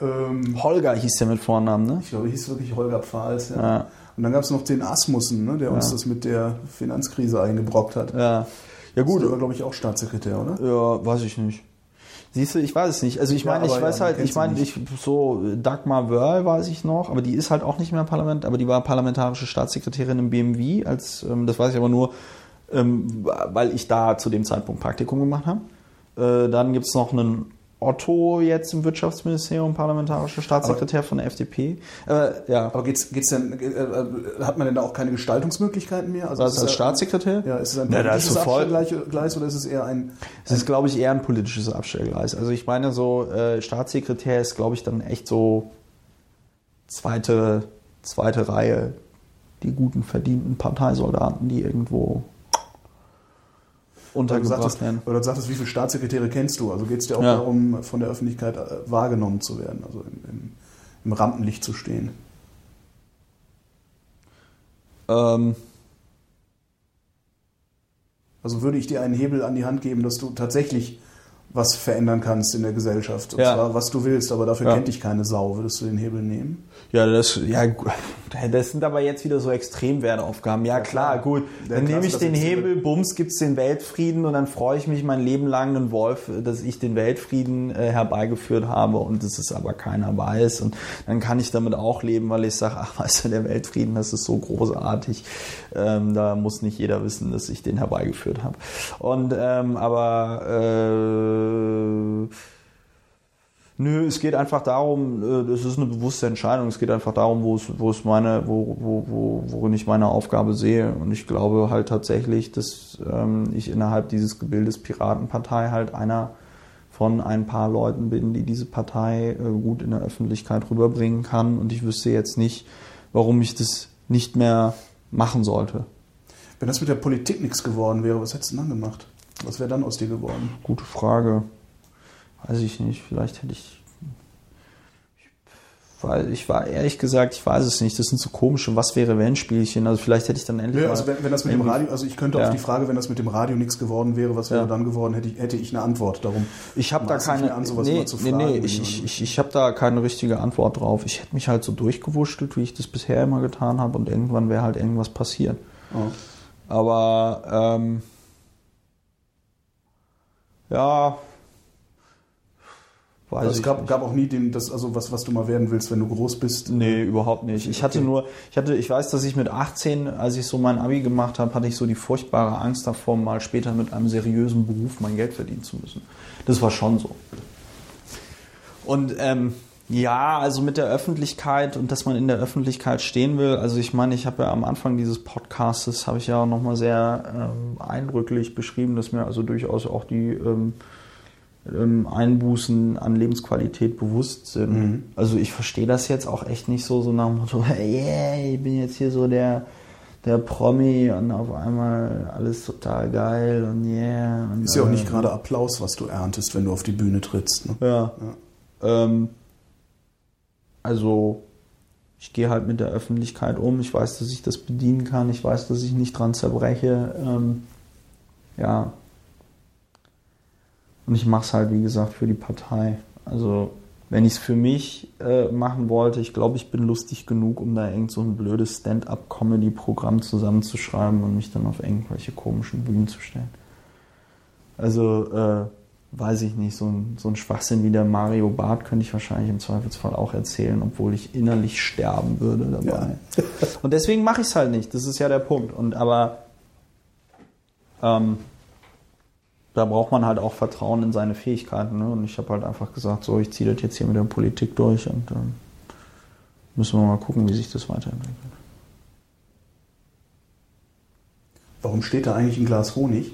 ähm, Holger hieß der mit Vornamen, ne? ich glaube, hieß wirklich Holger Pfahls. Ja. Ja. Und dann gab es noch den Asmussen, ne, der uns das mit der Finanzkrise eingebrockt hat. Ja. Ja Gut. gut, Der war, glaube ich, auch Staatssekretär, oder? Ja, weiß ich nicht. Siehst du, ich weiß es nicht. Also ich Ja, meine, ich weiß ja, halt, ich meine, ich so Dagmar Wörl weiß ich noch, aber die ist halt auch nicht mehr Parlament, aber die war parlamentarische Staatssekretärin im BMW, als ähm, das weiß ich aber nur, ähm, weil ich da zu dem Zeitpunkt Praktikum gemacht habe. Äh, dann gibt's noch einen Otto jetzt im Wirtschaftsministerium, parlamentarischer Staatssekretär von der FDP. Äh, ja, Aber geht's, geht's denn, äh, äh, hat man denn da auch keine Gestaltungsmöglichkeiten mehr? Also was ist als es Staatssekretär? Ja, ist es ein Ja, politisches sofort- Abstellgleis oder ist es eher ein... Es ist, glaube ich, eher ein politisches Abstellgleis. Also ich meine, so äh, Staatssekretär ist, glaube ich, dann echt so zweite, zweite Reihe, die guten verdienten Parteisoldaten, die irgendwo Weil untergebracht sagtest, werden. weil du sagtest, wie viele Staatssekretäre kennst du? Also geht es dir auch Ja. darum, von der Öffentlichkeit äh, wahrgenommen zu werden, also im, im, im Rampenlicht zu stehen? Ähm, Also würde ich dir einen Hebel an die Hand geben, dass du tatsächlich was verändern kannst in der Gesellschaft. Und Ja. zwar, was du willst, aber dafür Ja. kennt dich keine Sau. Würdest du den Hebel nehmen? ja, das, ja, das sind aber jetzt wieder so Extremwertaufgaben. Ja, klar, gut. Dann nehme ich den ist- Hebel, bums, gibt's den Weltfrieden und dann freue ich mich mein Leben lang einen Wolf, dass ich den Weltfrieden äh, herbeigeführt habe und dass es aber keiner weiß. Und dann kann ich damit auch leben, weil ich sage, ach, weißt du, der Weltfrieden, das ist so großartig. Ähm, da muss nicht jeder wissen, dass ich den herbeigeführt habe. Und ähm, aber äh, Nö, es geht einfach darum, äh, es ist eine bewusste Entscheidung, es geht einfach darum, wo es, wo es meine, wo, wo, wo, worin ich meine Aufgabe sehe. Und ich glaube halt tatsächlich, dass ähm, ich innerhalb dieses Gebildes Piratenpartei halt einer von ein paar Leuten bin, die diese Partei äh, gut in der Öffentlichkeit rüberbringen kann. Und ich wüsste jetzt nicht, warum ich das nicht mehr machen sollte. Wenn das mit der Politik nichts geworden wäre, was hättest du dann gemacht? Was wäre dann aus dir geworden? Gute Frage. Weiß ich nicht. Vielleicht hätte ich. Ich, weil ich war ehrlich gesagt, ich weiß es nicht. Das sind so komische Was wäre wenn Spielchen. Also vielleicht hätte ich dann endlich. Ja, also wenn, wenn das mit dem Radio, also ich könnte Ja. auf die Frage, wenn das mit dem Radio nichts geworden wäre, was wäre Ja. dann geworden, hätte ich, hätte ich eine Antwort darum. Ich habe da keine. an, sowas nee, zu nee, fragen, nee, wenn ich, ich, ich, ich habe da keine richtige Antwort drauf. Ich hätte mich halt so durchgewurschtelt, wie ich das bisher immer getan habe, und irgendwann wäre halt irgendwas passiert. Oh. Aber ähm, ja, weiß Also es gab, gab auch nie den, das, also was, was du mal werden willst, wenn du groß bist. Nee, überhaupt nicht. Ich hatte Okay. nur, ich hatte, ich weiß, dass ich mit 18, als ich so mein Abi gemacht habe, hatte ich so die furchtbare Angst davor, mal später mit einem seriösen Beruf mein Geld verdienen zu müssen. Das war schon so. Und ähm, ja, also mit der Öffentlichkeit und dass man in der Öffentlichkeit stehen will. Also ich meine, ich habe ja am Anfang dieses Podcastes habe ich ja auch nochmal sehr ähm, eindrücklich beschrieben, dass mir also durchaus auch die ähm, ähm, Einbußen an Lebensqualität bewusst sind. Mhm. Also ich verstehe das jetzt auch echt nicht so, so nach dem Motto, yeah, ich bin jetzt hier so der, der Promi und auf einmal alles total geil und yeah. Und, Ist ja auch nicht äh, gerade Applaus, was du erntest, wenn du auf die Bühne trittst. Ne? Ja. Ähm, also ich gehe halt mit der Öffentlichkeit um. Ich weiß, dass ich das bedienen kann. Ich weiß, dass ich nicht dran zerbreche. Ähm, ja. Und ich mache es halt, wie gesagt, für die Partei. Also wenn ich es für mich äh, machen wollte, ich glaube, ich bin lustig genug, um da irgend so ein blödes Stand-up-Comedy-Programm zusammenzuschreiben und mich dann auf irgendwelche komischen Bühnen zu stellen. Also, äh, weiß ich nicht, so ein, so ein Schwachsinn wie der Mario Barth könnte ich wahrscheinlich im Zweifelsfall auch erzählen, obwohl ich innerlich sterben würde dabei. Und deswegen mache ich es halt nicht. Das ist ja der Punkt. Und aber ähm, da braucht man halt auch Vertrauen in seine Fähigkeiten. Ne? Und ich habe halt einfach gesagt, so, ich ziehe das jetzt hier mit der Politik durch und dann müssen wir mal gucken, wie sich das weiterentwickelt. Warum steht da eigentlich ein Glas Honig?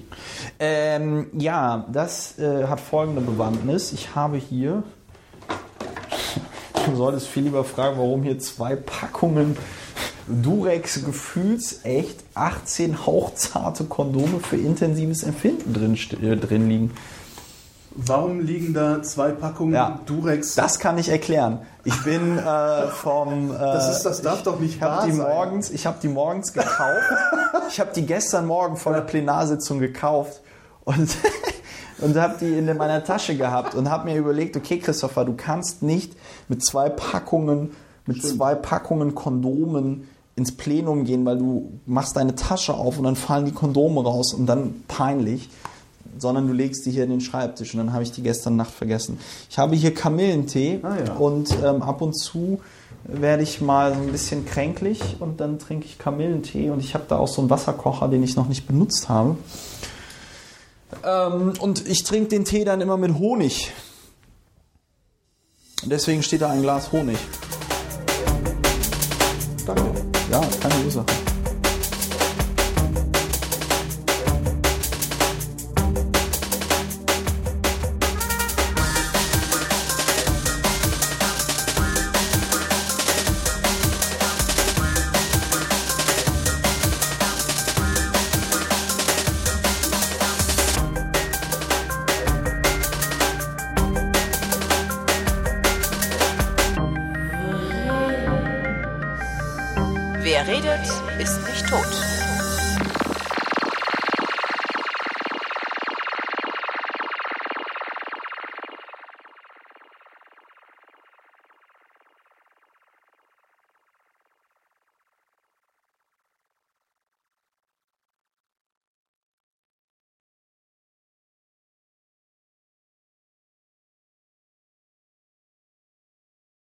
Ähm, ja, das äh, hat folgende Bewandtnis. Ich habe hier, du solltest viel lieber fragen, warum hier zwei Packungen Durex gefühlsecht 18 hauchzarte Kondome für intensives Empfinden drin, äh, drin liegen. Warum liegen da zwei Packungen Ja. Durex? Das kann ich erklären. Ich bin äh, vom. Äh, Das ist- das darf doch nicht ich wahr die sein. morgens, Ich habe die morgens gekauft. ich habe die gestern Morgen vor der Plenarsitzung gekauft und und habe die in meiner Tasche gehabt und habe mir überlegt, okay, Christopher, du kannst nicht mit zwei Packungen mit zwei Packungen Kondomen ins Plenum gehen, weil du machst deine Tasche auf und dann fallen die Kondome raus und dann peinlich sondern du legst die hier in den Schreibtisch und dann habe ich die gestern Nacht vergessen. Ich habe hier Kamillentee Ah, ja. und ähm, ab und zu werde ich mal so ein bisschen kränklich und dann trinke ich Kamillentee und ich habe da auch so einen Wasserkocher, den ich noch nicht benutzt habe. Ähm, und ich trinke den Tee dann immer mit Honig. Und deswegen steht da ein Glas Honig. Danke. Ja, keine Ursache.